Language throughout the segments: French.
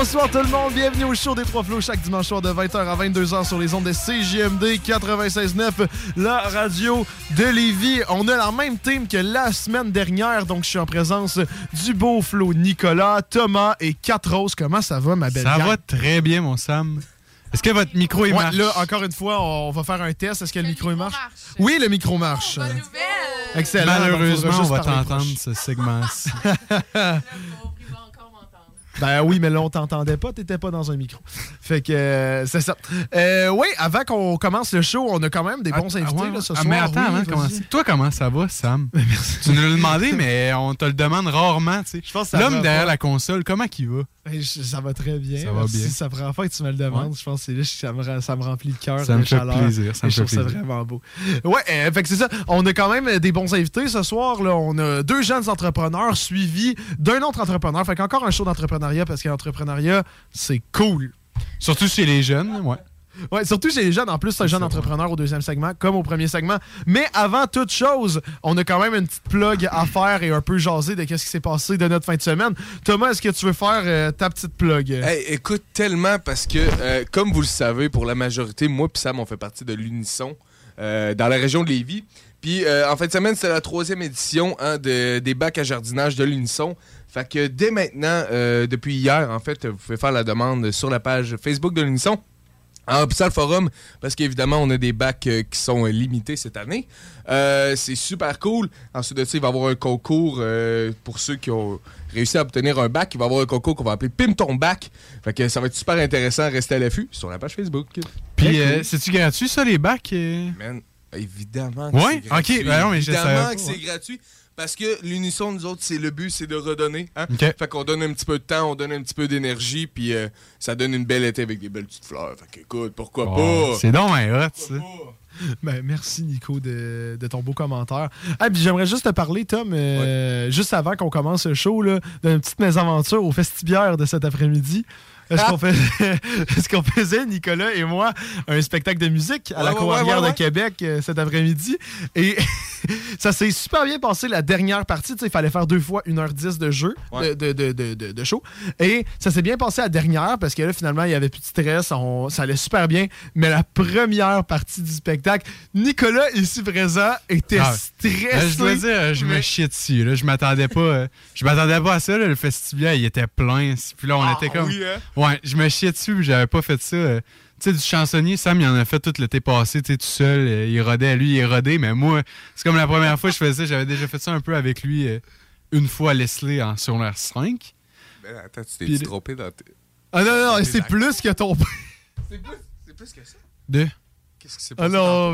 Bonsoir tout le monde, bienvenue au show des Trois Flots chaque dimanche soir de 20h à 22h sur les ondes de CJMD 96.9, la radio de Lévis. On a la même team que la semaine dernière, donc je suis en présence du beau Flo Nicolas, Thomas et Quatre Roses. Comment ça va ma belle Ça gang? va très bien, mon Sam. Est-ce que votre micro est Ouais, marche? là, encore une fois, on va faire un test. Est-ce que le, micro, il marche? Oui, le micro marche. Excellent. Malheureusement, on va t'entendre ce segment-ci. Ben oui, mais là, on t'entendait pas, t'étais pas dans un micro. Fait que euh, c'est ça. Euh, oui, avant qu'on commence le show, on a quand même des bons Ah, invités ouais, là, ce ah, soir. mais attends, Oui, avant de vas-y. commencer. Toi, comment ça va, Sam? Tu nous l'as demandé, mais on te le demande rarement. tu sais. ça L'homme derrière pas. la console, comment qu'il va? Ben, ça va très bien. Ça va Merci. bien. C'est la première fois que tu me le demandes. Ouais. Je pense que c'est là que ça me, ça me remplit le cœur. Ça me fait chaleur. plaisir, ça me je fait trouve ça plaisir. vraiment beau. Ouais, euh, fait que c'est ça. On a quand même des bons invités ce soir. Là. On a deux jeunes entrepreneurs suivis d'un autre entrepreneur. Fait qu'encore un show parce que l'entrepreneuriat, c'est cool. Surtout chez les jeunes, ouais. Ouais, surtout chez les jeunes. En plus, c'est un jeune entrepreneur au deuxième segment, comme au premier segment. Mais avant toute chose, on a quand même une petite plug à faire et un peu jaser de qu'est-ce qui s'est passé de notre fin de semaine. Thomas, est-ce que tu veux faire euh, ta petite plug? Hey, écoute, tellement parce que, euh, comme vous le savez, pour la majorité, moi et Sam, on fait partie de l'Unisson euh, dans la région de Lévis. Puis, euh, en fin de semaine, c'est la troisième édition hein, de- des bacs à jardinage de l'Unisson. Fait que dès maintenant, euh, depuis hier, en fait, vous pouvez faire la demande sur la page Facebook de l'Unisson. En ça le forum, parce qu'évidemment, on a des bacs euh, qui sont euh, limités cette année. Euh, c'est super cool. Ensuite de ça, il va y avoir un concours pour ceux qui ont réussi à obtenir un bac. Il va y avoir un concours qu'on va appeler Pim ton bac. Fait que ça va être super intéressant. Restez à l'affût sur la page Facebook. Puis, euh, cool. c'est-tu gratuit, ça, les bacs? Man, évidemment que Ouais? c'est gratuit. Ok, ben non, mais Évidemment que c'est gratuit. Parce que l'unisson, nous autres, c'est le but, c'est de redonner. Hein? Fait qu'on donne un petit peu de temps, on donne un petit peu d'énergie, puis euh, ça donne une belle été avec des belles petites fleurs. Fait que, écoute, pourquoi Oh, pas? c'est donc un hot, ça. Ben, merci, Nico, de, de ton beau commentaire. Ah, puis j'aimerais juste te parler, Tom, euh, juste avant qu'on commence le show, là, d'une petite mésaventure au festibière de cet après-midi. Est-ce qu'on est-ce qu'on faisait, Nicolas et moi, un spectacle de musique à Ouais, la ouais, Courrière ouais, ouais, de. Québec euh, cet après-midi? Et ça s'est super bien passé la dernière partie. Tu sais, Il fallait faire deux fois 1h10 de jeu, Ouais. de, de, de, de- de show. Et ça s'est bien passé la dernière parce que là, finalement, il y avait plus de stress. on- ça allait super bien. Mais la première partie du spectacle, Nicolas, ici présent, était Ah, stressé. Je dois dire, je me chiais dessus. Là. Je m'attendais pas. euh, je m'attendais pas à ça. là. Le festival, il était plein. Puis là, on Ah, était comme. oui, hein? Ouais, je me chiais dessus. puis J'avais pas fait ça. euh. Tu sais, du chansonnier, Sam, il en a fait tout l'été passé, tu sais, tout seul. euh, il rodait, lui, il rodait. Mais moi, c'est comme la première fois que je faisais ça. J'avais déjà fait ça un peu avec lui euh, une fois à Leslie en secondaire 5. Ben, attends, tu t'es trompé dans tes... Ah non, non, c'est plus que ton. C'est plus, c'est plus que ça. De? Qu'est-ce qui s'est Ah passé? non.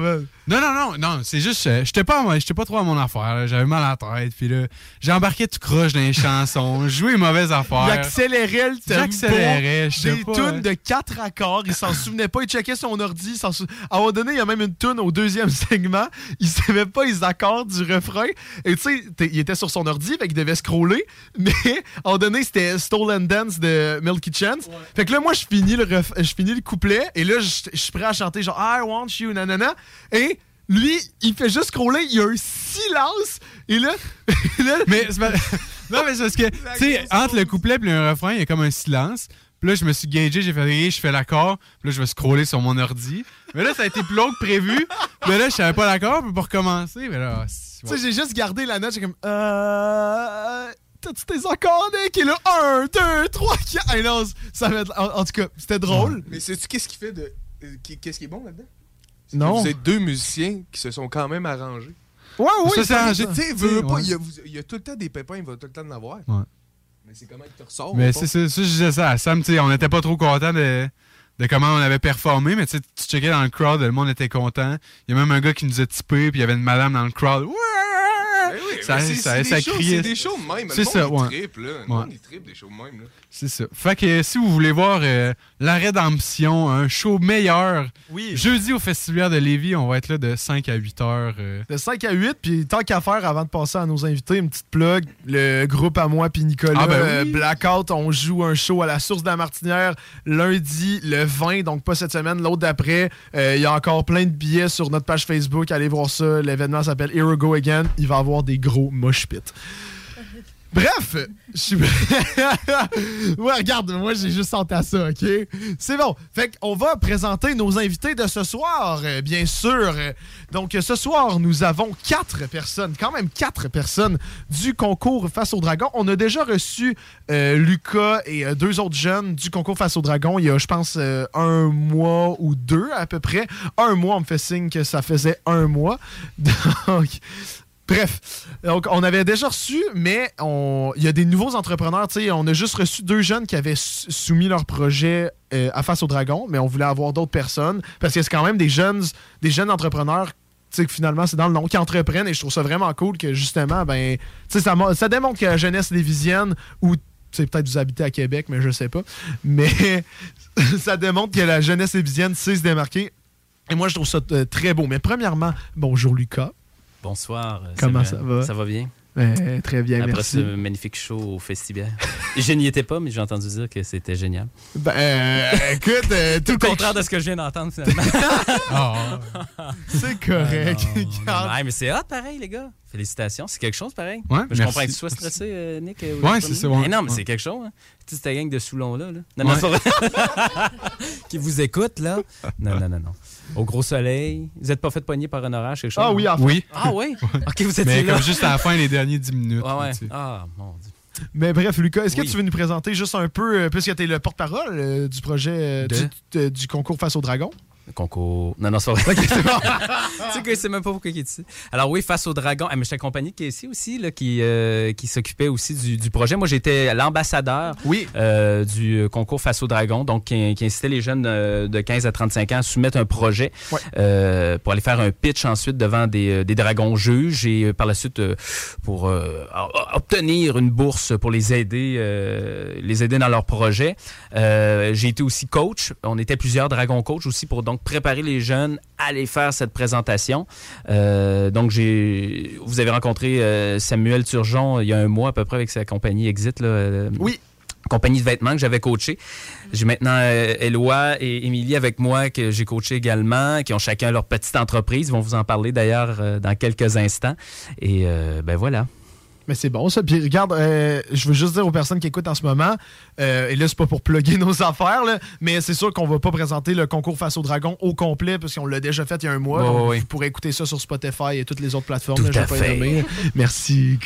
Non, non, non, non, c'est juste, euh, j'étais pas, j'étais pas trop à mon affaire. J'avais mal à la tête, puis là, j'embarquais tout croche dans les chansons, jouais les mauvaises affaires. accélérait le tempo. J'accélérais, je Des pas. tunes hein. de quatre accords. Il s'en souvenait pas. Il checkait son ordi. sou- À un moment donné, il y a même une tune au deuxième segment. Il savait pas les accords du refrain. Et tu sais, il était sur son ordi, fait qu'il devait scroller. Mais à un moment donné, c'était Stolen Dance de Milky Chance. Fait que là, moi, je finis le, ref- je finis le couplet. Et là, je je suis prêt à chanter genre I want you, nanana. Et lui, il fait juste scroller. Il y a un silence. Et là, là Mais non, mais c'est parce que, tu sais, entre le couplet et le refrain, il y a comme un silence. Puis là, je me suis gagé, j'ai fait rire, je fais l'accord. Puis là, je vais scroller sur mon ordi. Mais là, ça a été plus long que prévu. Puis là, je savais pas l'accord, puis pour recommencer. Mais là, c'est- Tu sais, j'ai juste gardé la note, j'ai comme. Euh. T'as-tu tes accords, Nick? Et là, 1, 2, 3, 4. Et non, ça va être. En, en tout cas, c'était drôle. Mais sais-tu qu'est-ce qui fait de. euh, Qu'est-ce qui est bon là-dedans? C'est Non. Vous êtes deux musiciens qui se sont quand même arrangés. Ouais, oui, Ça. Tu sais, il y, a, tout le temps des pépins, il va tout le temps en avoir. Ouais. Mais c'est comment que tu ressors. Mais c'est ça, je disais ça à Sam, on n'était pas trop content de, de comment on avait performé, mais tu sais, tu checkais dans le crowd, le monde était content. Il y a même un gars qui nous a typé, puis il y avait une madame dans le crowd. Ouais! Ça- c'est- ça- c'est ça des shows- criait. C'est des shows de même. C'est ça, ouais. là. Le Ouais. monde, des shows de même. Là. C'est ça. Fait que euh, si vous voulez voir euh, La Rédemption, un show meilleur, Oui. jeudi au Festival de Lévis, on va être là de 5 à 8 heures. euh. De 5 à 8, puis tant qu'à faire, avant de passer à nos invités, une petite plug. Le groupe à moi puis Nicolas, Ah ben oui. euh, Blackout, on joue un show à la Source de la Martinière lundi le 20, donc pas cette semaine, l'autre d'après. Euh, Il y a encore plein de billets sur notre page Facebook. Allez voir ça. L'événement s'appelle Here We Go Again. Il va y avoir des gros mosh pits. Bref, je suis. ouais, regarde, moi j'ai juste senti ça, ok? C'est bon. Fait qu'on va présenter nos invités de ce soir, euh, bien sûr. Donc ce soir, nous avons quatre personnes, quand même quatre personnes du concours Face au Dragon. On a déjà reçu euh, Lucas et euh, deux autres jeunes du concours Face au Dragon il y a, je pense, un mois ou deux à peu près. Un mois, on me fait signe que ça faisait un mois. Donc. Bref, donc on avait déjà reçu, mais il y a des nouveaux entrepreneurs. On a juste reçu deux jeunes qui avaient soumis leur projet euh, à Face au Dragon, mais on voulait avoir d'autres personnes parce que c'est quand même des jeunes, des jeunes entrepreneurs. que finalement, c'est dans le nom qui entreprennent et je trouve ça vraiment cool que justement, ben, ça, ça démontre que la jeunesse lévisienne ou peut-être vous habitez à Québec, mais je sais pas. Mais ça démontre que la jeunesse lévisienne sait se démarquer. Et moi, je trouve ça euh, très beau. Mais premièrement, bonjour Lucas. Bonsoir. euh, Comment ça va? Ça va bien? Euh, très bien, Après merci. ce magnifique show au festival. je n'y étais pas, mais j'ai entendu dire que c'était génial. Ben, euh, écoute, euh, tout le contraire de ce que je viens d'entendre finalement. Ah, C'est correct. Ah, mais c'est hot pareil, les gars. Félicitations. C'est quelque chose pareil. Ouais, je merci. comprends que tu sois stressé, Nick. Ouais, c'est ça, ouais. Mais non, mais Ouais. c'est quelque chose. Hein. Tu sais, cette gang de Soulon-là. Là. Non, non. Qui vous écoute, là. Non, non, non, non. Au gros soleil. Vous n'êtes pas fait poigner par un orage, quelque chose? Ah oui, en fait. oui, Ah oui? Ok, vous étiez mais là. comme juste à la fin, les derniers 10 minutes. Ouais, ouais. tu sais. Ah, mon Dieu. Mais bref, Lucas, est-ce que tu veux nous présenter juste un peu, euh, puisque tu es le porte-parole euh, du projet euh, De? du, du concours Face au Dragon? Concours. Non, non, c'est pas vrai. tu sais que c'est même pas pourquoi il est ici. Alors oui, face au dragon. Ah, mais je suis accompagné de Casey aussi, là, qui, euh, qui s'occupait aussi du, du projet. Moi, j'étais l'ambassadeur Oui. euh, du concours Face au Dragon, donc qui, qui incitait les jeunes euh, de 15 à 35 ans à soumettre un projet Ouais. euh, pour aller faire un pitch ensuite devant des, euh, des dragons juges et euh, par la suite euh, pour euh, obtenir une bourse pour les aider, euh, les aider dans leur projet. Euh, J'ai été aussi coach. On était plusieurs dragons coach aussi pour donc préparer les jeunes à aller faire cette présentation. Euh, donc j'ai, vous avez rencontré euh, Samuel Turgeon il y a un mois à peu près avec sa compagnie Exit là. euh, Oui. compagnie de vêtements que j'avais coaché. J'ai maintenant euh, Éloi et Émilie avec moi que j'ai coaché également, qui ont chacun leur petite entreprise. Ils vont vous en parler d'ailleurs euh, dans quelques instants. Et euh, ben voilà. Mais c'est bon ça. Puis regarde, euh, je veux juste dire aux personnes qui écoutent en ce moment, euh, et là c'est pas pour plugger nos affaires, là, mais c'est sûr qu'on va pas présenter le concours Face au Dragon au complet parce qu'on l'a déjà fait il y a un mois. Donc vous pourrez écouter ça sur Spotify et toutes les autres plateformes. Tout là, à pas fait. Merci.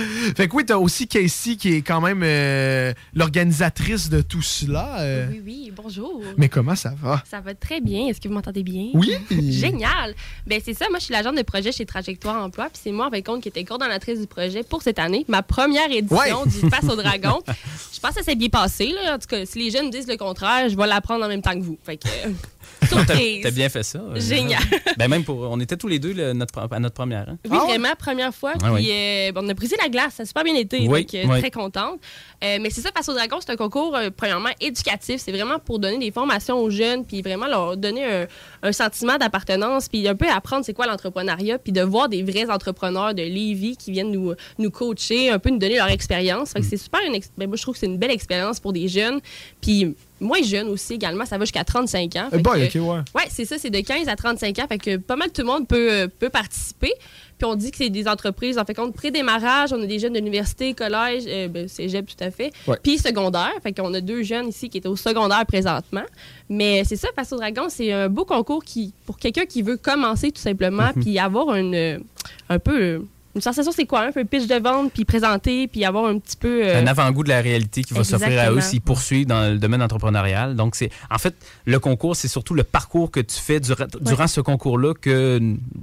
Fait que oui, t'as aussi Casey qui est quand même euh, l'organisatrice de tout cela. euh. Oui, oui, bonjour. Mais comment ça va? Ça va très bien. Est-ce que vous m'entendez bien? Oui. Génial! Ben c'est ça, moi je suis l'agente de projet chez Trajectoire Emploi, puis c'est moi de compte qui était coordonnatrice du projet pour cette année, ma première édition Ouais. du Face au Dragon. je pense que ça s'est bien passé, là. En tout cas, si les jeunes me disent le contraire, je vais l'apprendre en même temps que vous. Fait que, euh, Surprise. T'as bien fait ça. Génial. Ben même pour, on était tous les deux notre, à notre première. hein. Oui, vraiment, première fois. Ah puis oui. euh, on a brisé la glace. Ça a super bien été. Oui, donc, euh, oui. très contente. Euh, mais c'est ça, Face au Dragon, c'est un concours, euh, premièrement, éducatif. C'est vraiment pour donner des formations aux jeunes, puis vraiment leur donner un, un sentiment d'appartenance, puis un peu apprendre c'est quoi l'entrepreneuriat, puis de voir des vrais entrepreneurs de Lévis qui viennent nous, nous coacher, un peu nous donner leur expérience. Mm. Fait que c'est super une ben, moi, je trouve que c'est une belle expérience pour des jeunes. Puis moins jeunes aussi également, ça va jusqu'à 35 ans. Eh boy, que- ok, ouais. oui, c'est ça, c'est de 15 à 35 ans. Fait que pas mal tout le monde peut, euh, peut participer. Puis on dit que c'est des entreprises, en fait, compte pré-démarrage, on a des jeunes d'université, collège, euh, ben, cégep tout à fait, Ouais. puis secondaire. Fait qu'on a deux jeunes ici qui étaient au secondaire présentement. Mais c'est ça, Face au Dragon, c'est un beau concours qui, pour quelqu'un qui veut commencer tout simplement, puis avoir une, euh, un peu euh, une sensation, c'est quoi, un peu pitch de vente, puis présenter, puis avoir un petit peu... euh, Un avant-goût de la réalité qui va s'offrir à eux s'ils poursuivent dans le domaine entrepreneurial. Donc, c'est en fait, le concours, c'est surtout le parcours que tu fais dura- durant ce concours-là que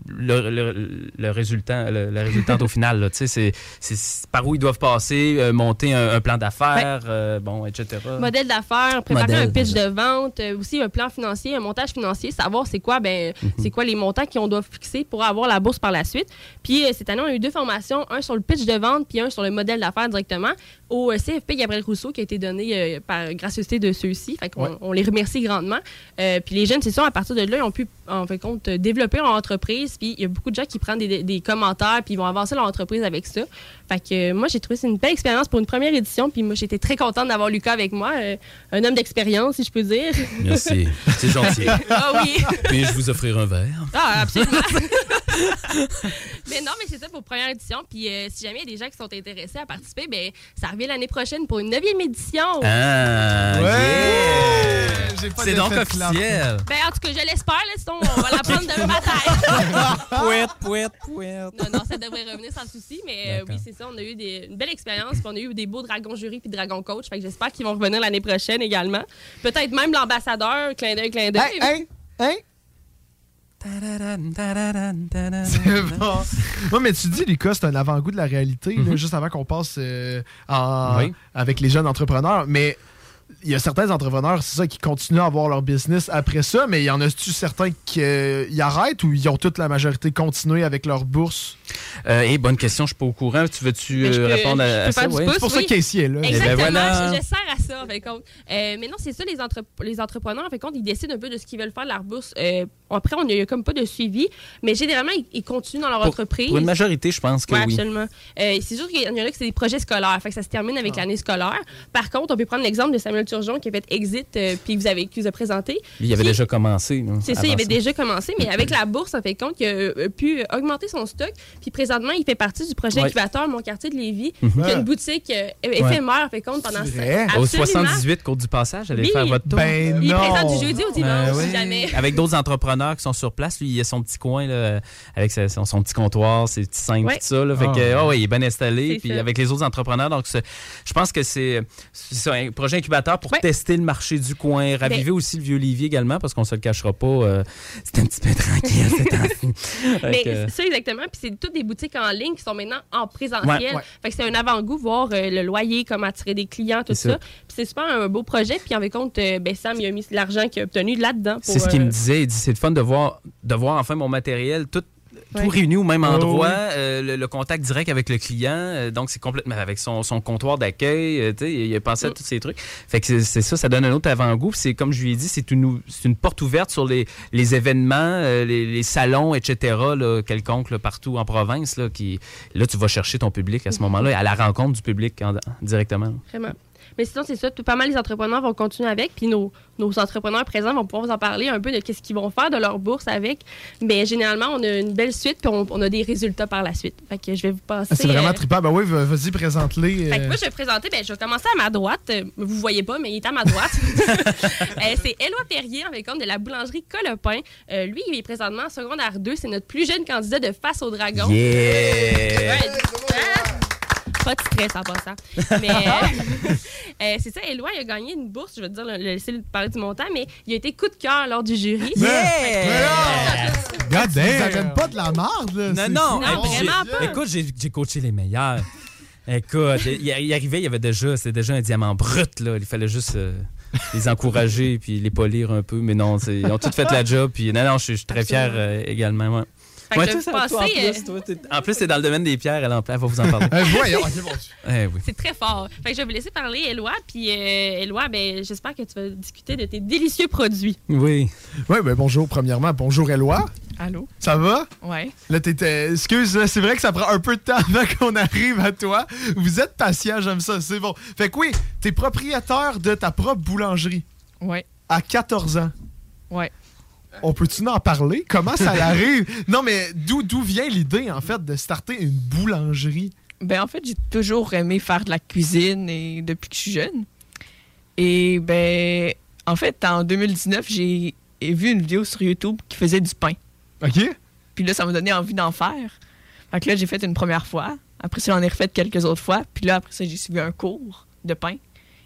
le, le, le résultat, le, le résultat au final. Tu sais, c'est- par où ils doivent passer, euh, monter un, un plan d'affaires, euh, bon, etc. modèle d'affaires, préparer Modèle. un pitch de vente, aussi un plan financier, un montage financier, savoir c'est quoi ben Mhm. c'est quoi les montants qu'on doit fixer pour avoir la bourse par la suite. Puis cette année, on a eu deux formations, un sur le pitch de vente puis un sur le modèle d'affaires directement au euh, CFP Gabriel Rousseau qui a été donné euh, par gracieuseté de ceux-ci. Fait qu'on Ouais. on les remercie grandement. Euh, puis les jeunes, c'est ça, à partir de là, ils ont pu en fait compte développer leur entreprise. Puis il y a beaucoup de gens qui prennent des, des commentaires puis ils vont avancer leur entreprise avec ça. Fait que euh, moi, j'ai trouvé que c'est une belle expérience pour une première édition. Puis moi, j'étais très contente d'avoir Lucas avec moi, euh, un homme d'expérience, si je peux dire. Merci. C'est gentil. ah oui! Puis-je vous offrir un verre? Ah, absolument! mais non, mais c'est ça pour première édition. Puis euh, si jamais il y a des gens qui sont intéressés à participer, ben ça revient l'année prochaine pour une neuvième édition. Ah, Ouais! yeah! J'ai pas C'est donc officiel. Ben, en tout cas, je l'espère, là, sinon on va la prendre demain matin. Pouette, pouette, pouette. non, non, ça devrait revenir sans souci, mais euh, oui, c'est ça. On a eu des- une belle expérience, puis on a eu des beaux dragons jury puis dragons coach. Fait que j'espère qu'ils vont revenir l'année prochaine également. Peut-être même l'ambassadeur, clin d'œil, clin d'œil. Hein, hein, hein? C'est bon. Ouais, mais tu dis, Lucas, c'est un avant-goût de la réalité, là, juste avant qu'on passe euh, en- Oui. avec les jeunes entrepreneurs. Mais il y a certains entrepreneurs, c'est ça, qui continuent à avoir leur business après ça, mais il y en a-tu certains qui euh, y arrêtent ou ils ont toute la majorité continué avec leur bourse? Euh, et bonne question, je suis pas au courant. Tu veux-tu Mais je euh, peux- répondre à, je peux à ça? faire du Ouais. pouce. C'est pour ça oui. que Casey est là. ben Exactement, voilà. je, je sers à ça, en compte. Euh, mais non, c'est ça, les, entre- les entrepreneurs, en fait, compte, ils décident un peu de ce qu'ils veulent faire de leur bourse. Euh, après, on n'a comme pas de suivi, mais généralement, ils, ils continuent dans leur Pour, entreprise. pour une majorité, je pense que Oui, oui. absolument. Euh, c'est sûr qu'il y en a là que c'est des projets scolaires, fait que ça se termine Ah. avec l'année scolaire. Par contre, on peut prendre l'exemple de Samuel Turgeon qui a fait Exit, euh, puis vous avez, qui vous a présenté. Il avait Qui- déjà commencé. C'est ça, il avait déjà commencé, mais avec la bourse, en fait compte qu'il a euh, pu augmenter son stock. Puis présentement, il fait partie du projet Ouais. incubateur Mon quartier de Lévis, Mhm. qui a une boutique euh, éphémère, en fait compte, pendant? Au Absolument. 78 Côte du Passage, allez Oui. faire votre tour. Ben Il est non! présent du jeudi au dimanche, Ben si jamais. Avec d'autres entrepreneurs qui sont sur place. Lui, il a son petit coin là, avec sa- son, son petit comptoir, ses petits cinq, Ouais. tout ça. Là, fait Ah. que, ah ouais, il est bien installé. Puis ça. avec les autres entrepreneurs. Donc, je pense que c'est un projet incubateur pour Ouais. tester le marché du coin, raviver aussi le vieux Olivier également, parce qu'on se le cachera pas. euh, c'est un petit peu tranquille ces temps-ci. Mais que, c'est ça exactement. Puis c'est toutes des boutiques en ligne qui sont maintenant en présentiel. Ouais, ouais. Fait que c'est un avant-goût, voir euh, le loyer, comment attirer des clients, tout ça. ça. Puis c'est super un beau projet. Puis en fait compte, euh, ben, Sam, il a mis l'argent qu'il a obtenu là-dedans. pour, C'est ce qu'il euh, me disait. Il dit c'est le fun de voir, de voir enfin mon matériel tout. Tout réuni au même Oh, endroit, oui. euh, le, le contact direct avec le client, euh, donc c'est complètement avec son, son comptoir d'accueil, euh, il a pensé à tous ces trucs. Fait que c'est- ça, ça donne un autre avant-goût. C'est comme je lui ai dit, c'est une, une porte ouverte sur les, les événements, euh, les, les salons, etc. Là, quelconques là, partout en province. Là, qui, là, tu vas chercher ton public à ce moment-là, à la rencontre du public en- directement. Vraiment. Mais sinon, c'est ça. Tout, pas mal les entrepreneurs vont continuer avec. Puis nos, nos entrepreneurs présents vont pouvoir vous en parler un peu de qu'est-ce qu'ils vont faire de leur bourse avec. Mais généralement, on a une belle suite. Puis on, on a des résultats par la suite. Fait que je vais vous passer. Ah, c'est vraiment euh, trippant. Ben oui, va- vas-y, présente-les. Fait que euh. moi, je vais présenter, ben, je vais commencer à ma droite. Euh, Vous voyez pas, mais il est à ma droite. Euh, c'est Éloi Perrier, en fait, de la boulangerie Colopin. Euh, lui, il est présentement en secondaire 2. C'est notre plus jeune candidat de Face au Dragon. Yeah! Ouais? Pas de stress en passant. Mais euh, c'est ça, Éloi, il a gagné une bourse. Je vais te dire, le, laisser parler du montant, mais il a été coup de cœur lors du jury. God damn! Ça donne pas de la marde, là. Non, non, vraiment pas. Écoute, j'ai j'ai coaché les meilleurs. Écoute, il, il arrivait, il y avait déjà, c'était déjà un diamant brut, là. Il fallait juste euh, les encourager puis les polir un peu. Mais non, c'est- ils ont tout fait la job. Puis non, non, je suis- je suis très fier euh, également. ouais. Fait que Ouais, le toi, ça, toi, en passé, plus, euh, toi, t'es- en plus, c'est dans le domaine des pierres. Elle, en- elle va vous en parler. Eh, voyons, bon. Eh oui. C'est très fort. Fait que je vais vous laisser parler, Éloi. Puis, euh, Éloi, ben, j'espère que tu vas discuter de tes délicieux produits. Oui. Ouais, ben bonjour, premièrement. Bonjour, Eloi. Allô? Ça va? Ouais. Là, t'étais. Excuse, c'est vrai que ça prend un peu de temps avant qu'on arrive à toi. Vous êtes patient, j'aime ça, c'est bon. Fait que oui, t'es propriétaire de ta propre boulangerie Ouais. à 14 ans. Ouais. On peut-tu en parler? Comment ça arrive? Non, mais d'où d'où vient l'idée, en fait, de starter une boulangerie? Ben, en fait, j'ai toujours aimé faire de la cuisine et depuis que je suis jeune. Et ben, en fait, en 2019, j'ai vu une vidéo sur YouTube qui faisait du pain. OK? Puis là, ça m'a donné envie d'en faire. Fait que là, j'ai fait une première fois. Après ça, j'en ai refait quelques autres fois. Puis là, après ça, j'ai suivi un cours de pain.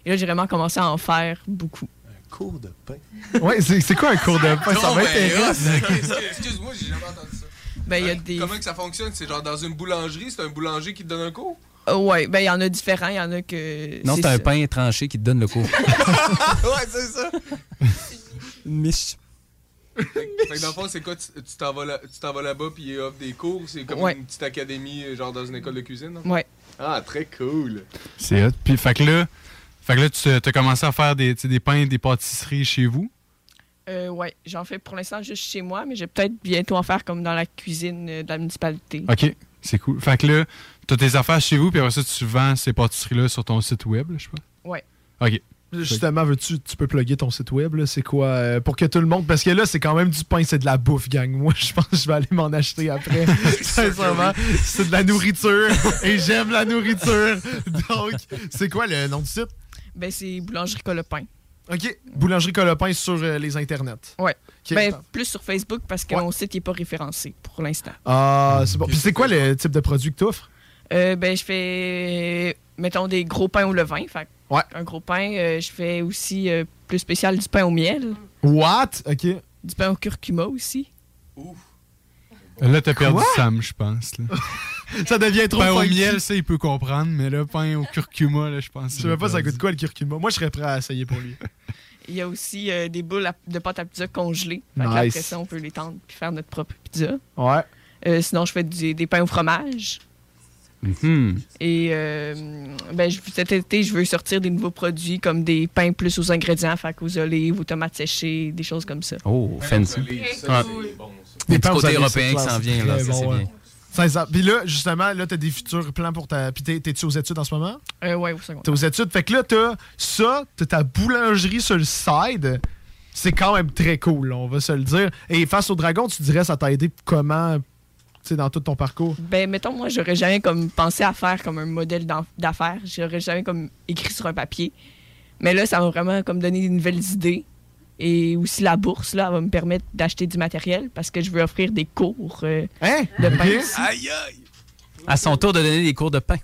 Et là, j'ai vraiment commencé à en faire beaucoup. Cours de pain. Ouais, c'est quoi un cours de pain? Ça m'intéresse. Excuse-moi, j'ai jamais entendu ça. Ben, il y a des. Comment que ça fonctionne? C'est genre dans une boulangerie, c'est un boulanger qui te donne un cours? Euh, ouais, ben, il y en a différents. Il y en a que. Non, c'est un pain tranché qui te donne le cours. ouais, c'est ça. Une miche. Fait que dans le fond, c'est quoi? Tu t'en vas là- là-bas puis ils offrent des cours? C'est comme Ouais. une petite académie, genre dans une école de cuisine? non? Ouais. Ah, très cool. C'est hot. Puis, fait que là, fait que là tu as commencé à faire des, des pains, des pâtisseries chez vous? Euh, ouais, j'en fais pour l'instant juste chez moi, mais je vais peut-être bientôt en faire comme dans la cuisine euh, de la municipalité. OK. C'est cool. Fait que là, tu as tes affaires chez vous, puis après ça, tu vends ces pâtisseries-là sur ton site web, là, je sais pas. Ouais. OK. Justement, veux-tu tu peux plugger ton site web, là? C'est quoi? euh, pour que tout le monde. Parce que là, c'est quand même du pain, c'est de la bouffe, gang. Moi, je pense que je vais aller m'en acheter après. Sincèrement, c'est de la nourriture et j'aime la nourriture. Donc, c'est quoi le nom du site? Ben, c'est Boulangerie Colopin. OK. Boulangerie Colopin sur euh, les internets. Ouais. Ben, plus sur Facebook parce que mon site n'est pas référencé pour l'instant. Ah, c'est bon. Puis c'est quoi le type de produit que tu offres? Euh, ben, je fais, mettons, des gros pains au levain. Fait Ouais. Un gros pain. euh, je fais aussi euh, plus spécial du pain au miel. What? OK. Du pain au curcuma aussi. Là, t'as perdu Quoi? Sam, je pense. là. Ça devient trop Pain au miel, ça, il peut comprendre, mais là, pain au curcuma, là, je pense. Je sais pas ça coûte quoi le curcuma? Moi, je serais prêt à essayer pour lui. Il y a aussi euh, des boules à- de pâte à pizza congelées. Fait que là, Nice. après ça, on peut les tendre puis faire notre propre pizza. Ouais. Euh, sinon, je fais du- des pains au fromage. Mhm. Et euh, ben, je- cet été, je veux sortir des nouveaux produits comme des pains plus aux ingrédients, fait qu'aux olives, aux tomates séchées, des choses comme ça. Oh, fancy. Ça, Ouais. c'est bon, ça. Des pains petits aux côtés olives, européens c'est qui s'en vient, c'est là, ça, c'est bon, bien. Ouais. Sincère. Puis là, justement, là, t'as des futurs plans pour ta. Puis t'es- t'es-tu aux études en ce moment? Euh, ouais, au second. T'es aux études. Fait que là, t'as ça, t'as ta boulangerie sur le side. C'est quand même très cool, là, on va se le dire. Et face au dragon, tu dirais, ça t'a aidé comment, tu sais, dans tout ton parcours? Ben, mettons, moi, j'aurais jamais comme pensé à faire comme un modèle d'affaires. J'aurais jamais comme écrit sur un papier. Mais là, ça m'a vraiment comme donné des nouvelles idées. Et aussi la bourse, là, elle va me permettre d'acheter du matériel parce que je veux offrir des cours euh, Hein? de pain. Ok. aussi. Aïe, aïe! À son tour de donner des cours de pain.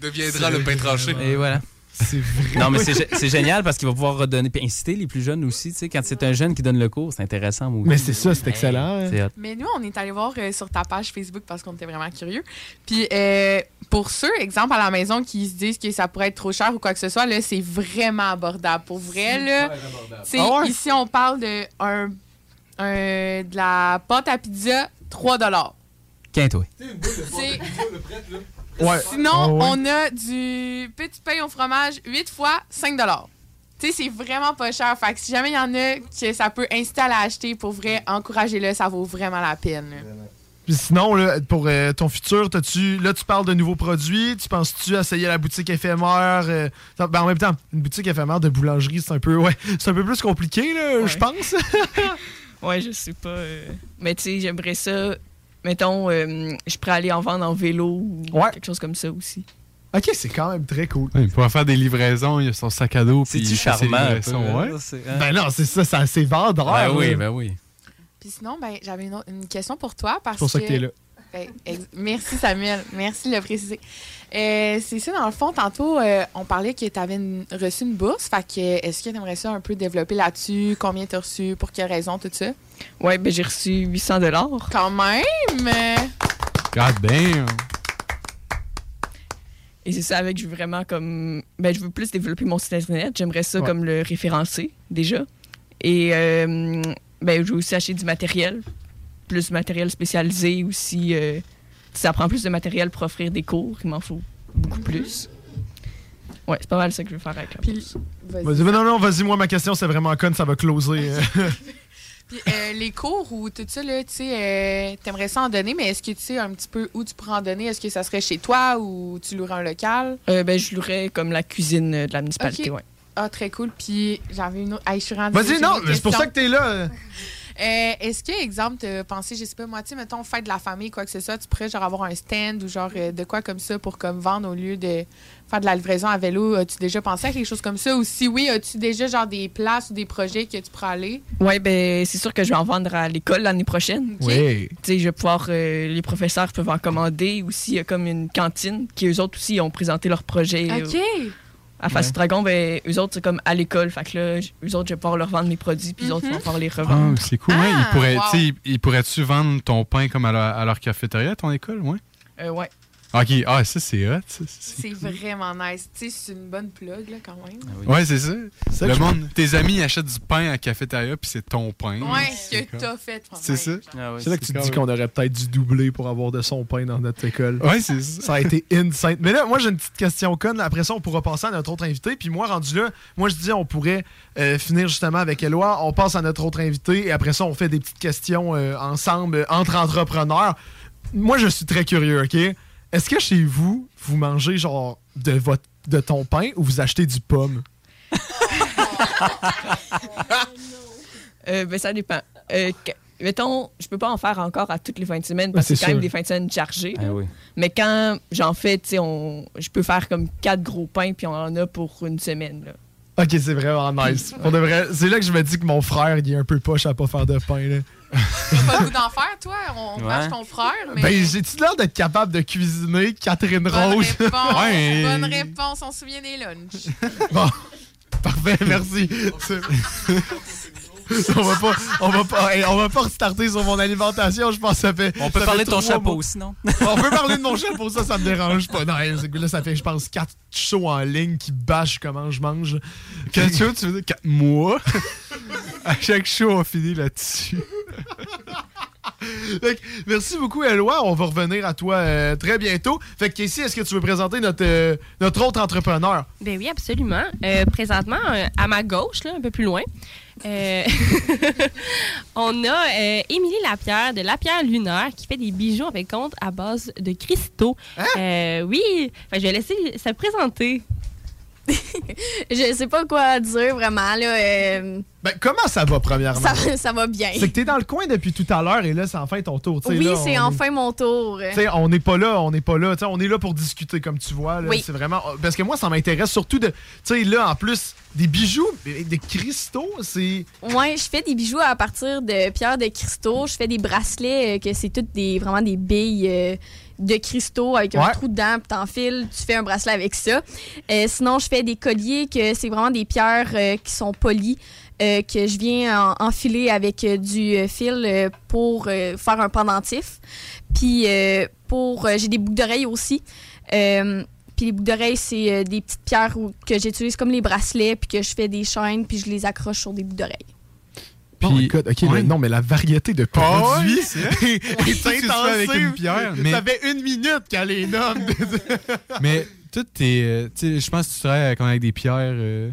Deviendra le pain tranché. Et voilà. C'est vrai. Non, mais c'est gé- c'est génial parce qu'il va pouvoir redonner, puis inciter les plus jeunes aussi. Tu sais, quand c'est un jeune qui donne le cours, c'est intéressant. moi. Mais c'est ça, c'est excellent. hein. Mais nous, on est allé voir euh, sur ta page Facebook parce qu'on était vraiment curieux. Puis euh, pour ceux, exemple, à la maison qui se disent que ça pourrait être trop cher ou quoi que ce soit, là, c'est vraiment abordable. Pour vrai, là, Ah ouais? ici, on parle de, un, un- de la pâte à pizza, 3 Qu'un toi. Ouais. Sinon, Ah ouais. on a du petit pain au fromage, 8 fois 5 Tu sais, c'est vraiment pas cher. Fait que si jamais il y en a que ça peut inciter à l'acheter, pour vrai, encouragez-le, ça vaut vraiment la peine. là. Puis sinon, là, pour euh, ton futur, t'as-tu, là, tu parles de nouveaux produits. Tu penses-tu essayer la boutique éphémère? euh, ben, en même temps, une boutique éphémère de boulangerie, c'est un peu, ouais, c'est un peu plus compliqué, là, Ouais. je pense. Ouais, je sais pas. euh, Mais tu sais, j'aimerais ça. Mettons, euh, je pourrais aller en vendre en vélo ou Ouais. quelque chose comme ça aussi. ok, c'est quand même très cool. Ouais, il pourra faire des livraisons, il a son sac à dos, puis C'est-tu charmant? peu, livraisons, ouais. C'est- hein? Ben non, c'est ça, ça c'est vendeur. Ben oui, ben oui. Puis sinon, ben, j'avais une, question pour toi. Parce C'est pour ça que t'es là. Ben, merci Samuel, merci de le préciser. Euh, c'est ça, dans le fond, tantôt, euh, on parlait que tu avais reçu une bourse. Fait que, est-ce que tu aimerais ça un peu développer là-dessus? Combien tu as reçu? Pour quelle raison? Tout ça? Ouais, ben j'ai reçu 800 dollars. Quand même! God damn! Et c'est ça avec, je veux vraiment comme. Ben, je veux plus développer mon site internet. J'aimerais ça Ouais. comme le référencer déjà. Et euh, ben, je veux aussi acheter du matériel, plus de matériel spécialisé aussi. euh, ça prend plus de matériel pour offrir des cours. Il m'en faut beaucoup plus. Ouais, c'est pas mal ça que je veux faire avec la Puis, vas-y. Non, non, vas-y, moi, ma question, c'est vraiment con, ça va closer. Puis, euh, les cours ou tout ça, là, tu sais, euh, t'aimerais ça en donner, mais est-ce que tu sais un petit peu où tu pourrais en donner? Est-ce que ça serait chez toi ou tu louerais un local? Euh, ben, je louerais comme la cuisine euh, de la municipalité, Ok. ouais. Ah, très cool. Puis, j'avais une autre. Hey, je suis rendue. Vas-y, non, c'est pour ça que t'es là. Euh, Est-ce que, exemple, t'as pensé, je sais pas, moi, tu sais, mettons, fête de la famille, quoi que ce soit, tu pourrais, genre, avoir un stand ou, genre, euh, de quoi comme ça pour, comme, vendre au lieu de faire de la livraison à vélo? As-tu déjà pensé à quelque chose comme ça? Ou si oui, as-tu déjà, genre, des places ou des projets que tu pourrais aller? Ouais, ben, c'est sûr que je vais en vendre à l'école l'année prochaine. Oui. Tu sais, je vais pouvoir, euh, les professeurs peuvent en commander. Aussi, il y a comme une cantine qui, eux autres aussi, ont présenté leur projet. euh, OK. À Face Ouais. Dragon, ben, eux autres, c'est comme à l'école. Fait que là, eux autres, je vais pouvoir leur vendre mes produits, puis eux autres Mhm. vont pouvoir les Ah, revendre. c'est cool. ouais. Ah, Ils pourraient, wow. tu sais, ils- ils pourraient-tu vendre ton pain comme à leur, à leur cafétéria, à ton école? Ouais. Euh, ouais. Ok, ah, ça, c'est hot. ça, c'est vraiment nice. Tu sais, c'est une bonne plug, là, quand même. Ouais, c'est ça. Le monde, tes amis achètent du pain à la cafétéria, puis c'est ton pain. Ouais, C'est que t'as fait. C'est ça. C'est là que tu te dis qu'on aurait peut-être dû doubler pour avoir de son pain dans notre école. Ouais, c'est ça. Ça a été insane. Mais là, moi, j'ai une petite question conne. Après ça, on pourra passer à notre autre invité. Puis moi, rendu là, moi, je disais, on pourrait euh, finir justement avec Eloi. On passe à notre autre invité. Et après ça, on fait des petites questions euh, ensemble, euh, entre entrepreneurs. Moi, je suis très curieux, OK? Est-ce que chez vous, vous mangez genre de, votre, de ton pain ou vous achetez du pomme? Euh, ben, ça dépend. Euh, que- mettons, je peux pas en faire encore à toutes les fins de semaine parce Ouais, que c'est quand même des fins de semaine chargées. Ah oui. Mais quand j'en fais, tu sais, on- je peux faire comme quatre gros pains, puis on en a pour une semaine. Là. Ok, c'est vraiment nice. Pour de vrai, c'est là que je me dis que mon frère, il est un peu poche à pas faire de pain. Là. T'as pas le goût d'en faire, toi? On Ouais. marche ton frère, mais. Ben, j'ai-tu l'air d'être capable de cuisiner Catherine Bonne Rose? réponse. Ouais. Bonne réponse. On se souvient des lunchs. Bon, parfait, merci. On va pas, on va pas, hey, on va pas restarter sur mon alimentation. Je pense que ça fait. On peut parler de ton chapeau, mois. sinon. On peut parler de mon chapeau, ça, ça me dérange pas. Non, c'est que là, ça fait, je pense, quatre shows en ligne qui bâchent comment je mange. Quatre shows, tu veux dire quatre mois? à chaque show, on finit là-dessus. Fait que, merci beaucoup, Eloi. On va revenir à toi euh, très bientôt. Fait que, Casey, est-ce que tu veux présenter notre, euh, notre autre entrepreneur? Ben oui, absolument. Euh, présentement, euh, à ma gauche, là, un peu plus loin, euh, on a euh, Émilie Lapierre de Lapierre Lunaire qui fait des bijoux fait compte à base de cristaux. Euh, oui, que je vais laisser se présenter. Je sais pas quoi dire vraiment là. euh, Ben, comment ça va, premièrement? ça, ça va bien. C'est que t'es dans le coin depuis tout à l'heure et là, c'est enfin ton tour. Oui, c'est enfin mon tour. Tu sais, on n'est pas là, on n'est pas là. Tu sais, on est là pour discuter, comme tu vois. Oui. C'est vraiment. Parce que moi, ça m'intéresse surtout de. Tu sais, là, en plus, des bijoux, des cristaux, c'est. Ouais, je fais des bijoux à partir de pierres de cristaux. Je fais des bracelets euh, que c'est toutes des vraiment des billes euh, de cristaux avec un trou dedans, puis t'enfiles, tu fais un bracelet avec ça. Euh, sinon, je fais des colliers que c'est vraiment des pierres euh, qui sont polies. euh, que je viens en- enfiler avec du fil pour faire un pendentif. Puis pour j'ai des boucles d'oreilles aussi. Puis les boucles d'oreilles, c'est euh, des petites pierres où- que j'utilise comme les bracelets, puis que je fais des chaînes, puis je les accroche sur des boucles d'oreilles. Oh my God, ok, ouais. le- non, mais la variété de produits ouais, c'est vrai. est, est avec une pierre? Mais- Ça fait une minute qu'elle les nomme. Mais toutes tes. euh, tu sais, je pense que tu travailles comme avec des pierres. euh,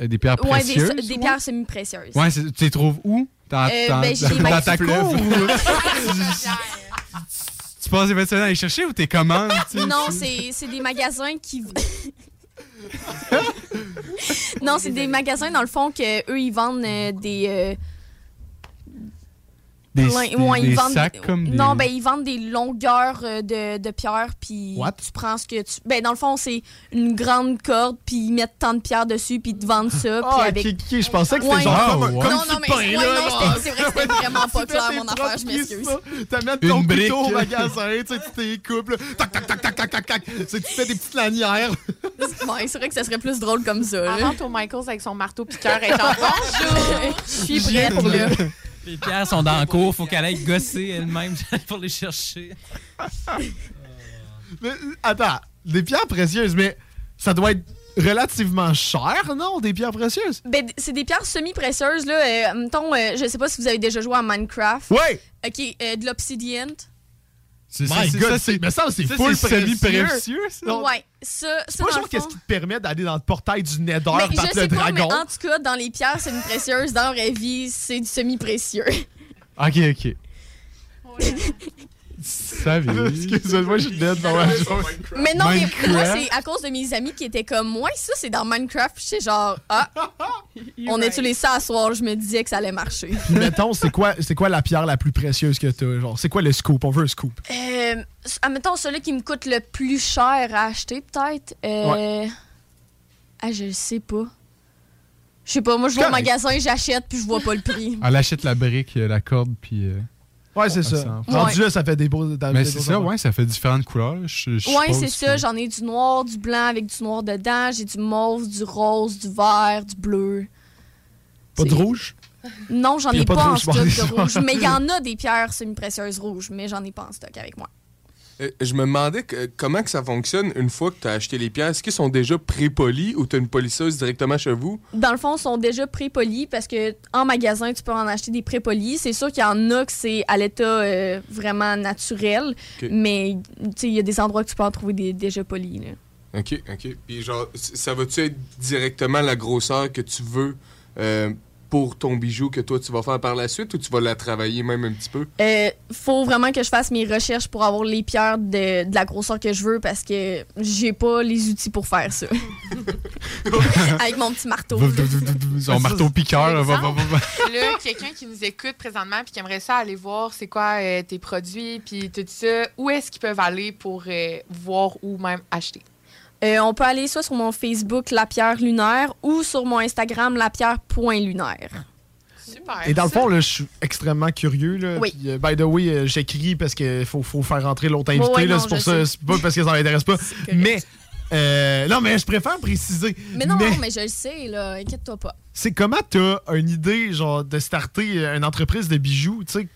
euh, des pierres Ouais, des, précieuses. des ouais? pierres semi-précieuses. Ouais, tu les trouves où? Dans, Euh, dans- ben, j'ai dans- des dans ta cour ou- Tu passes les 20 semaines à les chercher ou t'es commandes? Non, c'est c'est des magasins qui. Non, c'est des magasins, dans le fond, que eux ils vendent euh, des. euh, Des, plein- des- ouais, ils des vendent sacs des- comme des... Non, ben ils vendent des longueurs euh, de, de pierres, puis tu prends ce que tu. Ben dans le fond, c'est une grande corde, puis ils mettent tant de pierres dessus, puis ils te vendent ça, puis Ah, avec. ok, ok, je pensais que c'était Ouais. genre Ah, comme, ouais. comme non, non, mais pain, là, non, c'est vrai que c'était vraiment pas Tu clair, mon affaire, je m'excuse. T'amènes Une ton brique. couteau au magasin, tu sais, tu t'es coupes, tac, tac, tac, tac, tac, tac, tac. Tu fais des petites lanières. Ouais, c'est vrai que ça serait plus drôle comme ça. Avant, au Michaels avec son marteau piqueur et bonjour. Je suis prête, là. Les pierres sont dans le cours, faut qu'elle aille gosser elle-même pour les chercher. Mais, attends, des pierres précieuses, mais ça doit être relativement cher, non, des pierres précieuses? Ben, c'est des pierres semi-précieuses, là. Euh, mettons, euh, je sais pas si vous avez déjà joué à Minecraft. Ouais! OK, euh, de l'obsidienne. C'est My c'est- God, ça, c'est- mais ça, c'est full semi-précieux, ça. Ouais, ça, C'est ça pas genre qu'est-ce qui te permet d'aller dans le portail du Nether, sais le pas, dragon? mais en tout cas, dans les pierres semi-précieuses, dans la vraie vie, c'est du semi-précieux. Ok, ok. Savez. Excusez-moi, je suis dead dans ma. Mais non, mais moi, c'est à cause de mes amis qui étaient comme moi. Ça, c'est dans Minecraft. J'étais genre, ah, on est tous les ça à soir. Je me disais que ça allait marcher. Puis mettons, c'est quoi, c'est quoi la pierre la plus précieuse que t'as? Genre, c'est quoi le scoop? On veut un scoop. Euh, admettons, celui qui me coûte le plus cher à acheter, peut-être. Euh, Ah, je le sais pas. Je sais pas, moi, je vais au magasin, j'achète, puis je vois pas le prix. Elle achète la brique, euh, la corde, puis. euh, Ouais, c'est ça. Rendu là, ça fait des beaux. Mais c'est ça, ouais, ça fait différentes couleurs. Je, je Ouais, c'est ça. J'en ai du noir, du blanc avec du noir dedans. J'ai du mauve, du rose, du vert, du bleu. Pas de rouge? Non, j'en ai pas pas, de en rouge, stock de ça. rouge. Mais il y en a des pierres semi-précieuses rouges, mais j'en ai pas en stock avec moi. Euh, je me demandais que- comment que ça fonctionne une fois que tu as acheté les pierres? Est-ce qu'ils sont déjà pré-polis ou tu as une polisseuse directement chez vous? Dans le fond, ils sont déjà pré-polis parce que en magasin, tu peux en acheter des pré-polis. C'est sûr qu'il y en a que c'est à l'état euh, vraiment naturel, mais il y a des endroits que tu peux en trouver des, déjà polis. là. OK, OK. Puis genre, ça va-tu être directement la grosseur que tu veux euh, pour ton bijou que toi tu vas faire par la suite ou tu vas la travailler même un petit peu? Euh, faut vraiment que je fasse mes recherches pour avoir les pierres de, de la grosseur que je veux parce que j'ai pas les outils pour faire ça. Avec mon petit marteau. Son marteau piqueur. là, va, va, va, va. là, quelqu'un qui nous écoute présentement puis qui aimerait ça aller voir c'est quoi euh, tes produits puis tout ça, où est-ce qu'ils peuvent aller pour euh, voir ou même acheter? Euh, on peut aller soit sur mon Facebook La Pierre Lunaire ou sur mon Instagram La Pierre.lunaire. Super. Et dans le fond, là, je suis extrêmement curieux. Là, Oui. Puis, euh, by the way, euh, j'écris parce qu'il faut, faut faire rentrer l'autre invité. Non, c'est pour ça, c'est pas parce que ça m'intéresse pas. Mais, euh, non, mais je préfère préciser. Mais non, non, mais je le sais, là, inquiète-toi pas. C'est comment t'as une idée, genre, de starter une entreprise de bijoux, tu sais?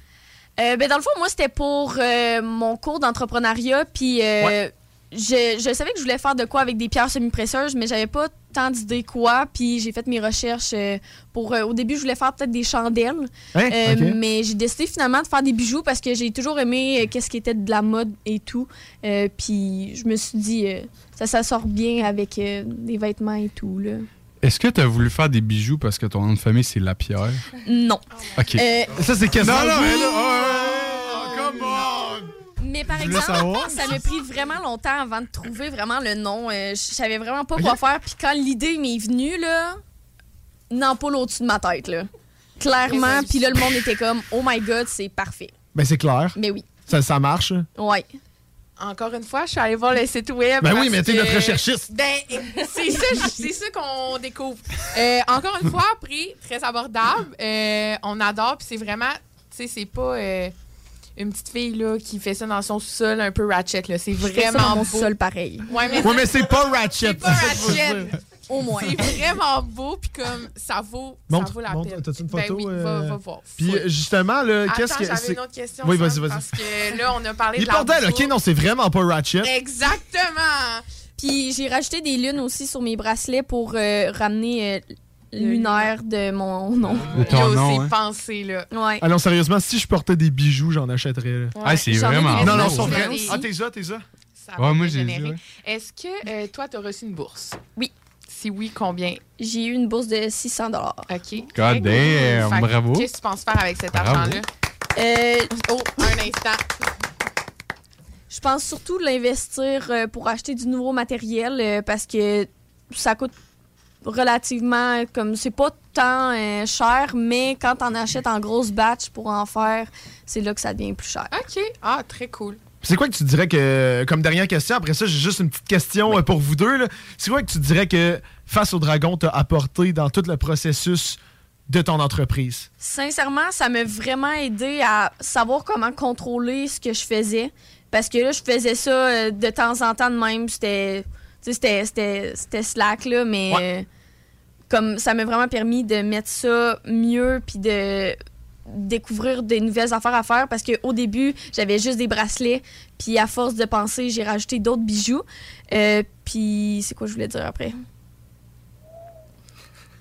Euh, ben, dans le fond, moi, c'était pour euh, mon cours d'entrepreneuriat. Puis euh, je, je savais que je voulais faire de quoi avec des pierres semi-précieuses, mais j'avais pas tant d'idées quoi. Puis j'ai fait mes recherches euh, pour. euh, au début, je voulais faire peut-être des chandelles. Hein? Euh. Mais j'ai décidé finalement de faire des bijoux parce que j'ai toujours aimé euh, qu'est-ce qui était de la mode et tout. Euh, puis je me suis dit, euh, ça, ça sort bien avec euh, des vêtements et tout. Là. Est-ce que tu as voulu faire des bijoux parce que ton nom de famille, c'est Lapierre? Non. Ok. Euh, Ça, c'est quasiment. Non, non, Oh! Mais par exemple, savoir. ça m'a pris vraiment longtemps avant de trouver vraiment le nom. Euh, je savais vraiment pas quoi faire. Puis quand l'idée m'est venue, là, une ampoule au-dessus de ma tête, là. Clairement. Puis là, le monde était comme, oh my god, c'est parfait. Ben, c'est clair. Mais oui. Ça, ça marche? Ouais. Encore une fois, je suis allée voir le site web. Ben oui, mais t'es que- notre recherchiste. Ben, c'est ça, c'est ça qu'on découvre. Euh, encore une fois, prix très abordable. Euh, on adore, puis c'est vraiment, tu sais, c'est pas euh, une petite fille là qui fait ça dans son sous-sol un peu ratchet là. C'est vraiment beau. sol pareil. Ouais, mais, Ouais, mais c'est pas Ratchet. c'est pas ratchet. Au moins. C'est vraiment beau, puis comme ça vaut, Montre, ça vaut la montre. peine. T'as-tu une Ben photo, oui, euh, va, va voir. Puis justement, là, Attends, qu'est-ce que j'avais c'est. une autre question. Oui, vas-y, vas-y. Parce que là, on a parlé Il de la bordel, ok, non, c'est vraiment pas Ratchet. Exactement. Puis j'ai rajouté des lunes aussi sur mes bracelets pour euh, ramener euh, lunaire de mon nom. De ton nom, c'est hein. pensé, là. Ouais. Ah non, sérieusement, si je portais des bijoux, j'en achèterais. là. Ah, c'est vraiment Non, non, sont vrais. Ah, t'es ça, t'es ça? Ça Ouais, moi, j'ai ouais. Est-ce que euh, toi, tu as reçu une bourse? Oui. Si oui, combien? J'ai eu une bourse de 600 OK. God damn, bravo. Qu'est-ce que tu penses faire avec cet argent-là? euh, Oh, un instant. Je pense surtout l'investir euh, pour acheter du nouveau matériel parce que ça coûte relativement comme c'est pas tant euh, cher mais quand on achètes en grosse batch pour en faire c'est là que ça devient plus cher. OK. Ah, très cool. C'est quoi que tu dirais que, comme dernière question, après ça, j'ai juste une petite question euh, pour vous deux. là. C'est quoi que tu dirais que Face au Dragon t'a apporté dans tout le processus de ton entreprise? Sincèrement, ça m'a vraiment aidé à savoir comment contrôler ce que je faisais parce que là je faisais ça euh, de temps en temps de même, c'était c'était c'était c'était slack là mais euh, comme ça m'a vraiment permis de mettre ça mieux puis de découvrir des nouvelles affaires à faire parce qu'au début, j'avais juste des bracelets. Puis à force de penser, j'ai rajouté d'autres bijoux. Euh, puis c'est quoi je voulais dire après?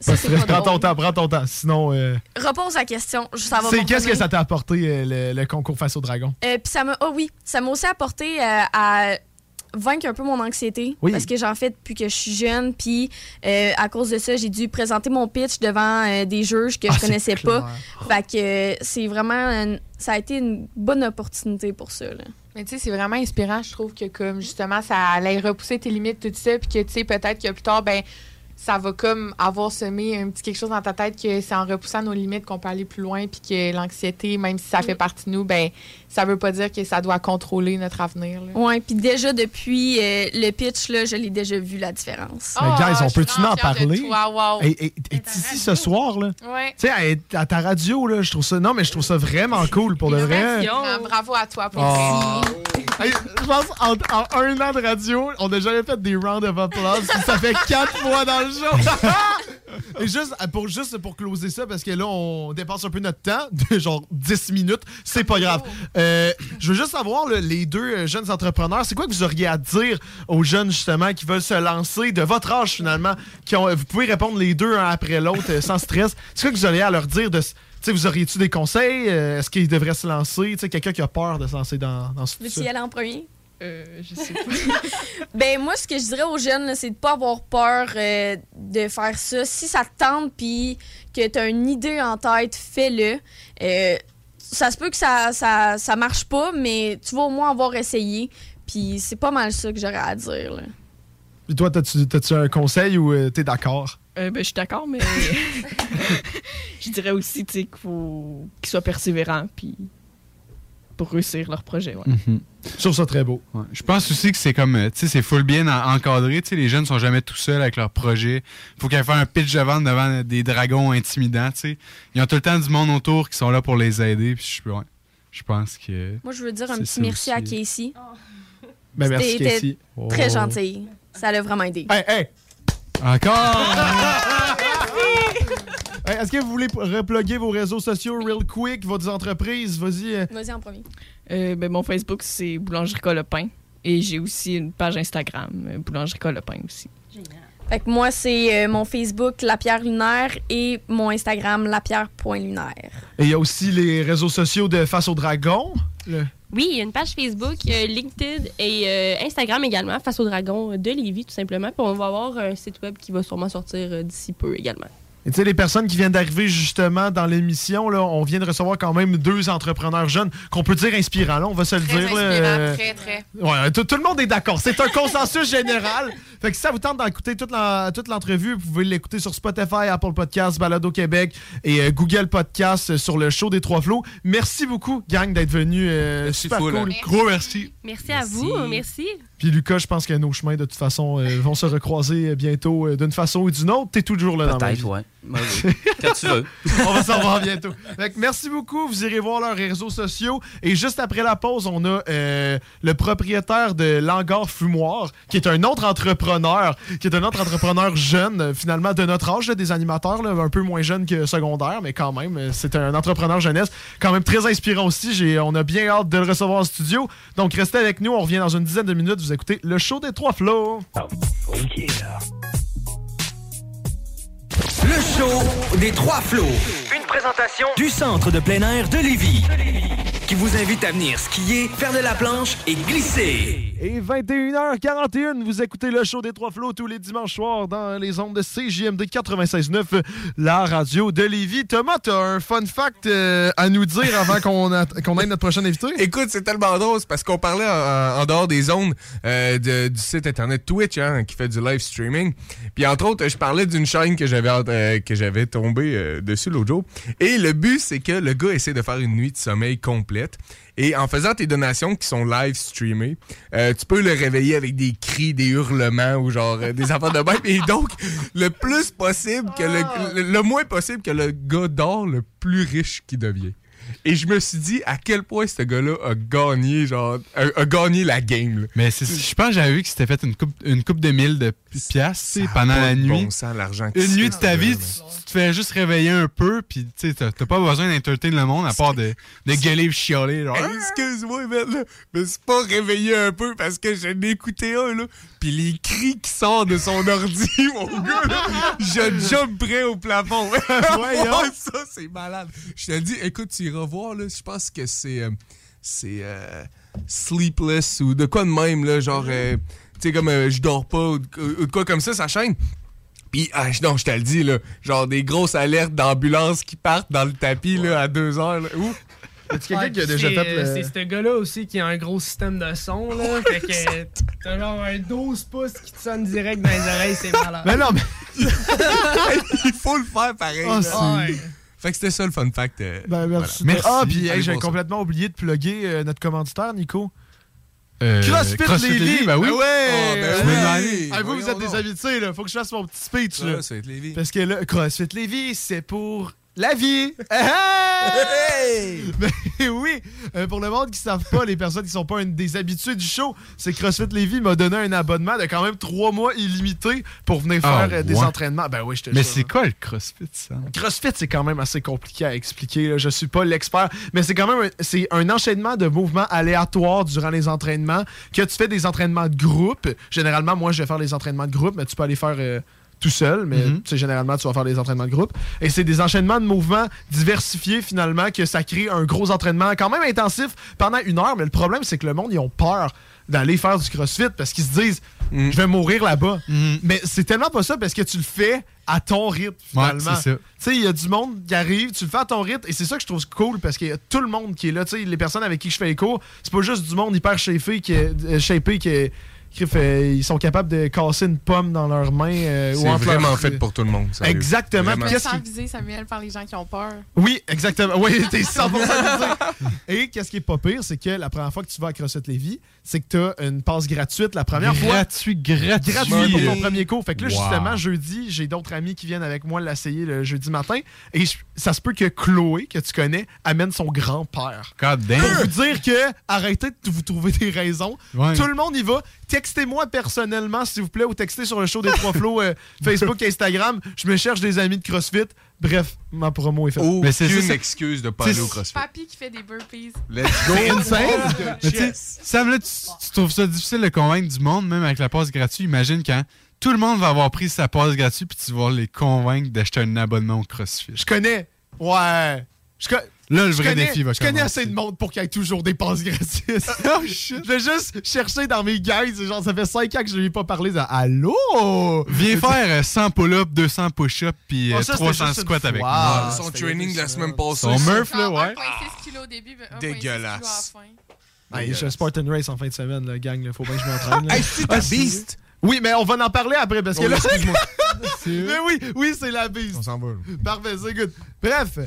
Ça, c'est prends ton temps, prends ton temps. Sinon, euh, Repose la question. Ça va c'est qu'est-ce que ça t'a apporté, euh, le, le concours face au dragon? Euh, puis ça m'a. Oh oui, ça m'a aussi apporté euh, à vaincre un peu mon anxiété. Oui. Parce que j'en fais depuis que je suis jeune. Puis euh, à cause de ça, j'ai dû présenter mon pitch devant euh, des juges que Ah, je c'est connaissais pas. Fait que euh, c'est vraiment. une- ça a été une bonne opportunité pour ça. Là. Mais tu sais, c'est vraiment inspirant, je trouve, que comme justement, ça allait repousser tes limites, tout ça, puis que tu sais, peut-être que plus tard, ben ça va comme avoir semé un petit quelque chose dans ta tête que c'est en repoussant nos limites qu'on peut aller plus loin, puis que l'anxiété, même si ça fait partie de nous, ben ça veut pas dire que ça doit contrôler notre avenir. là. Ouais, puis déjà depuis euh, le pitch, là, je l'ai déjà vu la différence. Mais guys, Ah, on je suis peut-tu en parler? toi, wow. Elle elle- elle est ici ce soir, là. Ouais. Tu sais, à ta radio, là, je trouve ça. Non, mais je trouve ça vraiment cool pour de vrai. Ah, bravo à toi pour Oh. Hey, je pense en, en un an de radio, on n'a jamais fait des rounds of applause. ça fait quatre fois dans le show. Et juste pour, juste pour closer ça, parce que là, on dépasse un peu notre temps, de genre 10 minutes. C'est pas grave. Euh, je veux juste savoir, là, les deux jeunes entrepreneurs, c'est quoi que vous auriez à dire aux jeunes, justement, qui veulent se lancer, de votre âge, finalement, qui ont, vous pouvez répondre les deux un après l'autre euh, sans stress. C'est quoi que vous auriez à leur dire de. Tu sais, vous auriez-tu des conseils? Euh, Est-ce qu'ils devraient se lancer? Tu sais, quelqu'un qui a peur de se lancer dans, dans ce Veux-tu y aller en premier? Euh, je sais pas. Ben moi, ce que je dirais aux jeunes, c'est de pas avoir peur euh, de faire ça. Si ça te tente puis que tu as une idée en tête, fais-le. Euh, ça se peut que ça, ça, ça marche pas, mais tu vas au moins avoir essayé. Puis c'est pas mal ça que j'aurais à dire. là. Puis toi, t'as-tu t'as-tu un conseil ou euh, t'es d'accord? Euh, ben, je suis d'accord, mais je dirais aussi tu sais, qu'il faut qu'ils soient persévérants puis pour réussir leur projet. Ouais. Mhm. Je trouve ça très beau. Ouais. Je pense aussi que c'est comme, tu sais, c'est full bien en- encadré. Tu sais, les jeunes sont jamais tout seuls avec leur projet. Faut qu'ils fassent un pitch de vente devant des dragons intimidants, tu sais. Ils ont tout le temps du monde autour qui sont là pour les aider. Puis je, ouais, je pense que. Moi, je veux dire un petit merci à. Casey. Ben, merci, C'était- Casey. Très Oh. gentil. Ça l'a vraiment aidé. Hey, hey! Encore! Hey, Est-ce que vous voulez reploguer vos réseaux sociaux real quick, votre entreprise? Vas-y. euh. Vas-y en premier. Euh, ben, mon Facebook, c'est Boulangerie Colopin. Et j'ai aussi une page Instagram, euh, Boulangerie Colopin aussi. Fait que moi, c'est euh, mon Facebook, La Pierre Lunaire, et mon Instagram, lapierre.lunaire. Et il y a aussi les réseaux sociaux de Face au Dragon. Oui, il y a une page Facebook, euh, LinkedIn et euh, Instagram également, face au dragon de Lévis, tout simplement. Puis on va avoir un site web qui va sûrement sortir euh, d'ici peu également. Et tu sais, les personnes qui viennent d'arriver justement dans l'émission, là, on vient de recevoir quand même deux entrepreneurs jeunes qu'on peut dire inspirants. Là, on va se le dire. là, inspirant, euh, très, très. Ouais, tout, le monde est d'accord. C'est un consensus général. Fait que si ça vous tente d'écouter toute la- toute l'entrevue, vous pouvez l'écouter sur Spotify, Apple Podcasts, Balado Québec et euh, Google Podcasts sur le show des Trois Flots. Merci beaucoup, gang, d'être venu. euh, super full, cool. Gros merci. Merci, à vous, merci. Puis Lucas, je pense que nos chemins, de toute façon, euh, vont se recroiser euh, bientôt euh, d'une façon ou d'une autre. T'es toujours là dans ma vie. Ouais. Oui. Quand tu veux. on va s'en voir bientôt. Merci beaucoup. Vous irez voir leurs réseaux sociaux. Et juste après la pause, on a euh, le propriétaire de l'Hangar Fumoir, qui est un autre entrepreneur, qui est un autre entrepreneur jeune, finalement, de notre âge, là, des animateurs, là, un peu moins jeune que secondaire, mais quand même, euh, c'est un entrepreneur jeunesse, quand même très inspirant aussi. J'ai, on a bien hâte de le recevoir en studio. Donc, restez avec nous. On revient dans une dizaine de minutes. Vous écoutez le show des trois flots. Le show des trois flots. Une présentation du centre de plein air de Lévis. Qui vous invite à venir skier, faire de la planche et glisser. Et 21h41, vous écoutez le show des Trois Flots tous les dimanches soirs dans les ondes de CJMD 96.9, la radio de Lévis. Thomas, t'as un fun fact euh, à nous dire avant qu'on ait notre prochain invité? Écoute, c'est tellement drôle, c'est parce qu'on parlait en, en dehors des zones euh, de- du site internet Twitch, hein, qui fait du live streaming. Puis entre autres, je parlais d'une chaîne que j'avais euh, que j'avais tombé euh, dessus l'autre jour. Et le but, c'est que le gars essaie de faire une nuit de sommeil complète. Et en faisant tes donations qui sont live streamées, euh, tu peux le réveiller avec des cris, des hurlements ou genre euh, des affaires de même. Et donc, le plus possible que le, le, le moins possible que le gars dort, le plus riche qu'il devient. Et je me suis dit à quel point ce gars-là a gagné, genre, a, a gagné la game. là. Mais je pense que j'avais vu que c'était fait une coupe, une coupe de mille de piastres pendant la nuit. bon une nuit de ta vie, tu, te fais juste réveiller un peu, puis tu sais, t'as pas besoin d'entertainer le monde à part de, de gueuler et chialer. Genre, Excuse-moi, mais c'est pas réveillé un peu parce que je écouté un, là. Puis les cris qui sortent de son ordi, mon gars, là, je jump près au plafond. Voyons. ça, c'est malade. Je te dis, écoute, tu iras voir, là, je pense que c'est. euh, c'est. euh, Sleepless ou de quoi de même, là, genre. euh, tu sais, comme euh, je dors pas ou de, ou de quoi comme ça, ça chaîne. Puis, ah, non, je te le dis, là, genre des grosses alertes d'ambulance qui partent dans le tapis, là, à deux heures, là. Ouh! Est-ce quelqu'un Ouais, qui a puis déjà c'est, fait le... C'est ce gars-là aussi qui a un gros système de son, là. fait que t'as genre un 12 pouces qui te sonne direct dans les oreilles, c'est malade. Mais non, mais... Il faut le faire pareil. Là. Fait que c'était ça le fun fact. euh, Ben, merci. voilà. Ah, puis hey, j'ai ça. complètement oublié de plugger euh, notre commanditaire, Nico. euh, CrossFit, Lévis. ben oui. Ben ouais. Ah, ben oui. hey, vous, vous êtes des habitués, là. Faut que je fasse mon petit speech, là. être Lévis. Parce que là, CrossFit Lévis, c'est pour la vie. Hey! Ben oui, Euh, pour le monde qui ne savent pas, les personnes qui sont pas des habitués du show, c'est que CrossFit Lévis m'a donné un abonnement de quand même trois mois illimité pour venir Ah, faire euh, des ouais. entraînements. Ben oui, je te Mais c'est quoi le CrossFit, ça? CrossFit, c'est quand même assez compliqué à expliquer. Là. Je suis pas l'expert, mais c'est quand même un, c'est un enchaînement de mouvements aléatoires durant les entraînements. Que tu fais des entraînements de groupe. Généralement, moi, je vais faire les entraînements de groupe, mais tu peux aller faire euh, tout seul. Mais Mhm. généralement, tu vas faire des entraînements de groupe. Et c'est des enchaînements de mouvements diversifiés finalement que ça crée un gros entraînement quand même intensif pendant une heure. Mais le problème, c'est que le monde, ils ont peur d'aller faire du CrossFit parce qu'ils se disent, je vais mourir là-bas. Mais c'est tellement pas ça parce que tu le fais à ton rythme finalement. Ouais. Tu sais, il y a du monde qui arrive, tu le fais à ton rythme, et c'est ça que je trouve cool parce qu'il y a tout le monde qui est là. Tu sais, les personnes avec qui je fais les cours, c'est pas juste du monde hyper shapé qui est, euh, shapé qui est- ils sont capables de casser une pomme dans leurs mains. euh, ou C'est vraiment leurs- fait pour tout le monde. sérieux. Exactement. Vraiment. Qu'est-ce qui- visé, Samuel, par les gens qui ont peur. oui, exactement. Oui, t'es 100% visé. Et qu'est-ce qui est pas pire, c'est que la première fois que tu vas à CrossFit Lévis, c'est que t'as une passe gratuite la première fois. Gratuit, gratuit. Gratuit pour ton premier cours. Fait que là, Wow. justement, jeudi, j'ai d'autres amis qui viennent avec moi l'essayer le jeudi matin. Et je- ça se peut que Chloé, que tu connais, amène son grand-père. God damn. Pour vous dire que arrêtez de vous trouver des raisons. Ouais. Tout le monde y va. Textez-moi personnellement, s'il vous plaît, ou textez sur le show des trois flots euh, Facebook, Instagram. Je me cherche des amis de CrossFit. Bref, ma promo est faite. Aucune Mais c'est ça, excuse de pas aller au CrossFit. Papy qui fait des burpees. Let's go. C'est insane. Mais Sam, là, tu, tu trouves ça difficile de convaincre du monde, même avec la passe gratuite. Imagine quand tout le monde va avoir pris sa passe gratuite, puis tu vas les convaincre d'acheter un abonnement au CrossFit. Je connais. Ouais. Je co- Là, le je vrai connais- défi va Je connais assez de monde pour qu'il y ait toujours des passes gratuites. oh shit. Je vais juste chercher dans mes guides. Genre, ça fait 5 ans que je lui ai pas parlé. de- Allô? Viens faire euh, 100 pull-ups, 200 push-ups, puis euh, Oh, ça, c'était 300 juste une squats avec moi. Ah, Son training de la semaine passée. Son Murph, là, ouais. 1,6 kilos au début, mais 1,6 Dégueulasse. Hey, je Spartan Race en fin de semaine, le gang. Là. Faut bien que je m'entraîne. Hey, c'est ta beast. Oui, mais on va en parler après parce que Oh, là. mais oui, oui, c'est la bise. On s'en va. là. Parfait, c'est good. Bref,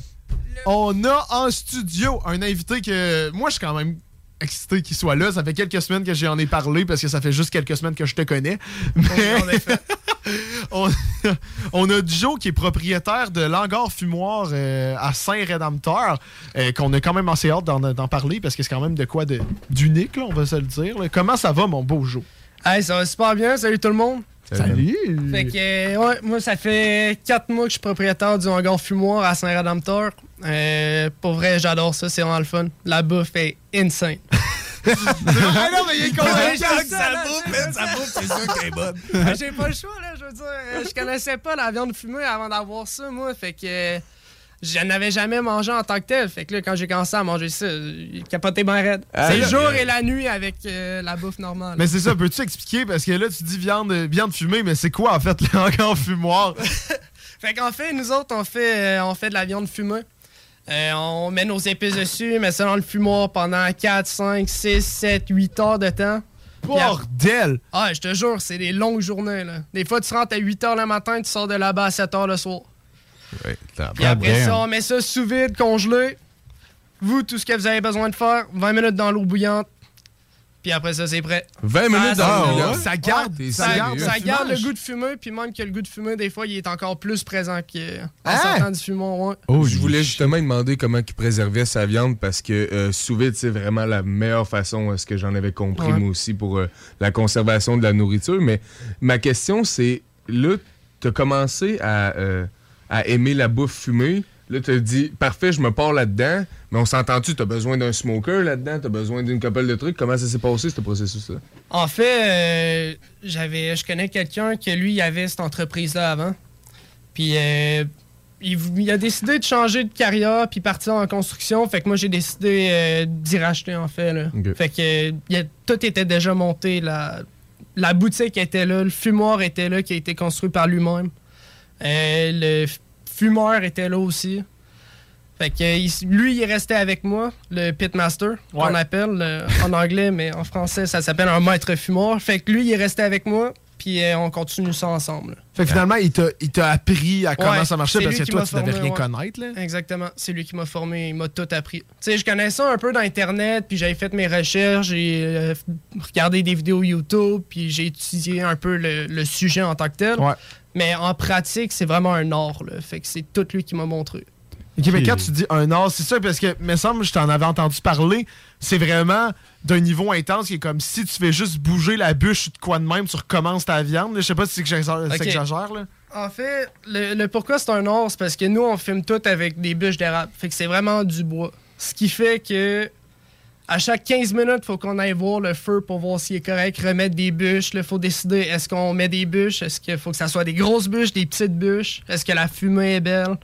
on a en studio un invité que moi, je suis quand même excité qu'il soit là. Ça fait quelques semaines que j'en ai parlé parce que ça fait juste quelques semaines que je te connais. Mais on, on a Joe qui est propriétaire de l'hangar fumoir euh, à Saint-Rédempteur, euh, qu'on a quand même assez hâte d'en, parler parce que c'est quand même de quoi de, d'unique, on va se le dire. là. Comment ça va, mon beau Joe? Hey, ça va super bien, salut tout le monde. Salut! Fait que, ouais, moi, ça fait 4 mois que je suis propriétaire du hangar fumoir à Saint-Rédempteur. Euh, pour vrai, j'adore ça, c'est vraiment le fun. La bouffe est insane. ah non, mais il est convaincu! je sais, là, je- Ça bouffe, c'est sûr qu'elle est bonne. Ah, J'ai pas le choix, là, je veux dire. euh, Je connaissais pas la viande fumée avant d'avoir ça, moi. Fait que euh, je n'avais jamais mangé en tant que tel. Fait que là, quand j'ai commencé à manger ça, j'ai capoté bien raide. Ah, c'est le jour et la nuit avec euh, la bouffe normale. Mais c'est ça, peux-tu expliquer? Parce que là, tu dis viande, viande fumée, mais c'est quoi en fait hangar fumoir? Fait qu'en fait, nous autres, on fait, euh, on fait de la viande fumée. Euh, on met nos épices dessus, met ça dans le fumoir pendant 4, 5, 6, 7, 8 heures de temps. Bordel! Ah, je te jure, c'est des longues journées. Là. Des fois, tu rentres à 8 heures le matin, tu sors de là-bas à 7 heures le soir. Ouais, t'as- Puis après ça, on met ça sous vide, congelé. Vous, tout ce que vous avez besoin de faire, 20 minutes dans l'eau bouillante. puis après ça, c'est prêt. 20 minutes ça, dans le ça- garde, ça Ça, garde sérieux? ça le garde le fumage. goût de fumée, puis même que le goût de fumée, des fois, il est encore plus présent qu'en Hein? sortant du fumon. Ouais. Oh, je voulais justement lui demander comment il préservait sa viande parce que euh, sous vide, c'est vraiment la meilleure façon, est-ce que j'en avais compris Ouais. moi aussi, pour euh, la conservation de la nourriture. Mais ma question, c'est là, tu as commencé à, euh, à aimer la bouffe fumée. Là, tu as dit, parfait, je me pars là-dedans. Mais on s'entend-tu, tu as besoin d'un smoker là-dedans, tu as besoin d'une couple de trucs? Comment ça s'est passé, ce processus-là? En fait, euh, j'avais, je connais quelqu'un que lui, il avait cette entreprise-là avant. Puis euh, il, il a décidé de changer de carrière puis partir en construction. Fait que moi, j'ai décidé euh, d'y racheter, en fait. là. Fait que il y a- tout était déjà monté. La, la boutique était là, le fumoir était là, qui a été construit par lui-même. Euh, le fumeur était là aussi. Fait que euh, lui, il est resté avec moi, le pitmaster, qu'on Ouais. appelle euh, en anglais, mais en français, ça s'appelle un maître fumeur. Fait que lui, il est resté avec moi, puis euh, on continue ça ensemble. Fait que finalement, il t'a il t'a appris à comment Ouais, ça marchait parce que toi, tu devais formé, rien connaître. Là. Exactement. C'est lui qui m'a formé, il m'a tout appris. Tu sais, je connaissais un peu d'Internet, puis j'avais fait mes recherches, j'ai euh, regardé des vidéos YouTube, puis j'ai étudié un peu le, le sujet en tant que tel. Mais en pratique, c'est vraiment un art, là. Fait que c'est tout lui qui m'a montré. Ok, mais quand tu dis un art, c'est ça, parce que, me semble, je t'en avais entendu parler, c'est vraiment d'un niveau intense qui est comme si tu fais juste bouger la bûche de quoi de même, tu recommences ta viande. Je sais pas si c'est que j'exagère, c'est Ok. que j'exagère, là. En fait, le, le pourquoi c'est un art, c'est parce que nous, on fume tout avec des bûches d'érable. Fait que c'est vraiment du bois. Ce qui fait que à chaque 15 minutes, il faut qu'on aille voir le feu pour voir s'il est correct, remettre des bûches. Il faut décider est-ce qu'on met des bûches, est-ce qu'il faut que ça soit des grosses bûches, des petites bûches, est-ce que la fumée est belle?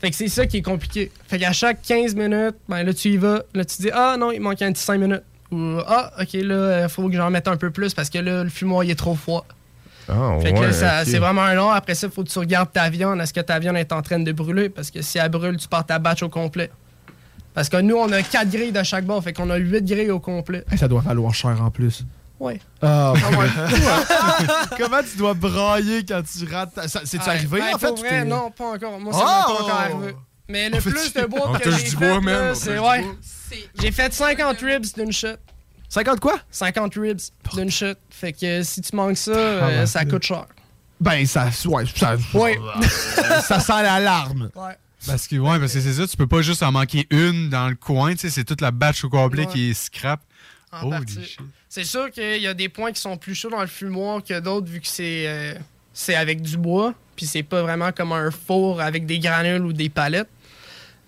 Fait que c'est ça qui est compliqué. Fait qu'à chaque 15 minutes, ben là, tu y vas. Là, tu dis Ah non, il manque un petit 5 minutes. Ou Ah, ok, là, il faut que j'en mette un peu plus parce que là, le fumoir, il est trop froid. Ah, Fait que c'est vraiment un long. Après ça, il faut que tu regardes ta viande. Est-ce que ta viande est en train de brûler? Parce que si elle brûle, tu pars ta batch au complet. Parce que nous, on a 4 grilles de chaque bord. Fait qu'on a 8 grilles au complet. Hey, ça doit valoir cher en plus. Ouais. Ah, Ah ouais. Comment tu dois brailler quand tu rates ta- C'est-tu arrivé, Ben, en fait? vrai, non, pas encore. Moi, ça Oh! pas encore arrivé. Mais le fait plus de bois que j'ai fait, c'est ouais. J'ai fait 50 ribs d'une shot. 50 quoi? 50 ribs d'une shot. Fait que si tu manques ça, euh, ouais. ça coûte cher. Ben, ça. Ouais, ça. Ouais. ça sent l'alarme. Ouais. Parce que, ouais, parce que c'est ça, tu peux pas juste en manquer une dans le coin, tu sais, c'est toute la batch au complet Ouais. qui est scrap. Shit. C'est sûr qu'il y a des points qui sont plus chauds dans le fumoir que d'autres vu que c'est euh, c'est avec du bois, puis c'est pas vraiment comme un four avec des granules ou des palettes.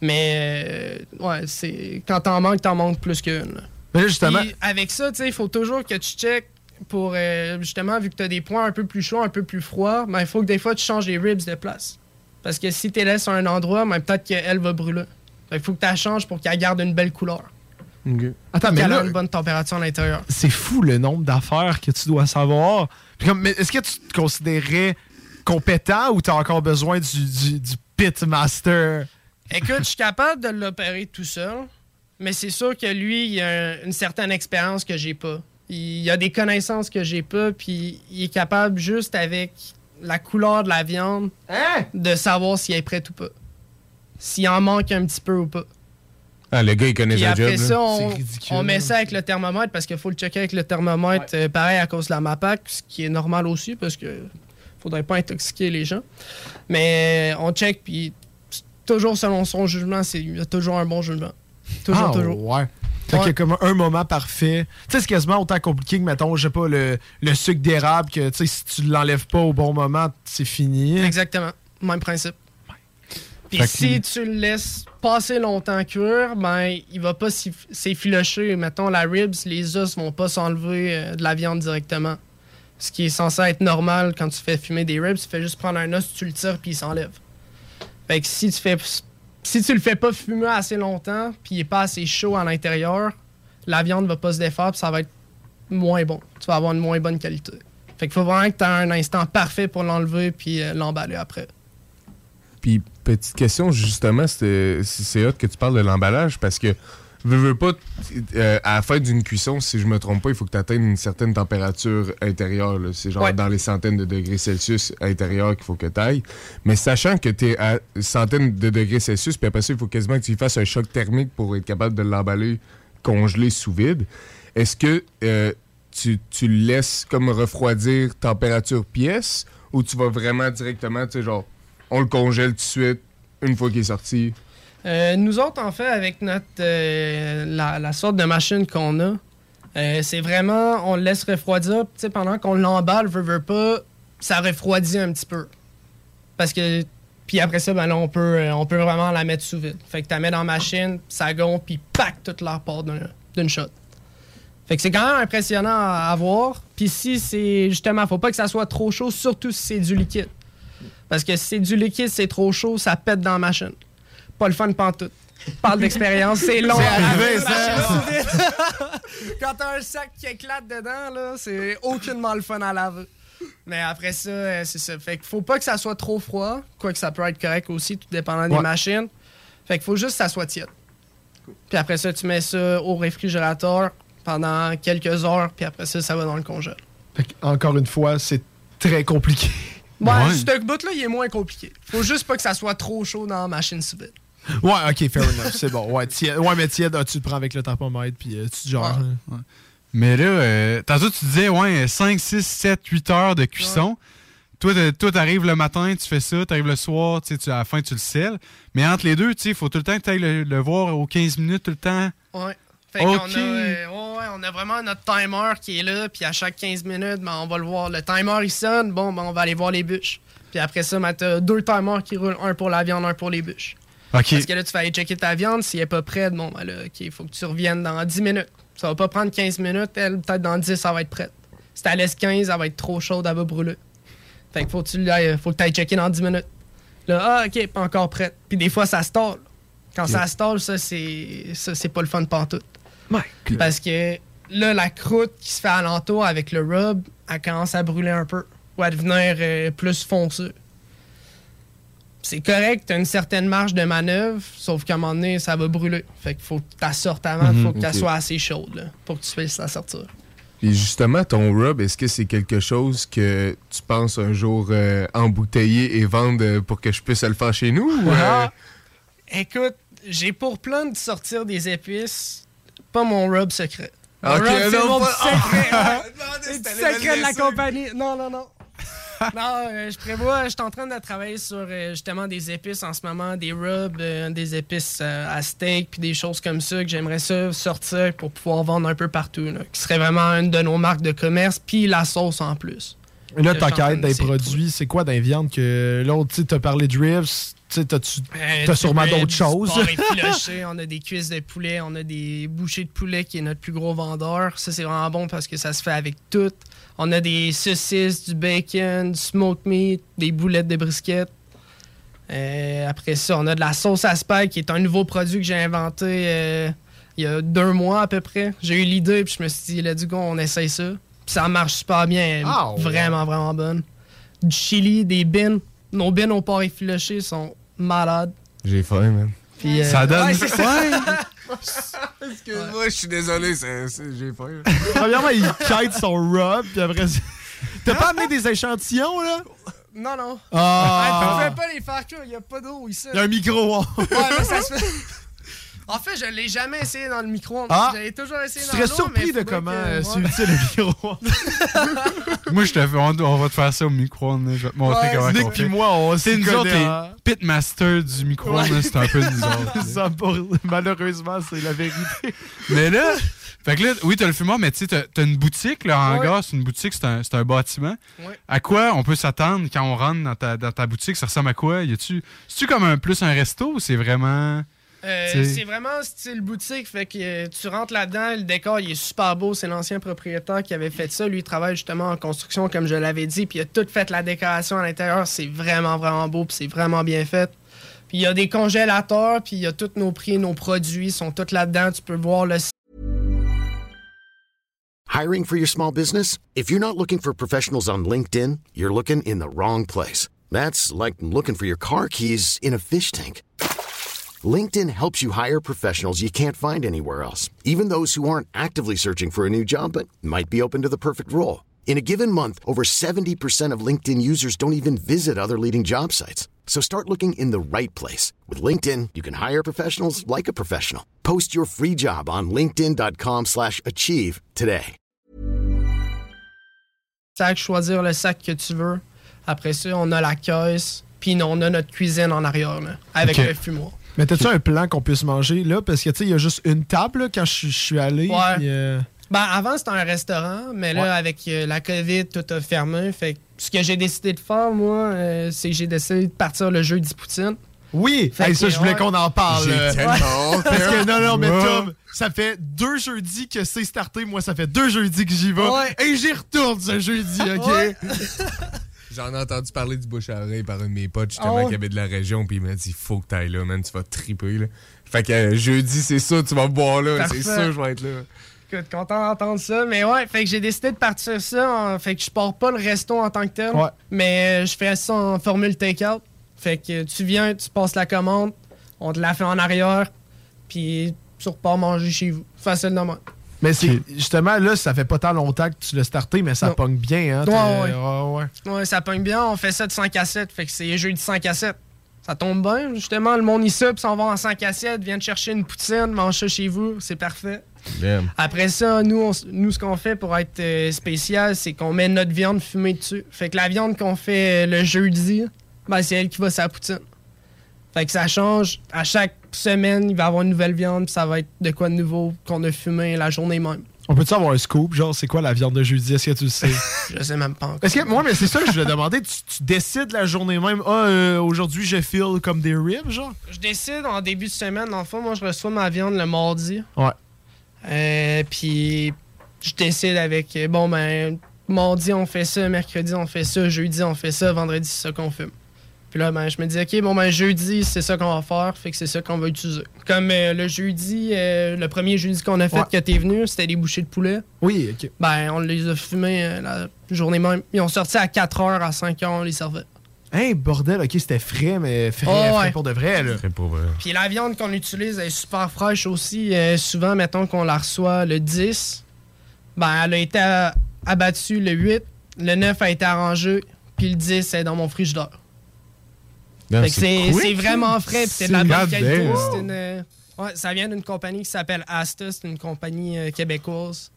Mais euh, ouais, c'est quand t'en manques, t'en manques plus qu'une. Mais justement. Puis avec ça, tu sais, il faut toujours que tu checkes pour euh, justement vu que t'as des points un peu plus chauds, un peu plus froids, ben il faut que des fois tu changes les ribs de place. Parce que si tu laisses à un endroit, ben, peut-être qu'elle va brûler. Il faut que tu la changes pour qu'elle garde une belle couleur. Attends, mais là- a une bonne température à l'intérieur. c'est fou le nombre d'affaires que tu dois savoir. Mais est-ce que tu te considérais compétent ou tu as encore besoin du, du, du pitmaster? Écoute, je suis capable de l'opérer tout seul, mais c'est sûr que lui, il a un- une certaine expérience que j'ai pas. Il a des connaissances que j'ai pas, puis il est capable juste avec la couleur de la viande de savoir si elle est prête ou pas. S'il en manque un petit peu ou pas. Ah, le gars, il connaît Puis sa après job. ça, là. on, on met ça avec le thermomètre parce qu'il faut le checker avec le thermomètre, euh, pareil à cause de la MAPAC, ce qui est normal aussi parce que faudrait pas intoxiquer les gens. Mais euh, on check, puis toujours selon son jugement, c'est il y a toujours un bon jugement. Toujours, Ah, toujours. Ouais. Fait qu'il y a comme un moment parfait. Tu sais, c'est quasiment autant compliqué que, mettons, je sais pas, le, le sucre d'érable, que, tu sais, si tu l'enlèves pas au bon moment, c'est fini. Exactement. Même principe. Puis que- si tu le laisses passer longtemps cuire, ben il va pas s'eff- s'effilocher. Mettons la ribs, les os vont pas s'enlever euh, de la viande directement. Ce qui est censé être normal quand tu fais fumer des ribs, tu fais juste prendre un os, tu le tires puis il s'enlève. Fait que si tu fais si tu le fais pas fumer assez longtemps puis il est pas assez chaud à l'intérieur, la viande va pas se défaire puis ça va être moins bon. Tu vas avoir une moins bonne qualité. Fait qu'il faut vraiment que tu un instant parfait pour l'enlever puis euh, l'emballer après. Puis, petite question, justement, c'est c'est hot que tu parles de l'emballage parce que, veux, veux pas, euh, à la fin d'une cuisson, si je me trompe pas, il faut que tu atteignes une certaine température intérieure. C'est genre Ouais. dans les centaines de degrés Celsius intérieurs qu'il faut que tu ailles. Mais sachant que tu es à centaines de degrés Celsius, puis après ça, il faut quasiment que tu fasses un choc thermique pour être capable de l'emballer congelé sous vide. est-ce que euh, tu, tu le laisses comme refroidir température pièce ou tu vas vraiment directement, tu sais, genre, on le congèle tout de suite une fois qu'il est sorti? Euh, nous autres, en fait, avec notre euh, la, sorte de machine qu'on a, euh, c'est vraiment, on le laisse refroidir. Tu sais, pendant qu'on l'emballe, veut, veut pas, ça refroidit un petit peu. Parce que, puis après ça, ben là, on peut, on peut vraiment la mettre sous vide. Fait que tu la mets dans la machine, ça gonfle, puis pack, toute leur part d'un- d'une shot. Fait que c'est quand même impressionnant à, à voir. Puis si c'est, justement, faut pas que ça soit trop chaud, surtout si c'est du liquide. Parce que si c'est du liquide, c'est trop chaud, ça pète dans la machine. Pas le fun pantoute. Parle d'expérience, c'est long. C'est à arrivé, laver, ça. Quand t'as un sac qui éclate dedans, là, c'est aucunement le fun à laver. Mais après ça, euh, c'est ça. Fait qu'il faut pas que ça soit trop froid, quoique ça peut être correct aussi, tout dépendant des Ouais. machines. Fait qu'il faut juste que ça soit tiède. Puis après ça, tu mets ça au réfrigérateur pendant quelques heures, puis après ça, ça va dans le congèle. Fait que, encore une fois, c'est très compliqué. Ouais, ce bout-là, il est moins compliqué. Faut juste pas que ça soit trop chaud dans la machine sous vide. Ouais, ok, fair enough, c'est bon. Ouais, tiède- ouais mais tiède, ah, tu le prends avec le thermomètre, puis euh, tu te genres. hein. Mais là, euh, tantôt, tu disais, ouais, 5, 6, 7, 8 heures de cuisson. Toi, t'arrives le matin, tu fais ça, t'arrives le soir, tu à la fin, tu le scelles. Mais entre les deux, tu sais, il faut tout le temps que tu ailles le, le voir aux 15 minutes, tout le temps. Ouais. Fait qu'on Ok. a, euh, ouais, ouais, on a vraiment notre timer qui est là, puis à chaque 15 minutes, ben, on va le voir. Le timer, il sonne, bon, ben, on va aller voir les bûches. Puis après ça, ben, t'as deux timers qui roulent, un pour la viande, un pour les bûches. Parce que là, tu vas aller checker ta viande, s'il est pas prête, bon, ben là, OK, il faut que tu reviennes dans 10 minutes. Ça va pas prendre 15 minutes, elle, peut-être dans 10, ça va être prête. Si t'as laisse 15, elle va être trop chaude, elle va brûler. Fait que faut que tu l'ailles- faut que tu ailles checker dans 10 minutes. Là, ah, OK, pas encore prête. Puis des fois, ça stall. Quand Ok. ça stall, ça, c'est ça, c'est pas le fun pantoute. Parce que là, la croûte qui se fait alentour avec le rub, elle commence à brûler un peu. Ou à devenir euh, plus foncée. C'est correct, t'as une certaine marge de manœuvre, sauf qu'à un moment donné, ça va brûler. Fait qu'il faut que tu sortes avant, il Mhm. faut que tu Ok. sois assez chaude là, pour que tu puisses la sortir. Et justement, ton rub, est-ce que c'est quelque chose que tu penses un jour euh, embouteiller et vendre euh, pour que je puisse le faire chez nous? ou, euh, Ah, Écoute, j'ai pour plan de sortir des épices, pas mon rub secret. Mon rub, c'est mon pas- secret. Ah, non, C'est le secret de la compagnie. Non, non, non. non, euh, je prévois, je suis en train de travailler sur euh, justement des épices en ce moment, des rubs, euh, des épices à steak, puis des choses comme ça que j'aimerais ça sortir pour pouvoir vendre un peu partout, là, qui serait vraiment une de nos marques de commerce, puis la sauce en plus. Et là, ta quête des produits, c'est quoi les viandes que l'autre, tu t'as parlé de ribs, tu t'as du sûrement d'autres choses. on a des cuisses de poulet, on a des bouchées de poulet qui est notre plus gros vendeur. Ça, c'est vraiment bon parce que ça se fait avec tout. On a des saucisses, du bacon, du smoked meat, des boulettes de brisket. Euh, après ça, on a de la sauce à spag qui est un nouveau produit que j'ai inventé euh, il y a deux mois à peu près. J'ai eu l'idée puis je me suis dit, let's go, on essaye ça. Puis ça marche super bien. Ah, ouais. Vraiment, vraiment bonne. Du chili, des bins. Nos bins au porc effiloché sont malades. J'ai faim, man. Puis, euh, Ça donne- ouais, c'est ça. Excuse-moi, je suis désolé, c'est- c'est- j'ai faim. Premièrement, il quête son rub, puis après. ça- T'as pas amené des échantillons, là? Non, non. Ah. Tu peux pas les faire cuire, il n'y a pas d'eau ici. Il y a un micro. hein. Ouais, mais ça se fait. En fait, je l'ai jamais essayé dans le micro-ondes. Ah. J'avais toujours essayé Tu dans serais l'eau, surpris mais de faudrait comment que- euh, ouais. c'est utile le micro. Moi, je te fais, on, on va te faire ça au micro-ondes. là. Je vais te montrer Ouais, comment Nick on fait. moi, on C'est nous autres, les hein. pitmasters du micro-ondes. là, C'est un peu nous autres. là. Ça, pour- Malheureusement, c'est la vérité. Mais là, fait que là, oui, t'as le fumoir, mais tu sais, t'as t'as une boutique, là, en Ouais. gare, c'est une boutique, c'est un, c'est un bâtiment. Ouais. À quoi on peut s'attendre quand on rentre dans ta, dans ta boutique? Ça ressemble à quoi? Y a-tu, c'est-tu comme un plus un resto ou c'est vraiment. Euh, c'est vraiment style boutique, fait que euh, tu rentres là-dedans, le décor il est super beau, c'est l'ancien propriétaire qui avait fait ça, lui il travaille justement en construction comme je l'avais dit, puis il a tout fait la décoration à l'intérieur, c'est vraiment vraiment beau, puis c'est vraiment bien fait. Puis il y a des congélateurs, puis il y a tous nos prix, nos produits sont tous là-dedans, tu peux voir le Hiring for your small business? If you're not looking for professionals on LinkedIn, you're looking in the wrong place. That's like looking for your car keys in a fish tank. LinkedIn helps you hire professionals you can't find anywhere else, even those who aren't actively searching for a new job but might be open to the perfect role. In a given month, over 70% of LinkedIn users don't even visit other leading job sites. So start looking in the right place. With LinkedIn, you can hire professionals like a professional. Post your free job on linkedin.com/achieve slash achieve today. sac, choisir le sac que tu veux. Après ça, on a la caisse, puis on a notre cuisine en arrière, là, avec Ok. le fumoir. Mais t'as-tu un plan qu'on puisse manger là? Parce que tu sais, il y a juste une table là, quand je suis allé. Ouais. euh, Ben, avant, c'était un restaurant, mais là, Ouais. avec euh, la COVID, tout a fermé. Fait que ce que j'ai décidé de faire, moi, euh, c'est que j'ai décidé de partir le jeudi poutine. Oui, Fait Hey, ça, je voulais ouais. qu'on en parle. J'ai tellement. Parce que non, non, mais. Tom, ça fait deux jeudis que c'est starté. Moi, ça fait deux jeudis que j'y vais. Ouais. Et j'y retourne ce jeudi, OK? J'en ai entendu parler du bouche à oreille par un de mes potes justement Ah ouais? qui avait de la région puis il m'a dit faut que t'ailles là man tu vas triper là. Fait que euh, jeudi c'est ça tu vas boire là c'est sûr je vais être là. Écoute, content d'entendre ça. Mais ouais, fait que j'ai décidé de partir ça. en- fait que je pars pas le resto en tant que tel. Ouais. Mais euh, je fais ça en formule take-out. Fait que tu viens, tu passes la commande, on te la fait en arrière, puis tu repars manger chez vous. Facile de même. Mais c'est justement là, ça fait pas tant longtemps que tu l'as starté, mais ça Non. pogne bien, hein? Ouais, ouais. ouais, ouais. Ouais, ça pogne bien. On fait ça de 5 à 7. Fait que c'est jeudi 5 à 7. Ça tombe bien. Justement, le monde ici, puis s'en va en 5 à 7, viennent chercher une poutine, mange ça chez vous. C'est parfait. Après ça, nous, on nous ce qu'on fait pour être euh, spécial, c'est qu'on met notre viande fumée dessus. Fait que la viande qu'on fait euh, le jeudi, ben, c'est elle qui va sa poutine. Fait que ça change. À chaque semaine, il va y avoir une nouvelle viande, puis ça va être de quoi de nouveau qu'on a fumé la journée même. On peut-tu avoir un scoop? Genre, c'est quoi la viande de jeudi? Est-ce que tu le sais? Je sais même pas encore. Est-ce que, moi, mais c'est ça que je voulais demander. Tu, tu décides la journée même, ah, euh, aujourd'hui, je feel comme des ribs, genre? Je décide en début de semaine, dans le fond, moi je reçois ma viande le mardi. Ouais. Euh, puis je décide avec, euh, bon ben, mardi on fait ça, mercredi on fait ça, jeudi on fait ça, vendredi c'est ça qu'on fume. Puis là, ben, je me dis, ok, bon ben, jeudi c'est ça qu'on va faire, fait que c'est ça qu'on va utiliser. Comme euh, le jeudi, euh, le premier jeudi qu'on a fait Ouais. que t'es venu, c'était des bouchées de poulet. Oui, ok. Ben, on les a fumés euh, la journée même. Ils ont sorti à 4h, à 5h, on les servait. Hey, bordel, ok, c'était frais, mais frais, Oh, frais ouais. pour de vrai, là. Très pauvre. Puis la viande qu'on utilise elle est super fraîche aussi. Euh, souvent, mettons qu'on la reçoit le 10, ben elle a été abattue le 8, le 9 a été arrangé, puis le 10 est dans mon frigidaire. C'est vraiment frais, puis c'est de la bonne qualité. une, euh, ouais, ça vient d'une compagnie qui s'appelle Asta, c'est une compagnie euh, québécoise.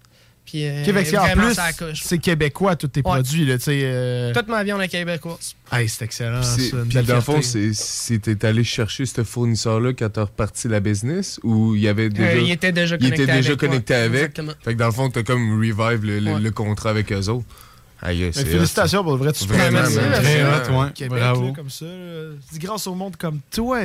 Puis euh, Québec, en plus, c'est québécois, tous tes Ouais. produits, là, tu sais. euh, Toute ma viande est québécoise. Hey, c'est excellent, Puis ça. Puis dans le fond, c'était allé chercher ce fournisseur-là quand t'as reparti la business ou il y avait déjà. Euh, il était déjà il connecté était déjà avec, connecté avec? Fait que dans le fond, t'as comme revive le, le- Ouais. le contrat avec eux autres. Aïe, c'est félicitations pour le vrai, tu Vraiment. Très Vraiment. hot, ouais. Québec, Bravo. là, comme ça. C'est grâce au monde comme toi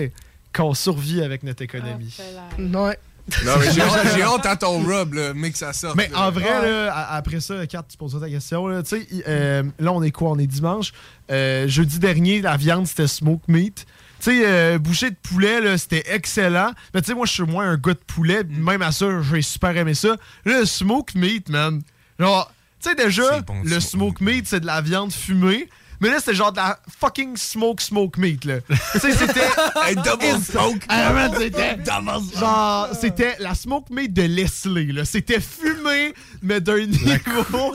qu'on survit avec notre économie. Ouais. Non, mais j'ai hâte à ton rub, là, mais que ça sorte. Mais là. en vrai, là, après ça, Kat, tu poses ta question. Là, Tu sais, il- euh, là, on est quoi? On est dimanche. Euh, jeudi dernier, la viande, c'était smoke meat. Tu sais, euh, boucher de poulet, là, c'était excellent. Mais tu sais, moi, je suis moins un gars de poulet. Même à ça, j'ai super aimé ça. Le smoke meat, man. Genre, tu sais, déjà, bon, le smoke smoke meat, c'est de la viande fumée. Mais là, c'était genre de la fucking smoke smoke meat, là. tu sais, c'était... Hey, double smoke! Ah, c'était. Genre, c'était la smoke meat de Leslie, là. C'était fumé, mais d'un niveau.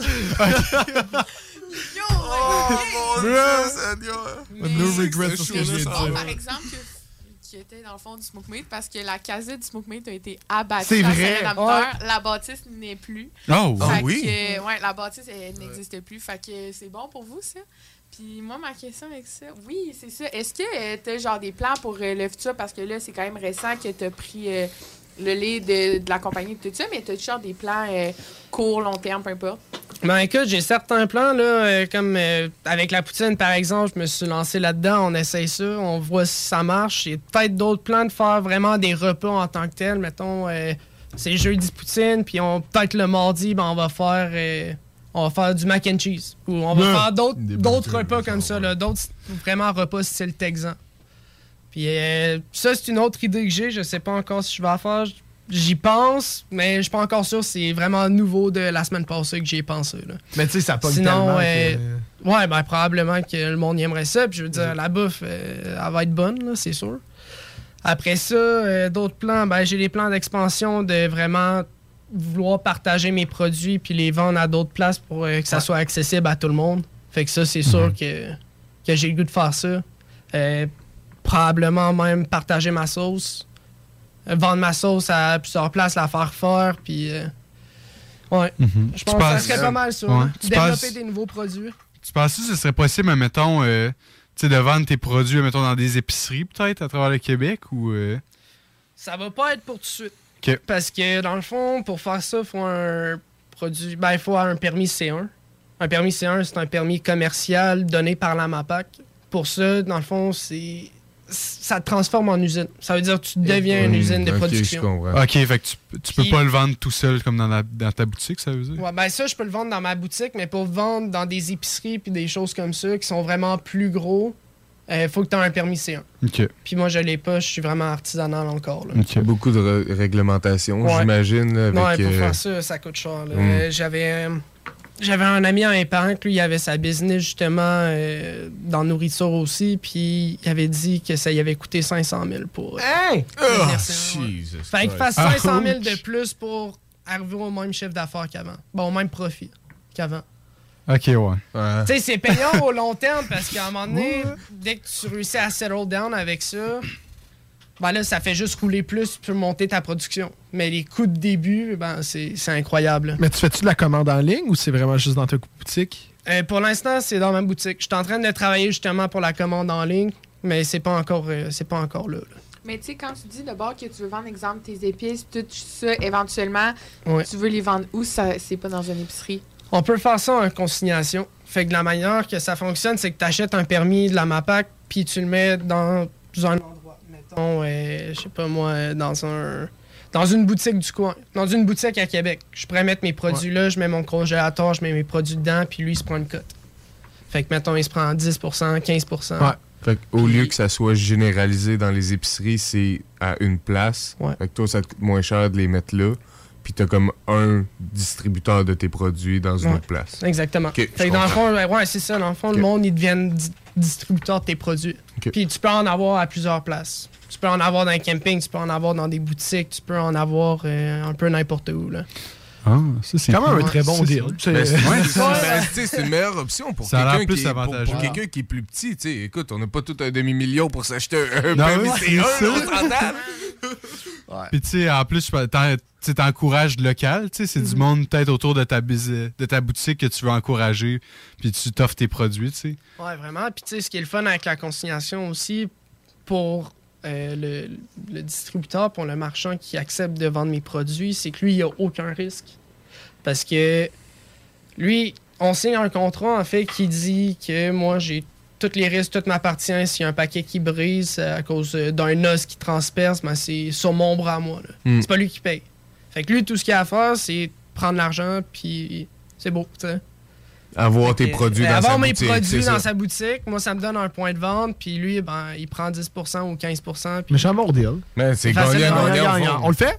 Oh mon Dieu, Seigneur! No regrets ce que je viens de show-là, dire. par exemple, que- qui était dans le fond du smoke meat parce que la casette du smoke meat a été abattue. C'est la vrai. après. La bâtisse n'est plus. Oh, Ah oui? que, ouais, la bâtisse, elle n'existe plus. Fait que c'est bon pour vous, ça. Puis moi, ma question avec ça, oui, c'est ça. Est-ce que tu as genre des plans pour euh, le futur? Parce que là, c'est quand même récent que tu as pris euh, le lait de, de la compagnie et tout ça, mais tu as genre des plans euh, court, long terme, peu importe? Ben écoute, j'ai certains plans, là, euh, comme euh, avec la poutine, par exemple, je me suis lancé là-dedans, on essaye ça, on voit si ça marche. J'ai peut-être d'autres plans de faire vraiment des repas en tant que tel. Mettons, euh, c'est jeudi poutine, puis on peut-être le mardi, ben, on va faire euh, on va faire du mac and cheese. Ou on va faire d'autres repas comme ça, là, d'autres vraiment repas style texan. Puis euh, ça, c'est une autre idée que j'ai, je sais pas encore si je vais la faire. J'y pense, mais je suis pas encore sûr. C'est vraiment nouveau de la semaine passée que j'y ai pensé. Là. Mais tu sais, ça pogne Sinon, euh, que- Ouais, ben probablement que le monde y aimerait ça. Puis je veux dire, la bouffe, euh, elle va être bonne, là, c'est sûr. Après ça, euh, d'autres plans, ben j'ai des plans d'expansion de vraiment vouloir partager mes produits puis les vendre à d'autres places pour que ça soit accessible à tout le monde. Fait que ça, c'est sûr que, que j'ai le goût de faire ça. Probablement même partager ma sauce. Euh, vendre ma sauce à plusieurs places, la faire faire, puis... euh, ouais. Mhm. Je Tu pense que ça serait pas mal ça. Ouais. Développer des nouveaux produits. Tu penses que ce serait possible, mettons, euh, de vendre tes produits, mettons, dans des épiceries, peut-être, à travers le Québec, ou... euh, Ça va pas être pour tout de suite. Parce que dans le fond, pour faire ça, il faut un produit. Ben, il faut avoir un permis C1. Un permis C1, c'est un permis commercial donné par la MAPAC. Pour ça, dans le fond, c'est. Ça te transforme en usine. Ça veut dire que tu deviens une Hmm, usine de production. OK, fait que tu, tu peux Puis- pas le vendre tout seul comme dans, la- dans ta boutique, ça veut dire? Ouais, ben ça, je peux le vendre dans ma boutique, mais pour vendre dans des épiceries puis des choses comme ça qui sont vraiment plus gros, il faut que tu aies un permis C1. OK. Puis moi, je l'ai pas, je suis vraiment artisanal encore. Là. Beaucoup de ré- réglementations, Ouais. j'imagine. Non, pour euh, faire ça, ça coûte cher. là. Mm. Euh, J'avais euh, j'avais un ami à un parent que lui, il avait sa business justement euh, dans la nourriture aussi, puis il avait dit que ça y avait coûté 500 000 pour. euh, Hey! devenir Oh, C1, ouais. Jesus Fallait qu'il fasse Christ. 500 000 Ouch. de plus pour arriver au même chiffre d'affaires qu'avant. Bon, au même profit qu'avant. OK, ouais. Tu sais, c'est payant au long terme parce qu'à un moment donné, dès que tu réussis à settle down avec ça, ben là, ça fait juste rouler plus, tu peux monter ta production. Mais les coûts de début, ben, c'est c'est incroyable. Mais tu fais-tu de la commande en ligne ou c'est vraiment juste dans ta boutique? Euh, pour l'instant, c'est dans ma boutique. Je suis en train de travailler justement pour la commande en ligne, mais c'est pas encore, euh, c'est pas encore là. là. Mais tu sais, quand tu dis d'abord que tu veux vendre, exemple, tes épices, tout ça, éventuellement, Ouais. tu veux les vendre où? Ça, c'est pas dans une épicerie. On peut faire ça en consignation. Fait que la manière que ça fonctionne, c'est que tu achètes un permis de la MAPAC, puis tu le mets dans un endroit. Mettons, euh, je sais pas moi, dans un. Dans une boutique du coin. Dans une boutique à Québec. Je pourrais mettre mes produits là, je mets mon congélateur, je mets mes produits dedans, puis lui, il se prend une cote. Fait que, mettons, il se prend 10% 15% Fait au lieu que ça soit généralisé dans les épiceries, c'est à une place. Fait que toi, ça te coûte moins cher de les mettre là. Puis t'as comme un distributeur de tes produits dans une Ouais. autre place. Exactement. Fait que dans le fond, ouais, ouais, c'est ça. Dans le fond, le monde, ils deviennent di- distributeurs de tes produits. Puis tu peux en avoir à plusieurs places. Tu peux en avoir dans un camping, tu peux en avoir dans des boutiques, tu peux en avoir euh, un peu n'importe où. Là. Ah, ça, c'est Quand même un très bon deal. c'est- Ben, ben, une meilleure option pour quelqu'un plus qui, quelqu'un qui est plus petit. tu sais. Écoute, on n'a pas tout un demi-million pour s'acheter un Non, permis ouais, C1, Puis tu sais, en plus, tu sais, t'encourages local, tu sais, c'est du Mhm. monde peut-être autour de ta, de ta boutique que tu veux encourager, puis tu t'offres tes produits, tu sais. Ouais, vraiment. Puis tu sais, ce qui est le fun avec la consignation aussi, pour euh, le, le distributeur, pour le marchand qui accepte de vendre mes produits, c'est que lui, il a aucun risque. Parce que lui, on signe un contrat, en fait, qui dit que moi, j'ai tous les risques, tout m'appartient. S'il y a un paquet qui brise euh, à cause euh, d'un os qui transperce, ben, c'est sur mon bras à moi. là. Mm. C'est pas lui qui paye. Fait que lui, tout ce qu'il a à faire, c'est prendre l'argent, puis c'est beau, tu sais. Avoir tes Fait produits euh, dans avoir sa mes boutique, produits c'est dans ça. sa boutique, moi, ça me donne un point de vente, puis lui, ben, il prend 10% ou 15% puis... Méchant bon deal. Mais c'est gagnant, gagnant, gagnant. On le fait?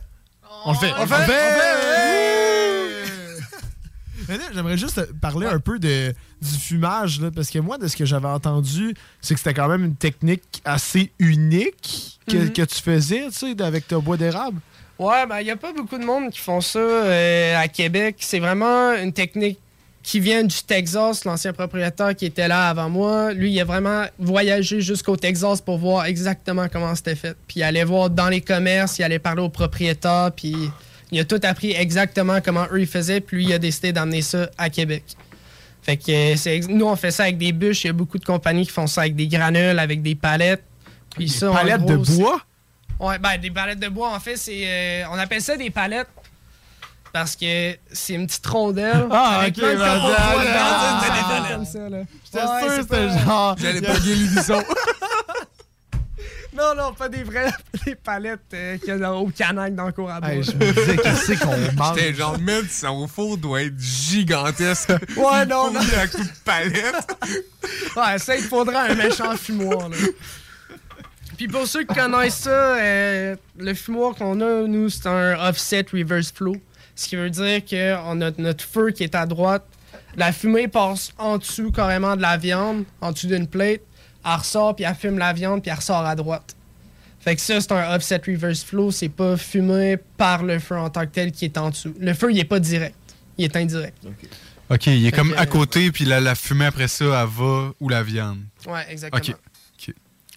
On le fait. On le fait? Mais là, J'aimerais juste parler un peu de, du fumage, là, parce que moi, de ce que j'avais entendu, c'est que c'était quand même une technique assez unique que, Mhm. que tu faisais, tu sais, avec ton bois d'érable. Ouais, ben, il n'y a pas beaucoup de monde qui font ça euh, à Québec. C'est vraiment une technique qui vient du Texas, l'ancien propriétaire qui était là avant moi. Lui, il a vraiment voyagé jusqu'au Texas pour voir exactement comment c'était fait. Puis il allait voir dans les commerces, il allait parler aux propriétaires, puis il a tout appris exactement comment eux ils faisaient, puis lui, il a décidé d'amener ça à Québec. Fait que euh, nous, on fait ça avec des bûches. Il y a beaucoup de compagnies qui font ça avec des granules, avec des palettes. Puis ça, en palettes gros, de bois? Ouais, ben des palettes de bois, en fait, c'est. euh, on appelle ça des palettes parce que c'est une petite rondelle. Ah, ok, de ah, des. J'étais sûr c'était pas- genre. J'allais pogner l'unisson. Non, non, pas des vraies des palettes euh, qu'il y a au canac dans le cours à bois. Hey, je me disais, qu'est-ce qu'on mange? J'étais genre, man, son four doit être gigantesque. Ouais, non, non. Il y a un coup de palette. Ouais, ça, il te faudra un méchant fumoir, là. Puis pour ceux qui connaissent ça, euh, le fumoir qu'on a, nous, c'est un offset reverse flow. Ce qui veut dire qu'on a notre feu qui est à droite. La fumée passe en dessous carrément de la viande, en dessous d'une plate. Elle ressort, puis elle fume la viande, puis elle ressort à droite. Fait que ça, c'est un offset reverse flow. C'est pas fumé par le feu en tant que tel qui est en dessous. Le feu, il est pas direct. Il est indirect. OK, il est Fait comme que- à côté, puis la, la fumée après ça, elle va où la viande. Ouais, exactement. OK.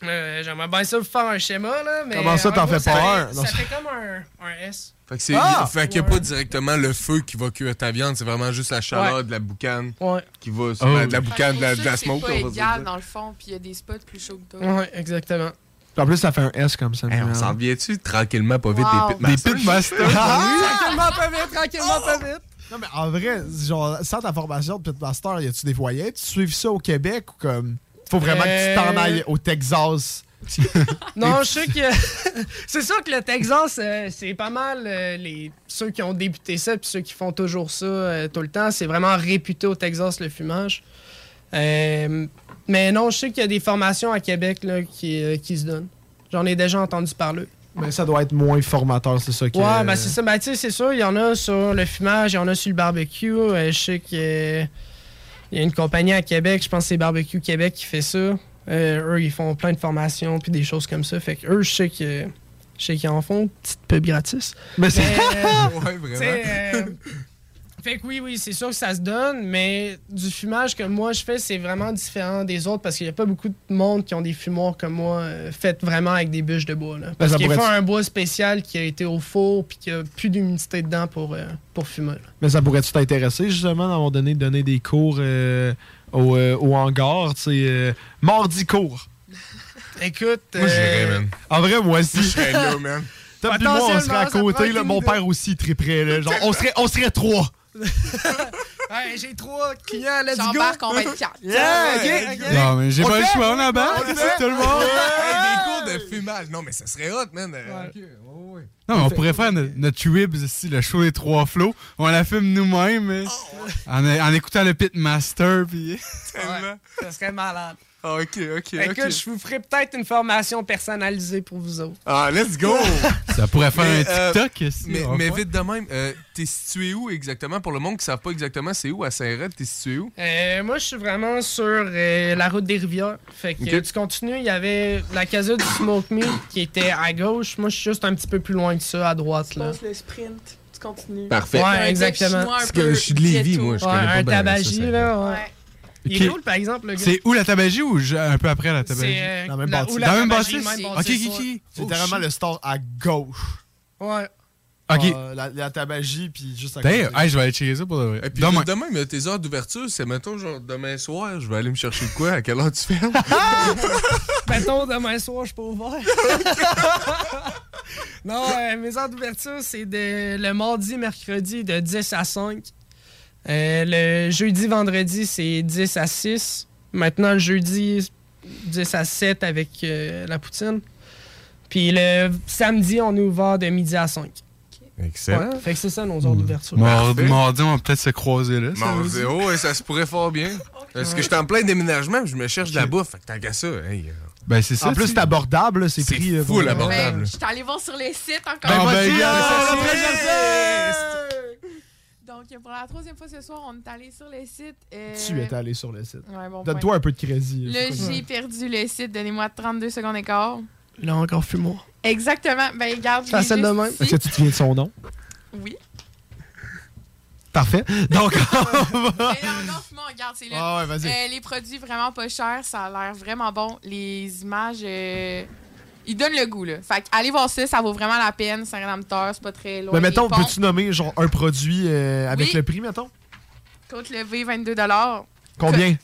Euh, J'aimerais bien ça vous faire un schéma, là. Mais Comment ça, en t'en fais ça pas fait- un? Non, Ça c'est- fait comme un, un S. Fait que c'est Ah! fait qu'il n'y a pas directement le feu qui va cuire ta viande, c'est vraiment juste la chaleur Ouais. de la boucane Ouais. qui va se Oh. mettre de la boucane, de la, de la C'est smoke. pas va se égal dans le fond, puis il y a des spots plus chauds que d'autres. Ouais, exactement. En plus, ça fait un S comme ça. Hey, on s'en vient-tu tranquillement, pas vite, Wow. des pitmasters? Des pitmasters. Tranquillement, pas vite, tranquillement, pas vite. Non, mais en vrai, genre, sans ta formation de pitmaster, y a-tu des moyens? Tu suives ça au Québec ou comme. Faut vraiment que tu t'en Euh, ailles au Texas? Non, je sais que. c'est sûr que le Texas, euh, c'est pas mal euh, les ceux qui ont débuté ça puis ceux qui font toujours ça euh, tout le temps. C'est vraiment réputé au Texas le fumage. Mais non, je sais qu'il y a des formations à Québec là, qui, qui se donnent. J'en ai déjà entendu parler. Mais ça doit être moins formateur, c'est ça que. Ouais, ben c'est ça. Ben, tu sais, c'est sûr, il y en a sur le fumage, il y en a sur le barbecue. Je sais qu'il y a une compagnie à Québec, je pense que c'est Barbecue Québec qui fait ça. Euh, eux, ils font plein de formations puis des choses comme ça. Fait que eux, je sais que je sais qu'ils en font petite pub gratis. Mais c'est. euh, Ouais, vraiment. Fait que oui, oui, c'est sûr que ça se donne, mais du fumage que moi je fais, c'est vraiment différent des autres parce qu'il n'y a pas beaucoup de monde qui ont des fumoirs comme moi, euh, faites vraiment avec des bûches de bois. Là. Parce ça qu'il faut pourrait- un bois spécial qui a été au four puis qui a plus d'humidité dedans pour, euh, pour fumer. là. Mais ça pourrait-tu t'intéresser, justement, à un moment donné, de donner des cours euh, au, euh, au hangar, tu sais, euh, mardi cours? Écoute, Moi, j'irais, man. En vrai, moi aussi. Je serais là, man. Moi, on serait à côté, là, être mon père aussi triperait, là. Genre, on serait, on serait trois. hey, j'ai trois clients, let's go! J'embarque, on va être quatre. Yeah, ok, ok. Non, mais j'ai pas le choix, on embarque, c'est tout le monde. Hey, des cours de fumage. Non, mais ça serait hot, man. Euh, ok, ouais, ouais. Non, mais on pourrait faire notre, notre ribs ici, le show des trois flots. On la filme nous-mêmes, mais en, en écoutant le Pitmaster, puis... Tellement. Ça serait malade. Ah, ok, ok, Écoute, ok. je vous ferai peut-être une formation personnalisée pour vous autres. Ah, let's go! Ça pourrait faire Mais, un euh, TikTok. Mais, mais vite de même, euh, t'es situé où exactement? Pour le monde qui ne savent pas exactement c'est où à Saint-Red, t'es situé où? Euh, moi, je suis vraiment sur euh, la route des rivières. Fait que euh, tu continues, il y avait la caserne du Smoke Me qui était à gauche. Moi, je suis juste un petit peu plus loin que ça, à droite. Là. le sprint, tu continues. Parfait. Ouais, exactement. Parce que je suis de Lévis, moi. Je Ouais, connais pas un tabagie, là. Ouais. Ouais. Il Ok. est cool, par exemple, le gars? C'est où la tabagie ou je- un peu après la tabagie? C'est euh, Dans la même bâtisse. Dans la même bâtisse? Ok. C'est Oh, littéralement shit. le store à gauche. Ouais. Ok. Ah, la, la tabagie, puis juste à D'ailleurs, côté. hey, je vais aller checker ça pour de vrai. Et puis Demain. demain, mais tes heures d'ouverture, c'est mettons genre demain soir, je vais aller me chercher de quoi? À quelle heure tu fermes? Mettons, demain soir, je suis pas ouvert. non, euh, mes heures d'ouverture, c'est de, le mardi, mercredi, de 10 à 5. Euh, le jeudi, vendredi, c'est 10 à 6. Maintenant, le jeudi, 10 à 7 avec euh, la poutine. Puis le samedi, on est ouvert de midi à 5. Excellent. Ouais, fait que c'est ça nos heures d'ouverture. Mardi, mardi, on va peut-être se croiser là. zéro, et ça se pourrait fort bien. Parce que je suis en plein déménagement, je me cherche de la bouffe. Fait que tant qu'à ça, hey, euh, Ben, c'est ça. En plus, c'est abordable, c'est C'est pris. euh, full pour- abordable. Ben, je suis allée voir sur les sites encore. Ben, vas-y, ben, regarde, regarde, ça, c'est- c'est- Donc, pour la troisième fois ce soir, on est allé sur les sites. euh, Tu es allé sur le site. Ouais, bon Donne-toi un peu de crédit. Là, j'ai perdu le site. Donnez-moi 32 secondes et quart. Là, encore fumoir. Exactement. Ben, l'ai Facile de même. Est-ce que tu te souviens de son nom? Oui. Parfait. Donc, on va... Mais non, fumons, regarde, c'est là. Ah ouais. Euh, les produits vraiment pas chers, ça a l'air vraiment bon. Les images, euh, ils donnent le goût, là. Fait que allez voir ça, ça vaut vraiment la peine. C'est un rédempteur, c'est pas très loin. Mais mettons, peux-tu nommer genre un produit euh, avec Oui. le prix, mettons? Côte levée, 22 Combien?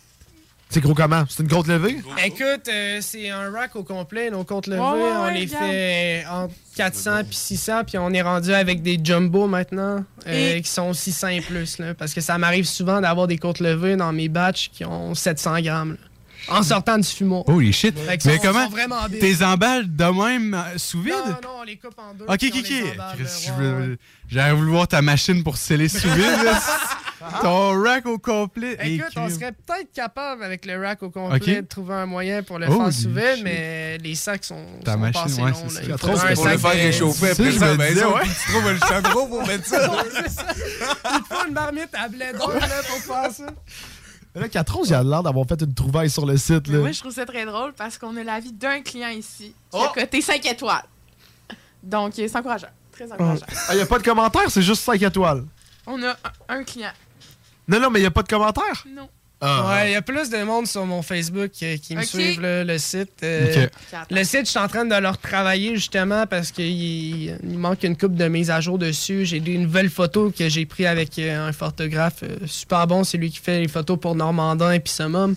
C'est gros comment? C'est une grosse levée? Écoute, euh, c'est un rack au complet. Nos Ouais, ouais, on les regarde. fait entre 400 puis 600, puis on est rendu avec des jumbo maintenant, euh, Et- qui sont 600 et plus. Là, parce que ça m'arrive souvent d'avoir des comptes levés dans mes batchs qui ont 700 grammes. là, en sortant du fumeau. Holy shit. Mais sont- comment? vraiment big. Tes emballes de même euh, sous vide? Non, non, on les coupe en deux. Ok, ok, ok. J'aurais voulu voir ta machine pour sceller sous vide. Ton rack au complet. Écoute, on serait peut-être capable avec le rack au complet de trouver un moyen pour le Holy faire sous vide, shit. mais les sacs sont, Ta sont machine, pas assez ouais, longs. ça. Il trousse, un pour le faire de- réchauffer Ça, après ça maison, ouais. tu trouves chandreau pour mettre ça. Ça. Il faut une marmite à blé là, pour faire ça. Là, Catron, il a l'air d'avoir fait une trouvaille sur le site. Là. moi, je trouve ça très drôle parce qu'on a l'avis d'un client ici qui Oh! a coté 5 étoiles. Donc, c'est encourageant. Très encourageant. Il n'y a pas de commentaire, c'est juste 5 étoiles. On a un, un client. Non, non, mais il n'y a pas de commentaire. Non. Ah. Ouais, il y a plus de monde sur mon Facebook euh, qui me suivent là, le site. euh. Le site, je suis en train de le retravailler justement parce qu'il il manque une coupe de mise à jour dessus. J'ai des nouvelles photos que j'ai prises avec euh, un photographe euh, super bon. C'est lui qui fait les photos pour Normandin et puis Summum.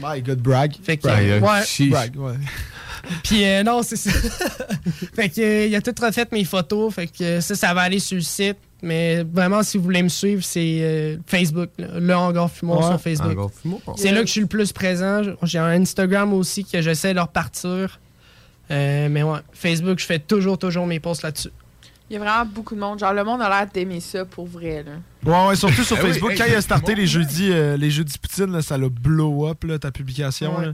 My God, brag. Fait que, Brag, euh, hein. ouais. Brag, ouais. Puis euh, non, c'est ça. fait que euh, il a tout refait mes photos. Fait que ça, ça va aller sur le site. Mais vraiment, si vous voulez me suivre, c'est euh, Facebook. là. Le Hangar Fumoir Ouais, sur Facebook. C'est là que je suis le plus présent. J'ai un Instagram aussi que j'essaie de repartir. Euh, mais ouais, Facebook, je fais toujours, toujours mes posts là-dessus. Il y a vraiment beaucoup de monde. Genre, le monde a l'air d'aimer ça pour vrai, là. Ouais, ouais, surtout sur Ah Facebook. quand il a starté monde, les jeudis, euh, les jeudis poutine, là, ça l'a blow up, là, ta publication. Ouais. là.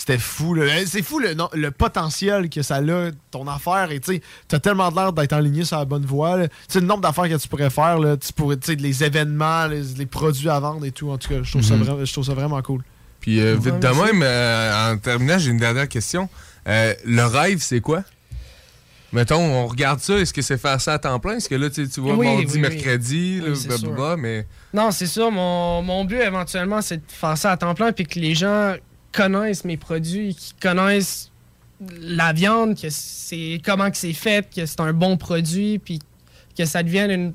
C'était fou. là. Eh, C'est fou le, non, le potentiel que ça a, ton affaire. Et tu sais, t'as tellement l'air d'être aligné sur la bonne voie. Tu sais, le nombre d'affaires que tu pourrais faire, là, tu pourrais, tu sais, les événements, les, les produits à vendre et tout. En tout cas, je trouve, ça, Mhm. vra- je trouve ça vraiment cool. Puis euh, vite de même, euh, en terminant, j'ai une dernière question. Euh, le rêve, c'est quoi? Mettons, on regarde ça, est-ce que c'est faire ça à temps plein? Est-ce que là, tu sais, tu vois Oui, mardi, oui, mercredi, Oui, là, c'est blablabla, mais... Non, c'est ça. Mon, mon but éventuellement, c'est de faire ça à temps plein puis que les gens connaissent mes produits, qu'ils connaissent la viande, que c'est comment que c'est fait, que c'est un bon produit, puis que ça devienne une-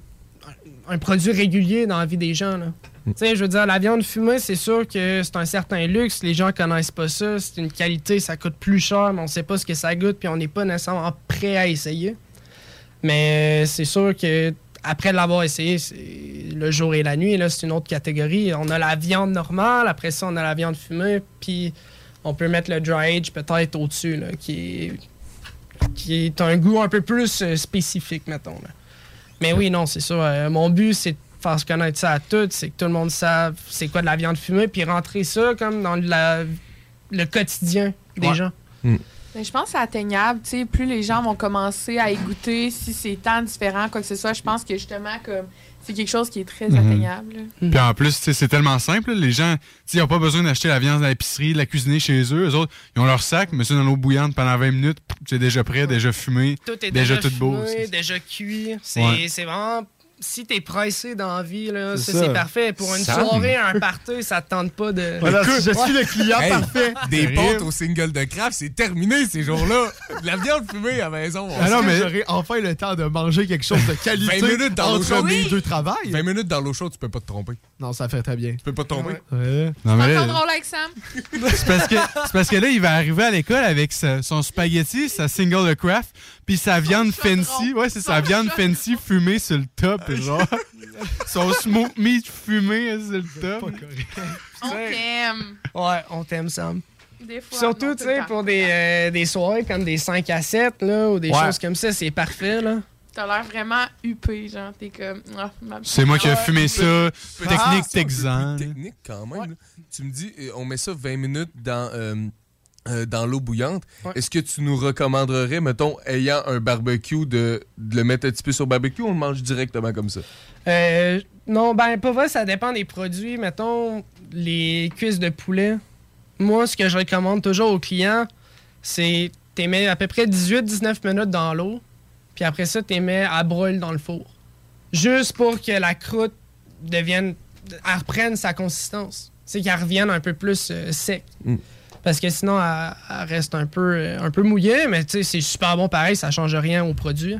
un produit régulier dans la vie des gens. là. Tu sais, je veux dire, la viande fumée, c'est sûr que c'est un certain luxe. Les gens connaissent pas ça. C'est une qualité, ça coûte plus cher, mais on sait pas ce que ça goûte, puis on n'est pas nécessairement prêt à essayer. Mais euh, c'est sûr que après l'avoir essayé, le jour et la nuit, là, c'est une autre catégorie. On a la viande normale, après ça, on a la viande fumée, puis on peut mettre le dry age peut-être au-dessus, là, qui est, qui est un goût un peu plus euh, spécifique, mettons. là. Mais oui, non, c'est sûr. euh, mon but, c'est de faire se connaître ça à tous, c'est que tout le monde sache c'est quoi de la viande fumée, puis rentrer ça comme dans la- le quotidien des Ouais. gens. Mais je pense que c'est atteignable. Tu sais, plus les gens vont commencer à y goûter, si c'est tant différent, quoi que ce soit, je pense que justement, comme c'est quelque chose qui est très Mhm. atteignable. Puis en plus, c'est tellement simple. là. Les gens, ils n'ont pas besoin d'acheter la viande à l'épicerie, de la cuisiner chez eux. Eux autres, ils ont leur sac, mais ça dans l'eau bouillante pendant 20 minutes. C'est déjà prêt, déjà fumé. Tout est déjà, déjà, tout beau. fumé, c'est- déjà cuit. C'est Ouais. c'est vraiment. Si t'es pressé dans la vie, là, C'est ça, ça. c'est parfait. Pour une Sam. soirée, un party, ça te tente pas de. Voilà, je suis le client Hey, parfait. Des pâtes au single de craft, c'est terminé ces jours-là. De la viande fumée à la maison. on Ah non, sait. mais j'aurai enfin le temps de manger quelque chose de qualité 20 minutes dans l'eau entre chaude. mes Oui. deux travails? 20 minutes dans l'eau chaude, tu peux pas te tromper. Non, ça fait très bien. Tu peux pas te tromper? Ouais. Ouais. Non, mais là, avec Sam. c'est parce, que, c'est parce que là, il va arriver à l'école avec sa- son spaghetti, sa single de craft, puis sa viande fancy. Ouais, c'est sa viande fancy fumée sur le top, genre. son smoke meat fumé sur le top. On t'aime. Ouais, on t'aime, Sam. Des fois. Surtout, tu sais, pour des, euh, des soirées comme des 5 à 7, là, ou des Ouais. choses comme ça, c'est parfait, là. T'as l'air vraiment huppé, genre. T'es comme. ah, C'est moi qui ai fumé ça. Ah, Technique plus Technique quand même. Tu me dis, euh, on met ça 20 minutes dans, euh, euh, dans l'eau bouillante. Ouais. Est-ce que tu nous recommanderais, mettons, ayant un barbecue, de, de le mettre un petit peu sur barbecue ou on le mange directement comme ça? Euh, non, ben, pas vrai, ça dépend des produits. Mettons, les cuisses de poulet. Moi, ce que je recommande toujours aux clients, c'est tu mets à peu près 18-19 minutes dans l'eau, puis après ça, tu mets à brûler dans le four. Juste pour que la croûte devienne. Elle reprenne sa consistance. C'est qu'elle revienne un peu plus euh, sec. Mm. Parce que sinon, elle, elle reste un peu, euh, un peu mouillée, mais tu sais, c'est super bon pareil, ça change rien au produit.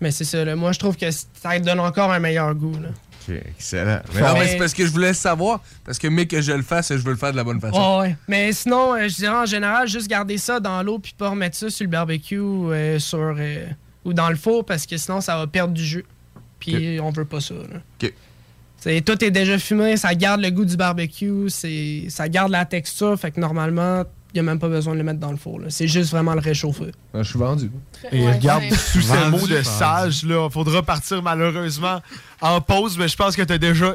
Mais c'est ça, là. moi je trouve que ça donne encore un meilleur goût. Là. Ok, excellent. Mais non, mais Mais- c'est parce que je voulais savoir. Parce que, mais que je le fasse, je veux le faire de la bonne façon. Ouais, ouais. Mais sinon, euh, je dirais en général, juste garder ça dans l'eau puis pas remettre ça sur le barbecue euh, sur, euh, ou dans le four parce que sinon, ça va perdre du jus. Puis on veut pas ça. là. Ok. Tout est déjà fumé, ça garde le goût du barbecue, c'est, ça garde la texture, fait que normalement, il n'y a même pas besoin de le mettre dans le four. là. C'est juste vraiment le réchauffer. Ah, je suis vendu. Et Ouais, regarde, ouais. sous ces mots de sage, là, faudra partir malheureusement en pause, mais je pense que t'as déjà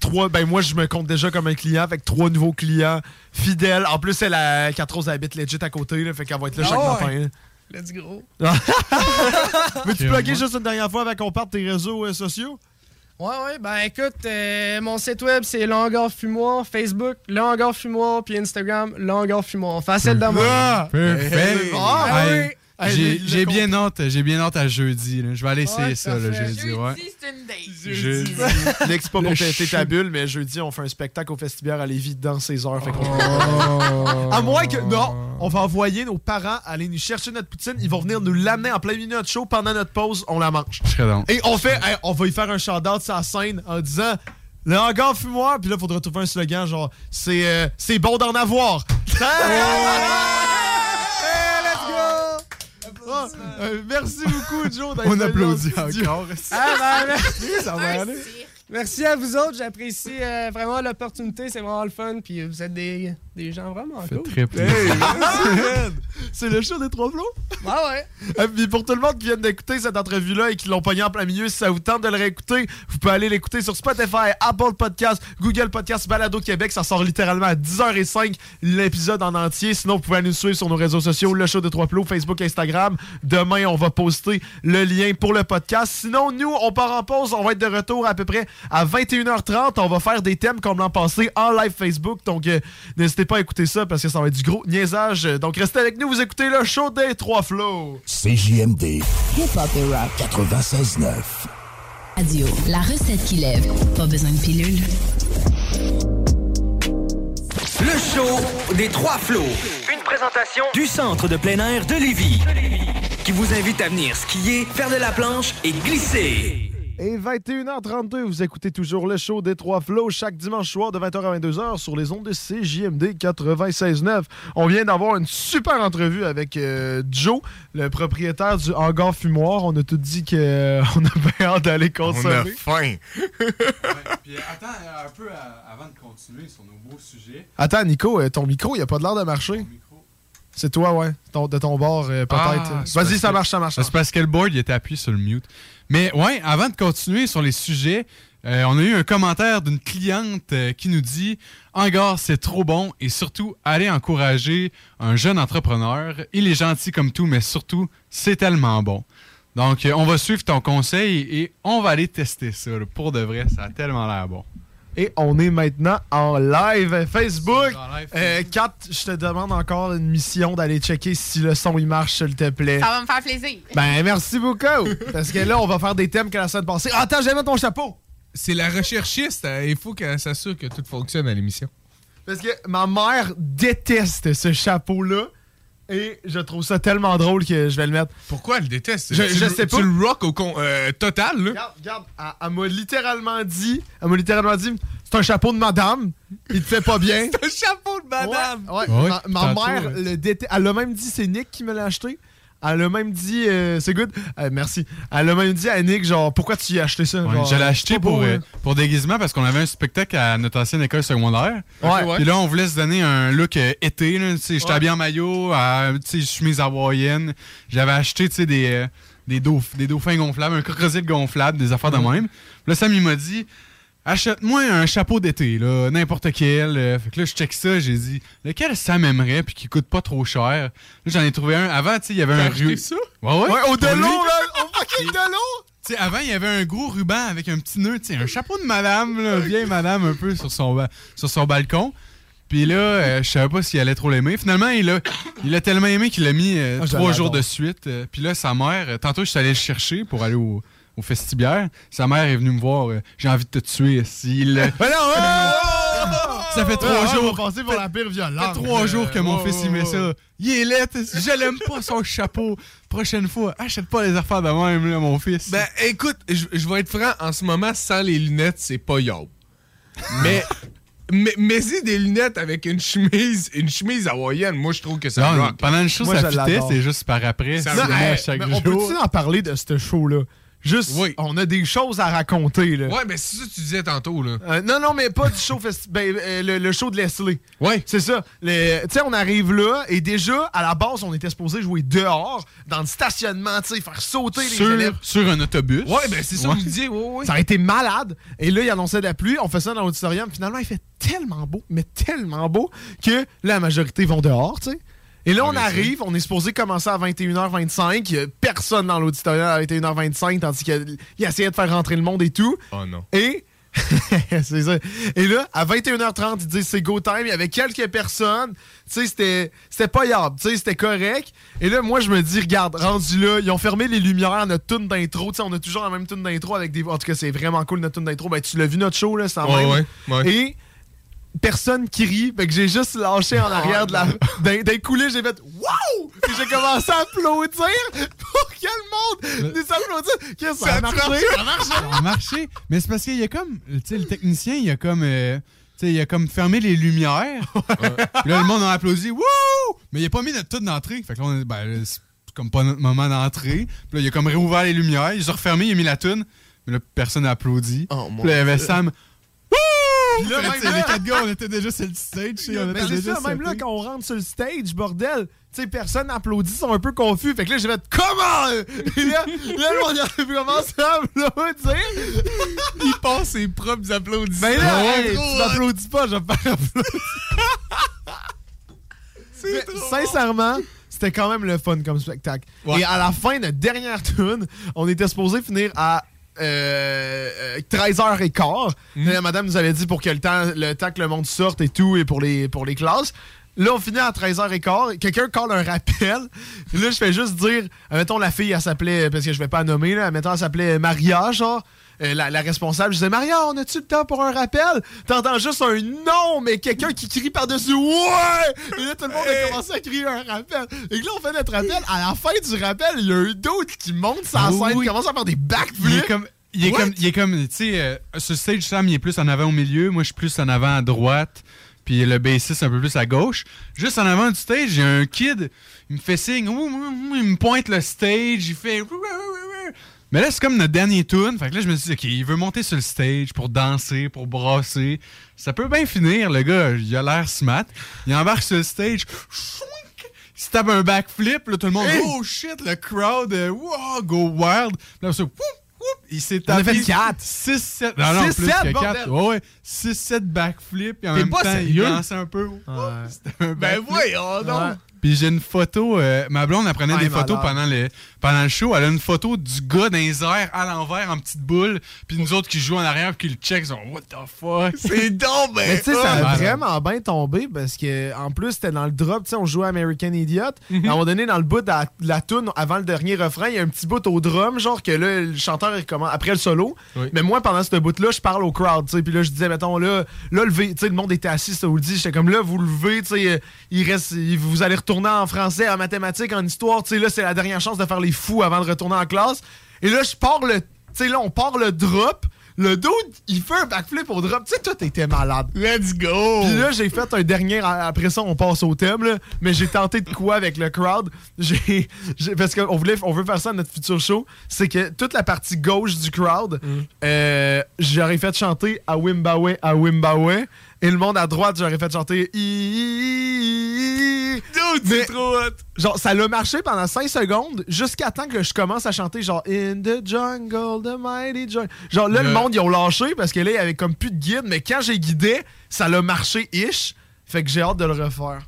trois. Ben moi, je me compte déjà comme un client, avec trois nouveaux clients fidèles. En plus, elle a 4 roses habite legit à côté, là, fait qu'elle va être là chaque Ah ouais? matin. Let's go. Veux-tu plugger juste une dernière fois avant qu'on parte tes réseaux euh, sociaux? Ouais, ouais, ben écoute, euh, mon site web c'est Langor Fumoir, Facebook, Langor Fumoir, puis Instagram, Langor Fumoir. Facile de moi. Ah! Hey. Ah, oui. Hey, J'ai le- le bien hâte, j'ai bien hâte à jeudi. là. Je vais aller essayer Ouais, ça, ça là, fait. jeudi. Ouais. c'est une date. Jeudi. Pas Le pour têter ta bulle, mais jeudi, on fait un spectacle au Festibière à Lévis dans 16 heures. Fait Oh. À moins que. Non, on va envoyer nos parents aller nous chercher notre poutine. Ils vont venir nous l'amener en plein milieu de notre show. Pendant notre pause, on la mange. Et on fait. hey, on va y faire un shout-out sur la scène en disant. Le hangar fumoir, puis là, il faudra trouver un slogan genre c'est euh, c'est bon d'en avoir. Ah, euh, merci beaucoup, Joe. d'être On applaudit encore. Ah, ben, merci. Ça va aller. Merci à vous autres, j'apprécie euh, vraiment l'opportunité, c'est vraiment le fun, puis vous êtes des, des gens vraiment Fait cool. très plaisir. Hey. C'est le show des trois flots. Ah ouais. Et puis pour tout le monde qui vient d'écouter cette entrevue-là et qui l'ont pogné en plein milieu, si ça vous tente de le réécouter, vous pouvez aller l'écouter sur Spotify, Apple Podcast, Google Podcast, Balado Québec. Ça sort littéralement à 10h05 l'épisode en entier. Sinon, vous pouvez aller nous suivre sur nos réseaux sociaux, le show des trois plots, Facebook, Instagram. Demain, on va poster le lien pour le podcast. Sinon, nous, on part en pause. On va être de retour à peu près à 21h30. On va faire des thèmes comme l'an passé en live Facebook. Donc, euh, n'hésitez pas à écouter ça parce que ça va être du gros niaisage. Donc, restez avec nous. Vous écoutez le show des trois flots. CJMD. Hip-hop et rap. 96.9. Radio, la recette qui lève. Pas besoin de pilule. Le show des trois flots. Une présentation du centre de plein air de Lévis. Qui vous invite à venir skier, faire de la planche et glisser. Et 21h32, vous écoutez toujours le show des Trois Flots chaque dimanche soir de 20h à 22h sur les ondes de CJMD 96.9. On vient d'avoir une super entrevue avec euh, Joe, le propriétaire du hangar fumoir. On a tout dit qu'on a bien hâte d'aller consommer. faim. Puis attends un peu avant de continuer sur nos beaux sujets. Attends, Nico, euh, ton micro, il a pas de l'air de marcher. C'est toi, ouais. Ton- de ton bord, euh, peut-être. Ah, c'est Vas-y, ça marche, ça marche. C'est parce que le board il était appuyé sur le mute. Mais ouais, avant de continuer sur les sujets, euh, on a eu un commentaire d'une cliente euh, qui nous dit Hangar, c'est trop bon et surtout, allez encourager un jeune entrepreneur. Il est gentil comme tout, mais surtout, c'est tellement bon. Donc, euh, on va suivre ton conseil et on va aller tester ça. Pour de vrai, ça a tellement l'air bon. Et on est maintenant en live Facebook. En live Euh, Kat, je te demande encore une mission d'aller checker si le son il marche, s'il te plaît. Ça va me faire plaisir. Ben, merci beaucoup. Parce que là, on va faire des thèmes que la semaine passée. Attends, j'ai mis ton chapeau. C'est la recherchiste. euh, Il faut qu'elle s'assure que tout fonctionne à l'émission. Parce que ma mère déteste ce chapeau-là. Et je trouve ça tellement drôle que je vais le mettre. Pourquoi elle déteste? Je, Tu je le- sais pas. Tu le rock au con- euh, total, là? Regarde, regarde. Elle, elle m'a littéralement dit. Elle m'a littéralement dit c'est un chapeau de madame. Il te fait pas bien. C'est un chapeau de madame! Ouais, Ouais, ma, mère ouais. le déteste. Elle a même dit c'est Nick qui me l'a acheté. Elle a même dit euh, c'est good. Euh, merci. Elle a même dit à Nick genre pourquoi tu y as acheté ça? Ouais, Genre, je l'ai acheté pour, beau, euh, hein. pour déguisement parce qu'on avait un spectacle à notre ancienne école secondaire. Ouais. Puis là, on voulait se donner un look euh, été. là. Tu sais, J'étais Ouais. habillé en maillot, à, chemise hawaïenne. J'avais acheté des, euh, des, dauph- des dauphins gonflables, un crocodile gonflable, des affaires de même. Puis là, Sam, il m'a dit Achète-moi un chapeau d'été, là, n'importe quel. Euh, Fait que là, je check ça, j'ai dit lequel Sam aimerait puis qui coûte pas trop cher? Là, j'en ai trouvé un. Avant, tu sais, il y avait un acheté ru- ça? Ouais, Ouais, au delon, là, au fucking delon. Tu sais, avant, il y avait un gros ruban avec un petit nœud, tu sais, un chapeau de madame, là, vieille madame un peu sur son, sur son balcon. Puis là, euh, je savais pas s'il allait trop l'aimer. Finalement, il a, il a tellement aimé qu'il l'a mis euh, Ah, trois jours de suite. Puis là, sa mère, tantôt, je suis allé le chercher pour aller au, au festibière. Sa mère est venue me voir. euh, J'ai envie de te tuer. S'il, Mais non, ça fait trois Ouais, jours. On va passer pour la pire violence. Ça fait trois jours que mon Oh, fils il met ça. Il est laid. Je l'aime pas son chapeau. Prochaine fois, achète pas les affaires de même, là, mon fils. Ben, écoute, je, je vais être franc, en ce moment, sans les lunettes, c'est pas yo. Mais, mais, mais-y des lunettes avec une chemise, une chemise hawaïenne, moi, je trouve que ça Non, rock. pendant le show, Moi, ça je fitait, l'adore. c'est juste par après. Ça Non, hey, chaque mais on jour. peut-tu en parler de ce show-là? Juste, Oui. on a des choses à raconter, là. Ouais, mais c'est ça que tu disais tantôt, là. Euh, non, non, mais pas du show festi- ben, euh, le, le show de Leslie. Ouais. C'est ça. Tu sais, on arrive là et déjà, à la base, on était supposé jouer dehors, dans le stationnement, tu sais, faire sauter les élèves. sur un autobus. Ouais, ben c'est ça que ouais, ouais. Ça a été malade. Et là, il annonçait de la pluie. On fait ça dans l'auditorium. Finalement, il fait tellement beau, mais tellement beau, que là, la majorité vont dehors, tu sais. Et là, on arrive, on est supposé commencer à 21h25. Il y a personne dans l'auditorium à 21h25, tandis qu'il essayait de faire rentrer le monde et tout. Oh non. Et c'est ça. Et là, à 21h30, ils disent c'est go time. Il y avait quelques personnes. Tu sais, c'était, c'était pas yard. Tu sais, c'était correct. Et là, moi, je me dis, regarde, rendu là, ils ont fermé les lumières, notre tune d'intro. Tu sais, on a toujours la même tune d'intro avec des. En tout cas, c'est vraiment cool notre tune d'intro. Ben, tu l'as vu notre show, là, c'est en Ouais, même. ouais, ouais. Et personne qui rit. Fait que j'ai juste lâché en arrière de la. D'un là, j'ai fait Wow! Et j'ai commencé à applaudir pour que le monde nous applaudisse. Qu'est-ce que ça a marché? Ça a marché! Ça a marché. Mais c'est parce qu'il y a comme, tu sais, le technicien, il a comme, euh, tu sais, il a comme fermé les lumières. Puis là, le monde a applaudi, wouh! Mais il a pas mis notre toute d'entrée. Fait que là, on est, ben, là, c'est comme pas notre moment d'entrée. Puis là, il a comme réouvert les lumières, il a refermé, il a mis la toune. Mais là, personne n'a applaudi. Oh, mon Puis là, il y avait Dieu. Sam. Puis là, même là- les quatre gars, on était déjà sur le stage. on Mais c'est ça, même là, quand on rentre sur le stage, bordel, tu sais, personne n'applaudit, ils sont un peu confus. Fait que là, j'ai fait Comment? Et là, là, monde a commencé à applaudir. Il passe ses propres applaudissements. Ben là, hey, tu m'applaudis pas, je vais faire applaudir. Mais sincèrement, c'était quand même le fun comme spectacle. Ouais. Et à la fin de dernière tune, on était supposé finir à euh, euh, 13h15. Mhm. La madame nous avait dit pour que le temps, le temps que le monde sorte et tout, et pour les, pour les classes. Là, on finit à 13h15. Quelqu'un colle un rappel. Là, je fais juste dire, mettons, la fille, elle s'appelait, parce que je vais pas la nommer, là, mettons, elle s'appelait Maria, genre. Euh, la, la responsable, je disais, Maria, on a-tu le temps pour un rappel? T'entends juste un non, mais quelqu'un qui crie par-dessus, ouais! Et là, tout le monde a commencé à crier un rappel. Et que là, on fait notre rappel. À la fin du rappel, il y a un d'autre qui monte sa Ah scène, oui. qui commence à faire des backflips. il est What? comme, il est comme, tu sais, euh, sur le stage, Sam, il est plus en avant au milieu. Moi, je suis plus en avant à droite. Puis le bassiste un peu plus à gauche. Juste en avant du stage, il y a un kid, il me fait signe, ouh, ouh, ouh, il me pointe le stage, il fait. ouh, ouh, ouh, ouh. Mais là, c'est comme notre dernier tune. Fait que là, je me suis dit, OK, il veut monter sur le stage pour danser, pour brasser. Ça peut bien finir, le gars. Il a l'air smart. Il embarque sur le stage. Il se tape un backflip. Là, tout le monde, Hey! oh shit, le crowd, euh, wow, go wild. Là, ça, whoop, whoop, il s'est On a tapé fait quatre. 6, 7. Non, non, Six, plus sept, que bordel. 4. Ouais, ouais. 6, 7 backflips. Puis en même pas temps, sérieux? il dansait un peu. C'était un Ben backflip. voyons donc. Ouais. Puis j'ai une photo, euh, ma blonde, elle prenait Ouais, des photos pendant le, pendant le show. Elle a une photo du gars dans les airs à l'envers en petite boule. Puis nous autres qui jouent en arrière puis qui le check, ils sont What the fuck? C'est donc, ben. Mais tu sais, ça a vraiment bien tombé parce que en plus, c'était dans le drop. Tu sais, on jouait American Idiot. À un moment donné, dans le bout de la, de la tune, avant le dernier refrain, il y a un petit bout au drum, genre que là, le chanteur, il après le solo. Oui. Mais moi, pendant ce bout-là, je parle au crowd. Puis là, je disais, mettons, là, là levez. Tu sais, le monde était assis, ça vous le dit. J'étais comme là, vous levez. Tu sais, euh, il reste, vous allez retourner en français, en mathématiques, en histoire. Tu sais, là, c'est la dernière chance de faire les fous avant de retourner en classe. Et là, je pars le. Tu sais, là, on part le drop. Le dude, il fait un backflip au drop. Tu sais, toi, t'étais malade. Let's go. Puis là, j'ai fait un dernier. Après ça, on passe au thème, là. Mais j'ai tenté de quoi avec le crowd? J'ai. Parce qu'on voulait, on veut faire ça à notre futur show. C'est que toute la partie gauche du crowd, euh, j'aurais fait chanter à Wimbawe, à Wimbawe. Et le monde à droite, j'aurais fait chanter. Dude, trop hot. Genre, ça l'a marché pendant 5 secondes jusqu'à temps que je commence à chanter genre In the jungle, the mighty jungle. Genre là, le Le- monde, ils ont lâché parce que là, il y avait comme plus de guide, mais quand j'ai guidé, ça l'a marché ish. Fait que j'ai hâte de le refaire.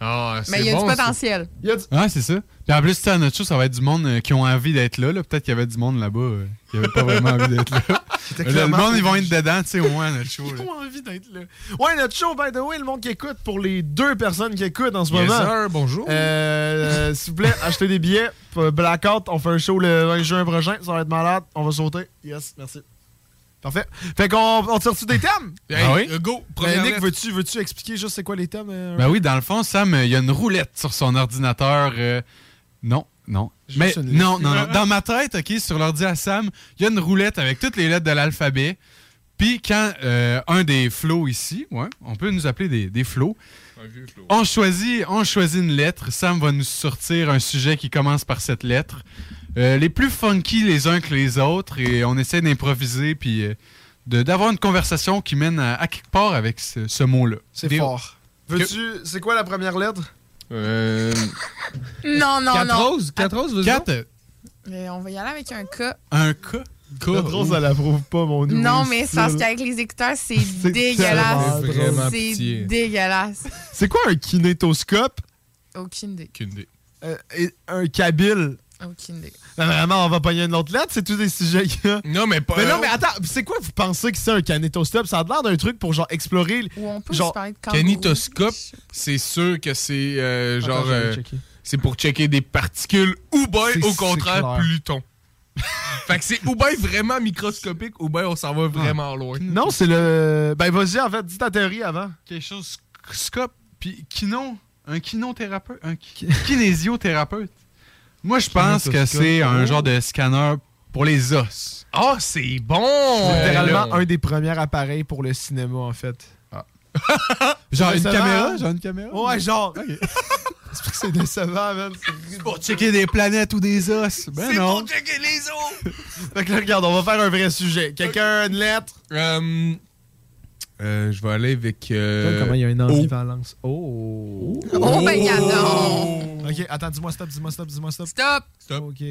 Ah, Mais il y a bon, du potentiel. Du- Ouais, c'est ça. Puis en plus, tu sais, à notre show, ça va être du monde euh, qui ont envie d'être là. là. Peut-être qu'il y avait du monde là-bas euh, qui avait pas vraiment envie d'être là. Le monde, ils vont être dedans, tu sais, au moins notre show. là. Ils ont envie d'être là. Ouais, notre show, by the way, le monde qui écoute, pour les deux personnes qui écoutent en ce Yes, moment. sir, bonjour. Euh, euh, S'il vous plaît, achetez des billets. Blackout, on fait un show le 20 juin prochain. Ça va être malade. On va sauter. Yes, merci. Parfait. Fait qu'on on tire-tu des thèmes? Hey, Ah oui? euh, go. Première Nick, veux-tu veux expliquer juste c'est quoi les thèmes? euh, Ben oui, dans le fond, Sam, il y a une roulette sur son ordinateur. euh, non, non. Juste Mais non, non, non. Dans ma tête, OK, sur l'ordi à Sam, il y a une roulette avec toutes les lettres de l'alphabet. Puis quand euh, un des flots ici, ouais, on peut nous appeler des, des flots, on choisit, on choisit une lettre. Sam va nous sortir un sujet qui commence par cette lettre. Euh, les plus funky les uns que les autres. Et on essaie d'improviser puis euh, de- d'avoir une conversation qui mène à, à quelque part avec ce, ce mot-là. C'est Des- fort. Veux-tu. C'est quoi la première lettre? Euh, Non, non, quatre non. roses, quatre roses, vas-y. Quatre, on va y aller avec un cas. un cas. Notre rose, elle approuve pas mon nouveau Non, mais c'est parce qu'avec les écouteurs, c'est C'est dégueulasse. C'est pitié. dégueulasse. C'est quoi un kinétoscope? Aucune idée. Aucune idée. Euh, un kabyle? Aucune idée. Ben, vraiment, on va pogner une autre lettre, c'est tous des sujets qu'il y a. Non, mais pas. Mais non, mais attends, c'est quoi vous pensez que c'est un canétostop? Ça a l'air d'un truc pour genre explorer. Ou on peut genre. Canitoscope, c'est sûr que c'est euh, genre. euh, c'est pour checker des particules ou bien au contraire. Pluton. fait que c'est ou bien vraiment microscopique ou bien on s'en va vraiment loin. Non, c'est le. Ben, vas-y, en fait, dis ta théorie avant. Quelque chose scope puis kino, un kinothérapeute, un ki- kinésio-thérapeute. Moi, je pense que c'est un Oh. genre de scanner pour les os. Ah, c'est bon! C'est littéralement un des premiers appareils pour le cinéma, en fait. Genre une caméra, genre une caméra? Ouais, genre. c'est pour que c'est décevant, man. C'est Pour checker des planètes ou des os. Ben C'est non. pour checker les os! Fait que là, regarde, on va faire un vrai sujet. Quelqu'un, une lettre? Euh, euh, je vais aller avec. euh, Comment il y a une O. ambivalence. Oh. Oh, ben, gadon. Ok, attends, dis-moi stop, dis-moi stop, dis-moi stop. Stop! Stop. Ok.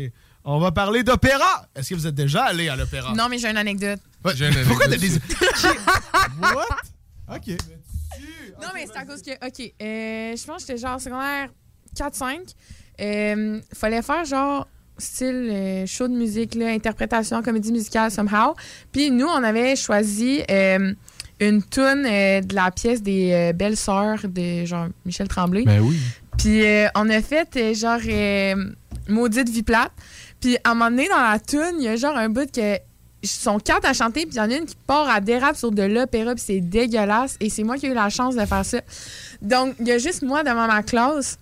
On va parler d'opéra. Est-ce que vous êtes déjà allé à l'opéra? Non, mais j'ai une anecdote. Ouais, J'ai une Pourquoi t'as anecdote des. What? Ok. Non, mais c'est à cause que, OK, euh, je pense que j'étais genre secondaire 4-5. Euh, fallait faire genre style euh, show de musique, là, interprétation, comédie musicale, somehow. Puis nous, on avait choisi euh, une tune euh, de la pièce des euh, Belles Sœurs de genre Michel Tremblay. Ben oui. Puis on a fait genre euh, Maudite vie plate. Puis à un moment donné, dans la tune, il y a genre un bout que sont quatre à chanter, puis il y en a une qui part à dérape sur de l'opéra, puis c'est dégueulasse. Et c'est moi qui ai eu la chance de faire ça. Donc, il y a juste moi devant ma classe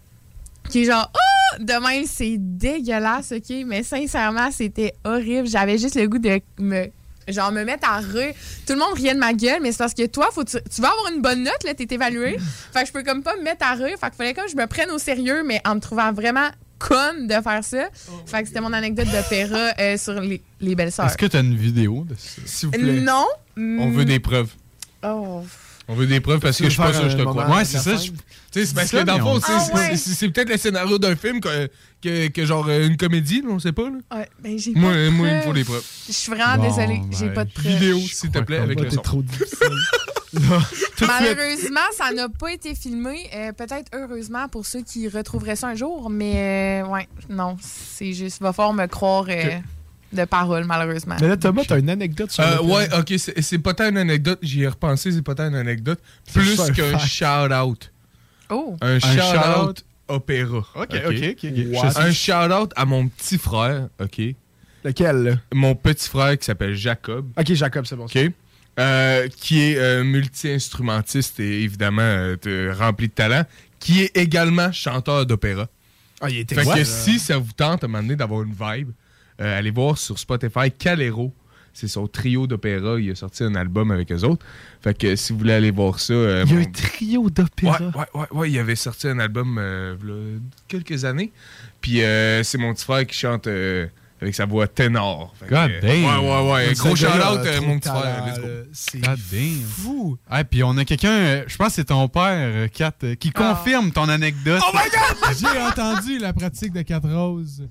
qui est genre, oh! De même, c'est dégueulasse, OK? Mais sincèrement, c'était horrible. J'avais juste le goût de me. Genre, me mettre à rire. Tout le monde riait de ma gueule, mais c'est parce que toi, faut tu, tu vas avoir une bonne note, là, t'es évalué. fait que je peux comme pas me mettre à rire. Fait qu'il fallait comme je me prenne au sérieux, mais en me trouvant vraiment conne de faire ça. Fait que c'était mon anecdote d'opéra euh, sur les, les belles sœurs. Est-ce que t'as une vidéo de ça? S'il vous Euh, Non. On veut des preuves. Oh. On veut des preuves parce que je suis pas sûr que je te crois. Ouais, c'est ça. c'est parce que dans le fond, c'est- Ah c'est peut-être le scénario d'un film que, genre euh, une comédie, on sait pas. Là. Ouais, ben j'ai Moi, moi, il me faut des preuves. Je suis vraiment désolée. J'ai ben, pas de preuves. Vidéo, s'il te plaît, avec le T'es son. trop. Malheureusement, ça n'a pas été filmé. Euh, Peut-être heureusement pour ceux qui retrouveraient ça un jour, mais euh, ouais, non, c'est juste, va falloir me croire de parole, malheureusement. Mais là, Thomas, t'as une anecdote sur Euh, ouais, ok, c'est c'est pas tant une anecdote, j'y ai repensé, c'est pas tant une anecdote, plus qu'un fact. shout-out. Oh! Un shout-out shout-out opéra. Ok, ok, ok. ok. What? Un shout-out à mon petit frère, ok. Lequel, là? Mon petit frère qui s'appelle Jacob, Ok, Jacob, c'est bon. ok. Euh, qui est euh, multi-instrumentiste et évidemment euh, rempli de talent, qui est également chanteur d'opéra. Ah, il était Fait que si ça vous tente à un moment donné d'avoir une vibe, euh, allez voir sur Spotify Calero. C'est son trio d'opéra. Il a sorti un album avec eux autres. Fait que si vous voulez aller voir ça. euh, Il y a un trio d'opéra. ouais, ouais, ouais, il avait sorti un album euh, v'là quelques années. Puis euh, c'est mon petit frère qui chante euh, avec sa voix ténor. Fait God damn. Ouais, ouais, ouais. Gros shout-out, a euh, mon petit frère. C'est God damn. fou. Ah, puis on a quelqu'un, je pense que c'est ton père, Kat, qui Ah. confirme ton anecdote. Oh my god! J'ai entendu la pratique de 4 roses.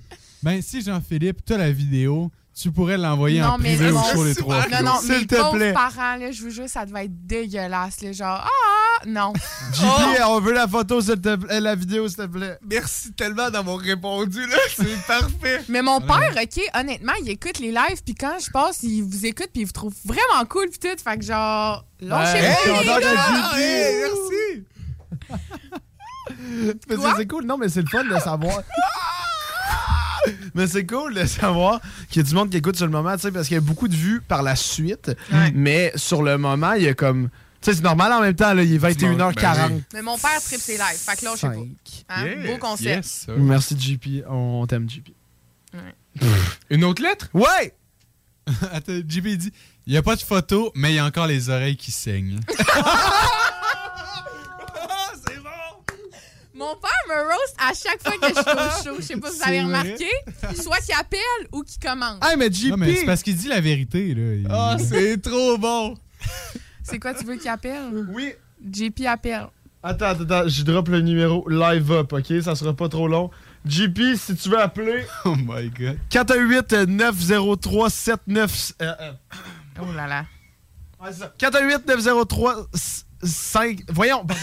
Ben, si Jean-Philippe, tu as la vidéo, tu pourrais l'envoyer en Non, mais privé au bon, show les c'est trois Non, non, S'il te plaît. parents, là, je vous jure, ça devait être dégueulasse. Là, genre, ah, non. JP, on veut la photo, s'il te plaît, la vidéo, s'il te plaît. Merci tellement d'avoir répondu, là. C'est parfait. Mais mon père, OK, honnêtement, il écoute les lives, puis quand je passe, il vous écoute, puis il vous trouve vraiment cool, puis tout. Fait que genre, lâchez Hey, pas les j'adore gars. le JP. Hey, merci. C'est cool, non, mais c'est le fun de savoir. mais c'est cool de savoir qu'il y a du monde qui écoute sur le moment, tu sais, parce qu'il y a beaucoup de vues par la suite. Ouais. Mais sur le moment, il y a comme. Tu sais, c'est normal en même temps, là, il est 21h40. Ben oui. Mais mon père tripe ses lives, fait que lâchez pas. Cinq. Hein? Yes, Beau concept. Yes. Merci, JP. On t'aime, JP. Une autre lettre? Ouais! Attends, JP dit il n'y a pas de photo, mais il y a encore les oreilles qui saignent. Mon père me roast à chaque fois que je suis au show. Je sais pas si vous avez vrai? remarqué. Soit qu'il appelle ou qu'il commande. Hey, mais JP! Non, mais c'est parce qu'il dit la vérité, là. Il- Ah, c'est trop bon. C'est quoi tu veux qu'il appelle? Oui! JP appelle. Attends, attends, attends, je drop le numéro live up, ok? Ça sera pas trop long. JP, si tu veux appeler, Oh my god. 418-903-79... Euh, euh, Oh là là. ouais, c'est ça. 418-903-5... Voyons!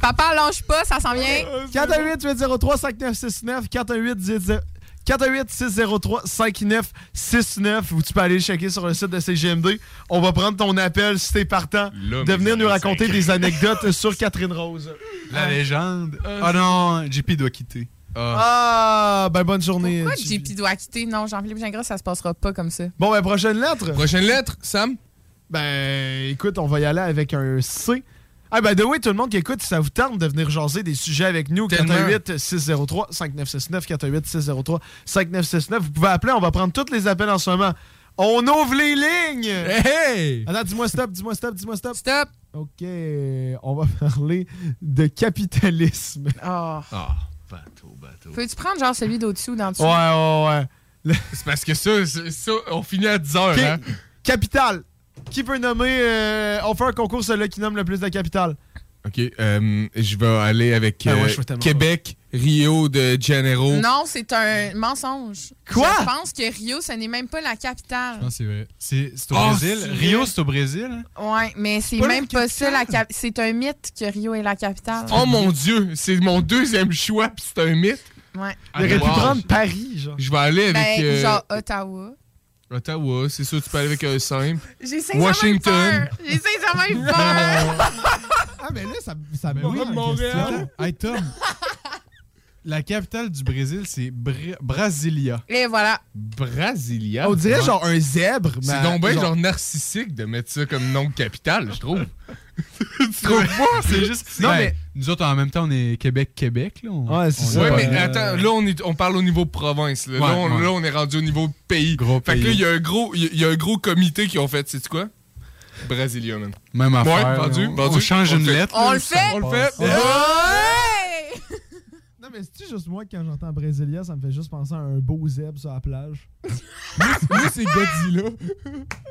Papa, lâche pas, ça s'en vient. 418-803-5969, 418 418-603-5969 ou tu peux aller checker sur le site de CGMD. On va prendre ton appel si t'es partant Là, de venir nous raconter des anecdotes sur Catherine Rose. La légende. Ah non, JP doit quitter. Ah, ben bonne journée. Pourquoi JP. JP doit quitter? Non, Jean-Philippe Gingras, ça se passera pas comme ça. Bon, ben prochaine lettre. Prochaine lettre, Sam? Ben, écoute, on va y aller avec un C. Ah, ben, de oui, tout le monde qui écoute, si ça vous tente de venir jaser des sujets avec nous, Tellement. 418-603-5969, 418-603-5969. Vous pouvez appeler, on va prendre tous les appels en ce moment. On ouvre les lignes! Hey! Attends, dis-moi stop, dis-moi stop, dis-moi stop. Stop! OK, on va parler de capitalisme. Oh. Ah, bateau, bateau. Peux-tu prendre genre celui d'au-dessous ou d'en dessous? Ouais, ouais, ouais. C'est parce que ça, ça, ça, on finit à 10 heures, hein? Capital. Qui peut nommer... euh, on fait un concours, celui qui nomme le plus de capital. OK, euh, je vais aller avec Ah ouais, euh, Québec, Rio de Janeiro. Non, c'est un mensonge. Quoi? Je pense que Rio, ce n'est même pas la capitale. Je pense que c'est vrai. C'est au Ah, Brésil. Rio, vrai. c'est au Brésil. hein? Ouais, mais c'est même pas ça la capitale. C'est un mythe que Rio est la capitale. Oh mon Dieu, c'est mon deuxième choix, puis c'est un mythe. Ouais. Il aurait pu prendre Paris, genre. Je vais aller avec Ben, euh, genre Ottawa. Ottawa, c'est sûr, tu peux aller avec un simple. J'ai Washington. J'ai sincèrement eu peur. Ah, mais là, ça, ça me oui, Montréal. question. Hey, Tom. La capitale du Brésil, c'est Bra- Brasilia. Et voilà. Brasilia. On dirait genre un zèbre. C'est mais donc bien genre narcissique de mettre ça comme nom de capitale, je trouve. tu trouves pas? C'est juste. Non, Ben, mais- Nous autres, en même temps, on est Québec-Québec. là. On- Ouais, c'est ça. Ouais, mais euh, attends, là on, est, on parle au niveau province. Là, Ouais, là, on, ouais. là, on est rendu au niveau pays. Gros fait que pays. là, il y a un gros, il y a- il y a un gros comité qui ont fait, sais quoi? Brasilia, man. Même affaire. Ouais, là. vendu, on, vendu. on change On une le fait. lettre. On le fait? On le fait. Non, mais c'est juste moi, quand j'entends Brasilia, ça me fait juste penser à un beau zèbre sur la plage? Moi, c'est Godzilla.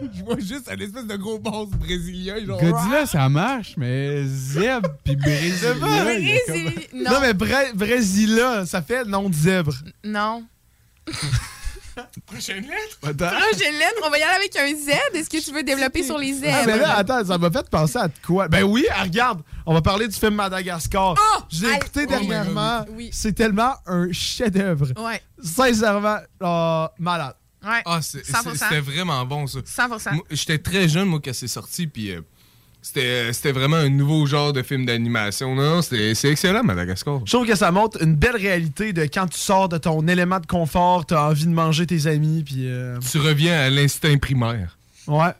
Je vois juste un espèce de gros boss brésilien, genre. Godzilla, ça marche, mais Zeb puis Brésil. Brésil- Non, Non. mais Bra- Brasilia, ça fait nom de zèbre. Non. Prochaine lettre? Attends. Prochaine lettre, on va y aller avec un Z. Est-ce que tu veux développer sur les Z? Ah, mais là, attends, ça m'a fait penser à quoi? Ben oui, regarde, on va parler du film Madagascar. Oh! J'ai écouté Oh dernièrement. Oui. C'est tellement un chef-d'œuvre. Ouais. Sincèrement, euh, malade. Ouais. Ah, c'est- 100%. c'est- c'était vraiment bon, ça. 100%. Moi, J'étais très jeune, moi, quand c'est sorti, puis euh, c'était c'était vraiment un nouveau genre de film d'animation. Non, non, c'était- c'est excellent, Madagascar. Je trouve que ça montre une belle réalité de quand tu sors de ton élément de confort, t'as envie de manger tes amis, puis... euh, Tu reviens à l'instinct primaire. Ouais.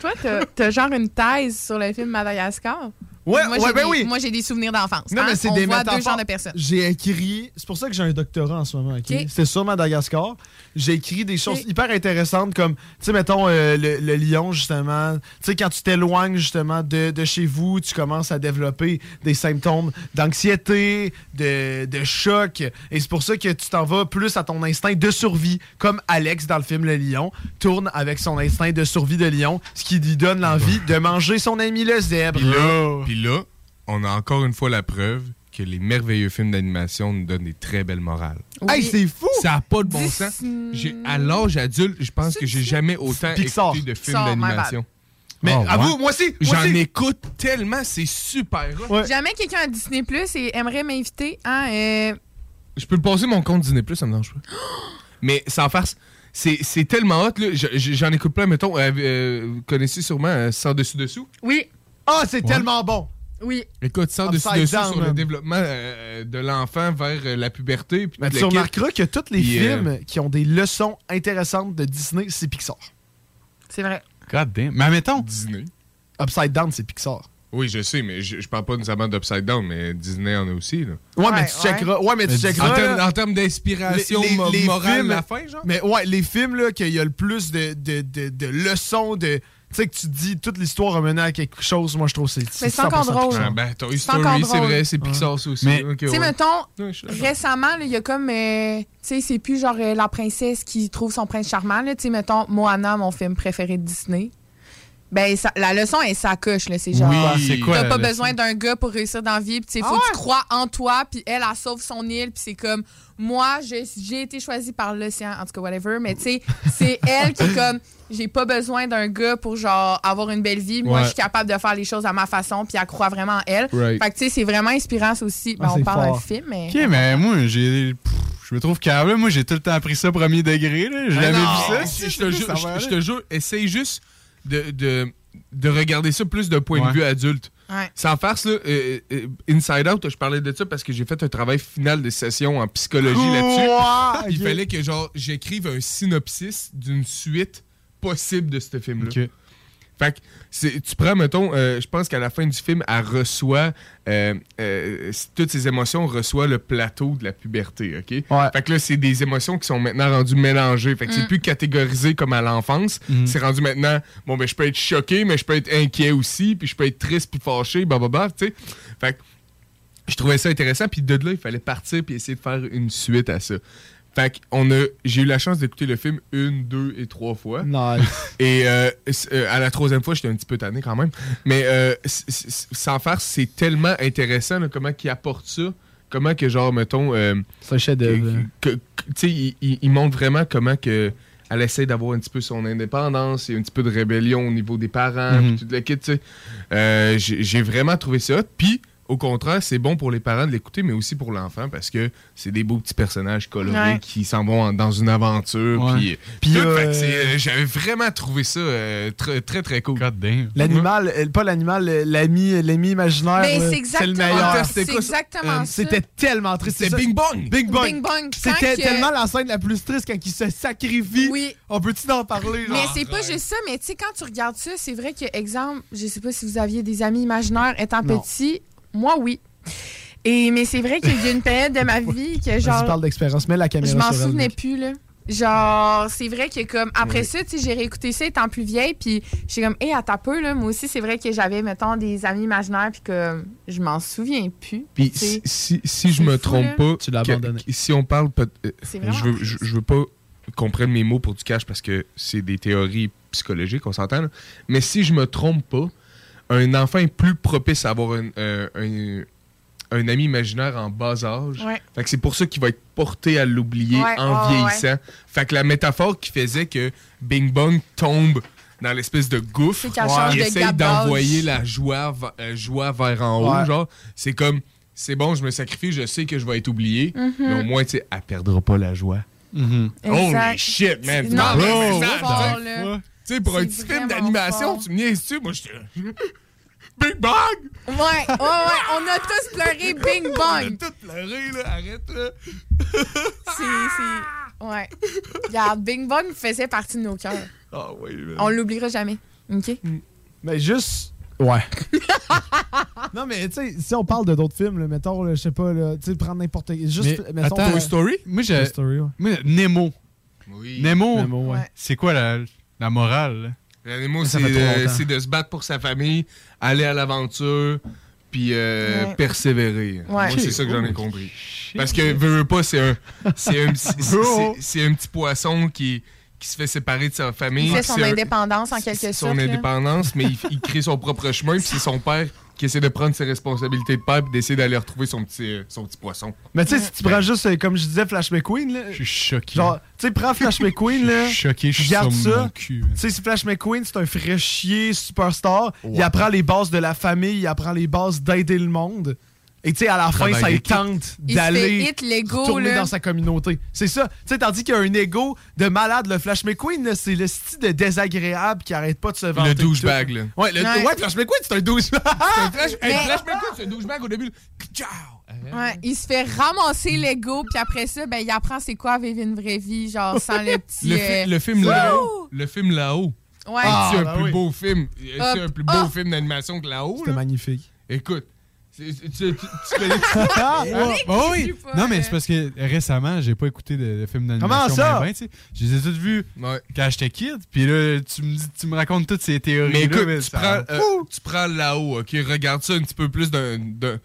Toi, t'as t'as genre une thèse sur le film Madagascar? Ouais, moi, ouais, ben des- oui. Moi, j'ai des souvenirs d'enfance. Non, hein. mais c'est On des voit deux genres de personnes. J'ai écrit. C'est pour ça que j'ai un doctorat en ce moment. ok? Ok. C'était sur Madagascar. J'ai écrit des choses hyper intéressantes comme, tu sais, mettons, euh, le, le lion, justement. Tu sais, quand tu t'éloignes, justement, de, de chez vous, tu commences à développer des symptômes d'anxiété, de, de choc. Et c'est pour ça que tu t'en vas plus à ton instinct de survie, comme Alex dans le film Le Lion tourne avec son instinct de survie de lion, ce qui lui donne l'envie de manger son ami le zèbre. Puis là, puis là, on a encore une fois la preuve que les merveilleux films d'animation nous donnent des très belles morales. Hey, c'est fou! Ça n'a pas de bon sens. À l'âge adulte, je pense que j'ai jamais autant Pixar. écouté de films d'animation. Mais Oh, avoue, ouais. moi aussi! J'en écoute tellement, c'est super. Ouais. Jamais quelqu'un à Disney Plus et aimerait m'inviter. Hein, euh, Je peux le passer mon compte Disney Plus, ça me dérange pas. Mais sans farce, c'est c'est tellement hot. J'en écoute plein, mettons. euh, euh, vous connaissez sûrement euh, Sans Dessus Dessous. Oui, Ah, c'est tellement bon! Oui. Écoute, Sans Dessus down, sur le développement euh, de l'enfant vers euh, la puberté. puis tu remarqueras que tous les Puis, euh, films qui ont des leçons intéressantes de Disney, c'est Pixar. C'est vrai. God damn. Mais admettons, Disney. Upside Down, c'est Pixar. Oui, je sais, mais je, je parle pas nécessairement d'Upside Down, mais Disney en a aussi. Là. Ouais, mais tu checkeras. Ouais, mais tu En checkeras. termes, là, en termes d'inspiration les- les- mo- les morale films- à la fin, genre? Mais ouais, les films là, qu'il y a le plus de, de, de, de leçons, de. Tu sais, que tu te dis toute l'histoire a mené à quelque chose, moi je trouve que c'est. Mais c'est encore 100% drôle. Ah, ben, Toy Story, c'est vrai, c'est Pixar ça aussi. Mais- Ok, Tu sais, ouais. mettons, Ouais, récemment, il y a comme. euh, tu sais, c'est plus genre euh, la princesse qui trouve son prince charmant. là. Tu sais, mettons, Moana, mon film préféré de Disney. Ben, ça- la leçon est sa coche, là. C'est genre. Oui, c'est quoi T'as pas besoin d'un gars pour réussir dans la vie. Puis, sais, faut Ah que tu crois en toi. Puis, elle, elle sauve son île. Puis, c'est comme, moi, j'ai été choisie par l'océan. En tout cas, whatever. Mais, tu sais, c'est elle qui est comme, j'ai pas besoin d'un gars pour, genre, avoir une belle vie. Moi, Ouais. je suis capable de faire les choses à ma façon. Puis, elle croit vraiment en elle. Right. Fait que, tu sais, c'est vraiment inspirant, ça aussi. Ben, Ah, on parle d'un film, mais. ok, mais moi, j'ai. je me trouve câble. Moi, j'ai tout le temps appris ça premier degré. là. J'ai Ah jamais non, vu ça. Aller. je te jure, essaye juste de, de, de regarder ça plus d'un point Ouais. de vue adulte. Ouais. Sans farce, là, euh, euh, Inside Out, je parlais de ça parce que j'ai fait un travail final de session en psychologie là-dessus. Il fallait que genre j'écrive un synopsis d'une suite possible de ce film-là. Ok. Fait que c'est- tu prends, mettons, euh, je pense qu'à la fin du film, elle reçoit, euh, euh, toutes ses émotions reçoit le plateau de la puberté, OK? Ouais. Fait que là, c'est des émotions qui sont maintenant rendues mélangées. Fait que c'est Mm. plus catégorisé comme à l'enfance. Mm. C'est rendu maintenant, bon, ben, je peux être choqué, mais je peux être inquiet aussi, puis je peux être triste puis fâché, blablabla, tu sais. Fait que je trouvais ça intéressant, puis de là, il fallait partir puis essayer de faire une suite à ça. Fait que on a, j'ai eu la chance d'écouter le film une, deux et trois fois. Nice. Et euh, euh, à la troisième fois, j'étais un petit peu tanné quand même. Mais euh, sans faire, c'est tellement intéressant là, comment il apporte ça. Comment que, genre, mettons. euh, C'est un chef-d'œuvre. que- Tu sais, il, il- il montre vraiment comment que. Elle essaie d'avoir un petit peu son indépendance, il y a un petit peu de rébellion au niveau des parents, Mhm. puis tout le kit, tu sais. Euh, J'ai vraiment trouvé ça. Puis, au contraire, c'est bon pour les parents de l'écouter, mais aussi pour l'enfant, parce que c'est des beaux petits personnages colorés Ouais. qui s'en vont en- dans une aventure. Ouais. Puis, euh, c'est- euh, j'avais vraiment trouvé ça euh, très, très, très cool. L'animal, euh, pas l'animal, euh, l'ami, l'ami imaginaire. Mais c'est le meilleur. C'était quoi, ça? exactement Euh, ça. C'était tellement triste. C'était. Bing Bong! Bing Bong. Bing Bong. C'était que- tellement la scène la plus triste quand il se sacrifie. Oui. On peut-tu en parler? Mais genre? c'est pas juste ça, mais tu sais, quand tu regardes ça, c'est vrai que, exemple, je sais pas si vous aviez des amis imaginaires étant Non. petit, moi oui. Et, mais c'est vrai qu'il y a une période de ma vie que genre. parle d'expérience. Mets la caméra Je m'en souvenais plus, là. Genre, c'est vrai que comme après Oui. ça, tu sais, j'ai réécouté ça étant plus vieille, puis j'ai comme, hé, à ta peu, là, moi aussi, c'est vrai que j'avais, mettons, des amis imaginaires, puis que je m'en souviens plus. Puis tu si, si, si je me fou, trompe là. pas, Tu l'as abandonné. si on parle peut- euh, je veux, je, je veux pas qu'on prenne mes mots pour du cash parce que c'est des théories psychologiques, on s'entend. là. Mais si je me trompe pas, un enfant est plus propice à avoir un, euh, un- un ami imaginaire en bas âge. Ouais. Fait que c'est pour ça qu'il va être porté à l'oublier Ouais, en vieillissant. Fait que la métaphore qui faisait que Bing Bong tombe dans l'espèce de gouffre, il essaye d'envoyer la joie, euh, joie vers en haut, Ouais. genre. C'est comme, c'est bon, je me sacrifie, je sais que je vais être oublié, Mhm. mais au moins, tu sais, elle perdra pas la joie. Mhm. Exact. Holy shit, man! Non, Tu sais. pour un petit film d'animation, tu me niaises-tu? Moi, j'étais. Big Bang! Ouais, ouais, ouais, on a tous pleuré Bing On a tout pleuré, là, arrête, là. C'est, c'est. Ouais. Regarde, Bing Bong faisait partie de nos cœurs. Ah, oui, man. On l'oubliera jamais. OK? Mais juste. Ouais. non, mais tu sais, si on parle de d'autres films, là, mettons, là, je sais pas, là, tu sais, prendre n'importe Juste, Mais, mettons. attends, euh, Toy Story? Moi, Toy j'ai. Story, ouais. Moi, Nemo. Oui. Nemo, Nemo, ouais. Ouais. c'est quoi la, la morale? c'est fait trop euh, longtemps. c'est de se battre pour sa famille, aller à l'aventure, puis euh, Ouais. persévérer. Moi, c'est ça que j'en ai cool. compris. Parce que, veux, veux pas, c'est un, c'est un, c'est un petit poisson qui, qui se fait séparer de sa famille. Il fait son un- indépendance en quelque sorte. Son là. indépendance, mais il, il crée son propre chemin, puis c'est son père qui essaie de prendre ses responsabilités de père, puis d'essayer d'aller retrouver son petit, euh, son petit poisson. Mais tu sais, si tu prends juste, euh, comme je disais, Flash McQueen, là. Je suis choqué. Genre, tu sais, prends Flash McQueen, là. Je suis choqué, je suis ça. Tu sais, si Flash McQueen, c'est un fraîchier superstar, il apprend les bases de la famille, il apprend les bases d'aider le monde. Et tu sais, à la fin, ça lui tente d'aller là. dans sa communauté. C'est ça. Tu sais, tandis qu'il y a un ego de malade, le Flash McQueen, c'est le style de désagréable qui arrête pas de se vanter. Le douchebag, là. Ouais, le, Ouais. ouais, Flash McQueen, c'est un douchebag. Un flash, Mais- un flash McQueen, c'est un douchebag au début. Ciao! Ouais, il se fait ramasser l'ego, puis après ça, ben, il apprend c'est quoi vivre une vraie vie, genre sans le petit. Le, euh, fi- le film là-haut. Le film là-haut. Ouais. Ah, c'est un ben plus oui. beau film? C'est un plus beau Ah. film d'animation que là-haut. C'était là? magnifique. Écoute, tu, tu, tu connais. Ah, bah oui. pas, Non, mais c'est parce que récemment, j'ai pas écouté de, de films d'animation. Comment ça? ben ben, je les ai tous vus Ouais. quand j'étais kid. Puis là, tu me, dis- tu me racontes toutes ces théories. Mais écoute, là, tu, ça- prends, euh, tu prends là-haut, OK? Regarde ça un petit peu plus d'un- d'un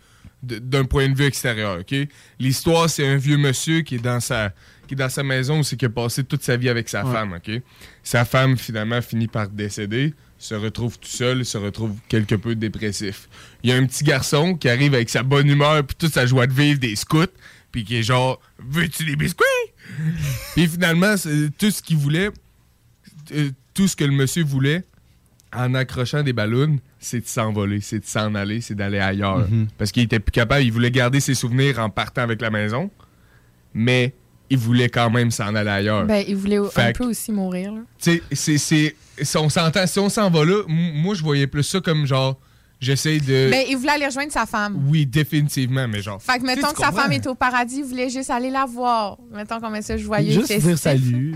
de- d'un point de vue extérieur, OK? L'histoire, c'est un vieux monsieur qui est dans sa, qui est dans sa maison où c'est qu'il a passé toute sa vie avec sa Ouais. femme, OK? Sa femme, finalement, finit par décéder, se retrouve tout seul, se retrouve quelque peu dépressif. Il y a un petit garçon qui arrive avec sa bonne humeur puis toute sa joie de vivre des scouts, puis qui est genre « Veux-tu des biscuits? » Puis finalement, tout ce qu'il voulait, euh, tout ce que le monsieur voulait, en accrochant des ballons, c'est de s'envoler, c'est de s'en aller, c'est d'aller ailleurs. Mhm. Parce qu'il était plus capable, il voulait garder ses souvenirs en partant avec la maison, mais il voulait quand même s'en aller ailleurs. Ben, il voulait Fait un que- peu aussi mourir. Là. Tu sais, c'est- c'est. Si on s'entend, si on s'en va là, moi, je voyais plus ça comme genre. J'essaie de. Ben, il voulait aller rejoindre sa femme. Oui, définitivement, mais genre. Fait que mettons que sa femme est au paradis, il voulait juste aller la voir. Mettons qu'on met ça joyeux. Juste festif. dire salut.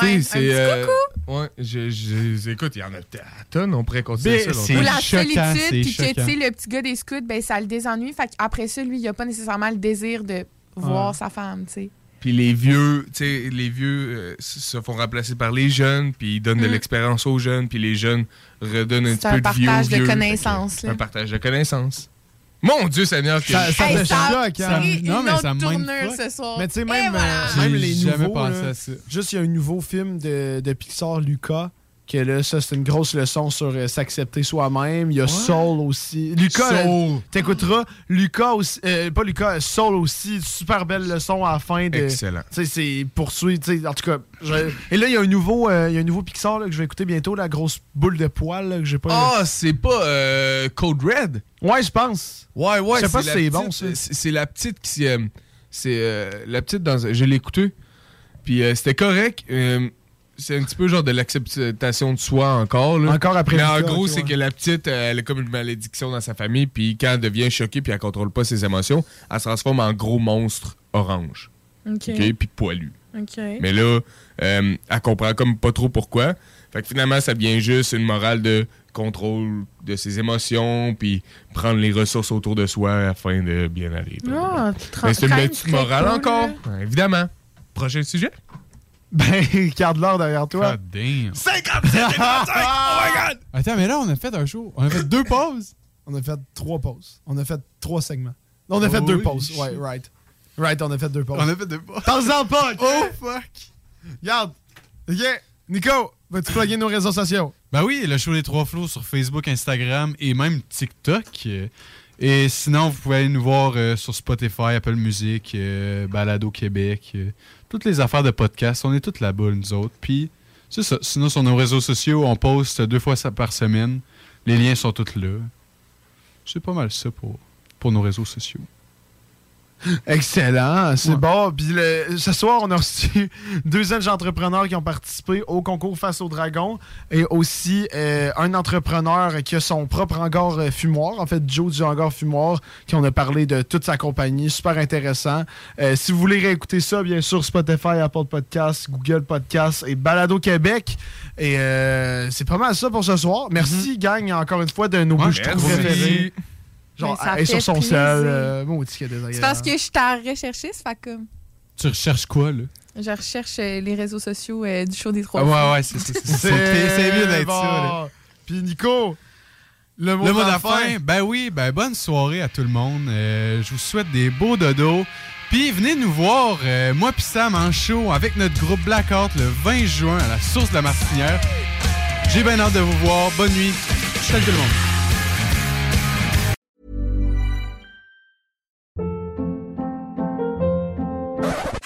Ouais, c'est. euh, coucou. ouais, je, je- écoute, il y en a à tonnes, on pourrait continuer Mais ça. c'est Ou la choquant, solitude, puis que, tu choquant. sais, le petit gars des scouts, ben, ça le désennuie. Fait qu'après ça, lui, il a pas nécessairement le désir de voir Ouais. sa femme, tu sais. Puis les vieux, tu sais, les vieux euh, se font remplacer par les jeunes, puis ils donnent de Mm. l'expérience aux jeunes, puis les jeunes redonnent un petit un peu de vie aux partage de vieux. connaissances. Un partage de connaissances. Mon Dieu Seigneur, que Ça, ça Hey, ça- choque, hein? Non, mais autre ça mindfuck. ce soir. Mais tu sais, même, voilà. euh, même les nouveaux. pensé là, à ça. Juste, il y a un nouveau film de, de Pixar, Lucas. Que là, ça, c'est une grosse leçon sur euh, s'accepter soi-même. Il y a Soul aussi. Lucas, Soul. t'écouteras. Lucas aussi. euh, pas Lucas, Soul aussi. Super belle leçon à la fin. De, Excellent. Tu sais, c'est poursuivre. En tout cas, je- et là, il y a un nouveau, euh, il y a un nouveau Pixar là, que je vais écouter bientôt, la grosse boule de poils là, que j'ai pas. Ah, c'est pas euh, Code Red? Ouais, je pense. Ouais, ouais. Je sais pas si c'est bon, ça. C'est la petite qui. c'est la petite dans. Je l'ai écouté. Puis euh, c'était correct. C'est un petit peu genre de l'acceptation de soi encore. Là. Encore après Mais en gros, c'est que la petite, euh, elle a comme une malédiction dans sa famille. Puis quand elle devient choquée puis elle contrôle pas ses émotions, elle se transforme en gros monstre orange. OK. Puis poilu. OK. Mais là, euh, elle comprend comme pas trop pourquoi. Fait que finalement, ça devient juste une morale de contrôle de ses émotions, puis prendre les ressources autour de soi afin de bien aller. Ah, tra- Mais c'est une très morale cool, encore, là. Ouais, évidemment. Prochain sujet? Ben, regarde l'heure derrière toi. God damn. 57 Oh my god! Attends, mais là, on a fait un show. On a fait deux pauses. On a fait trois pauses. On a fait trois segments. On a fait Holy deux pauses. Ouais, right. Right, on a fait deux pauses. On a fait deux pauses. Parle-en pas! ok? Oh, fuck! Regarde. OK? Nico, vas-tu plugger nos réseaux sociaux? Ben oui, le show des trois flots sur Facebook, Instagram et même TikTok. Et sinon, vous pouvez aller nous voir euh, sur Spotify, Apple Music, euh, Balado Québec, euh, toutes les affaires de podcast. On est toutes là-bas, nous autres. Puis, c'est ça. Sinon, sur nos réseaux sociaux, on poste deux fois par semaine. Les liens sont tous là. C'est pas mal ça pour, pour nos réseaux sociaux. Excellent, c'est bon. Puis le- ce soir, on a reçu deux jeunes entrepreneurs qui ont participé au concours Face au Dragon et aussi euh, un entrepreneur qui a son propre hangar euh, fumoir, en fait Joe du hangar fumoir, qui on a parlé de toute sa compagnie, super intéressant. Euh, si vous voulez réécouter ça, bien sûr, Spotify, Apple Podcasts, Google Podcasts et Balado Québec. Et euh, c'est pas mal ça pour ce soir. Merci, gang, encore une fois, de nos bouches merci. préférées. Genre, Ben, elle est sur son plaisir. sel. Euh, maudit qu'il y a des C'est parce que je suis à rechercher, ça fait comme. Tu recherches quoi, là? Je recherche euh, les réseaux sociaux euh, du show des trois. Ah, ouais, ouais, c'est mieux d'être ça, là. Puis Nico, le mot, Le mot de de la fin, ben oui, ben bonne soirée à tout le monde. Euh, je vous souhaite des beaux dodos. Puis venez nous voir, euh, moi puis Sam en show avec notre groupe Blackout le 20 juin à la source de la Martinière. J'ai bien hâte de vous voir. Bonne nuit. Salut tout le monde.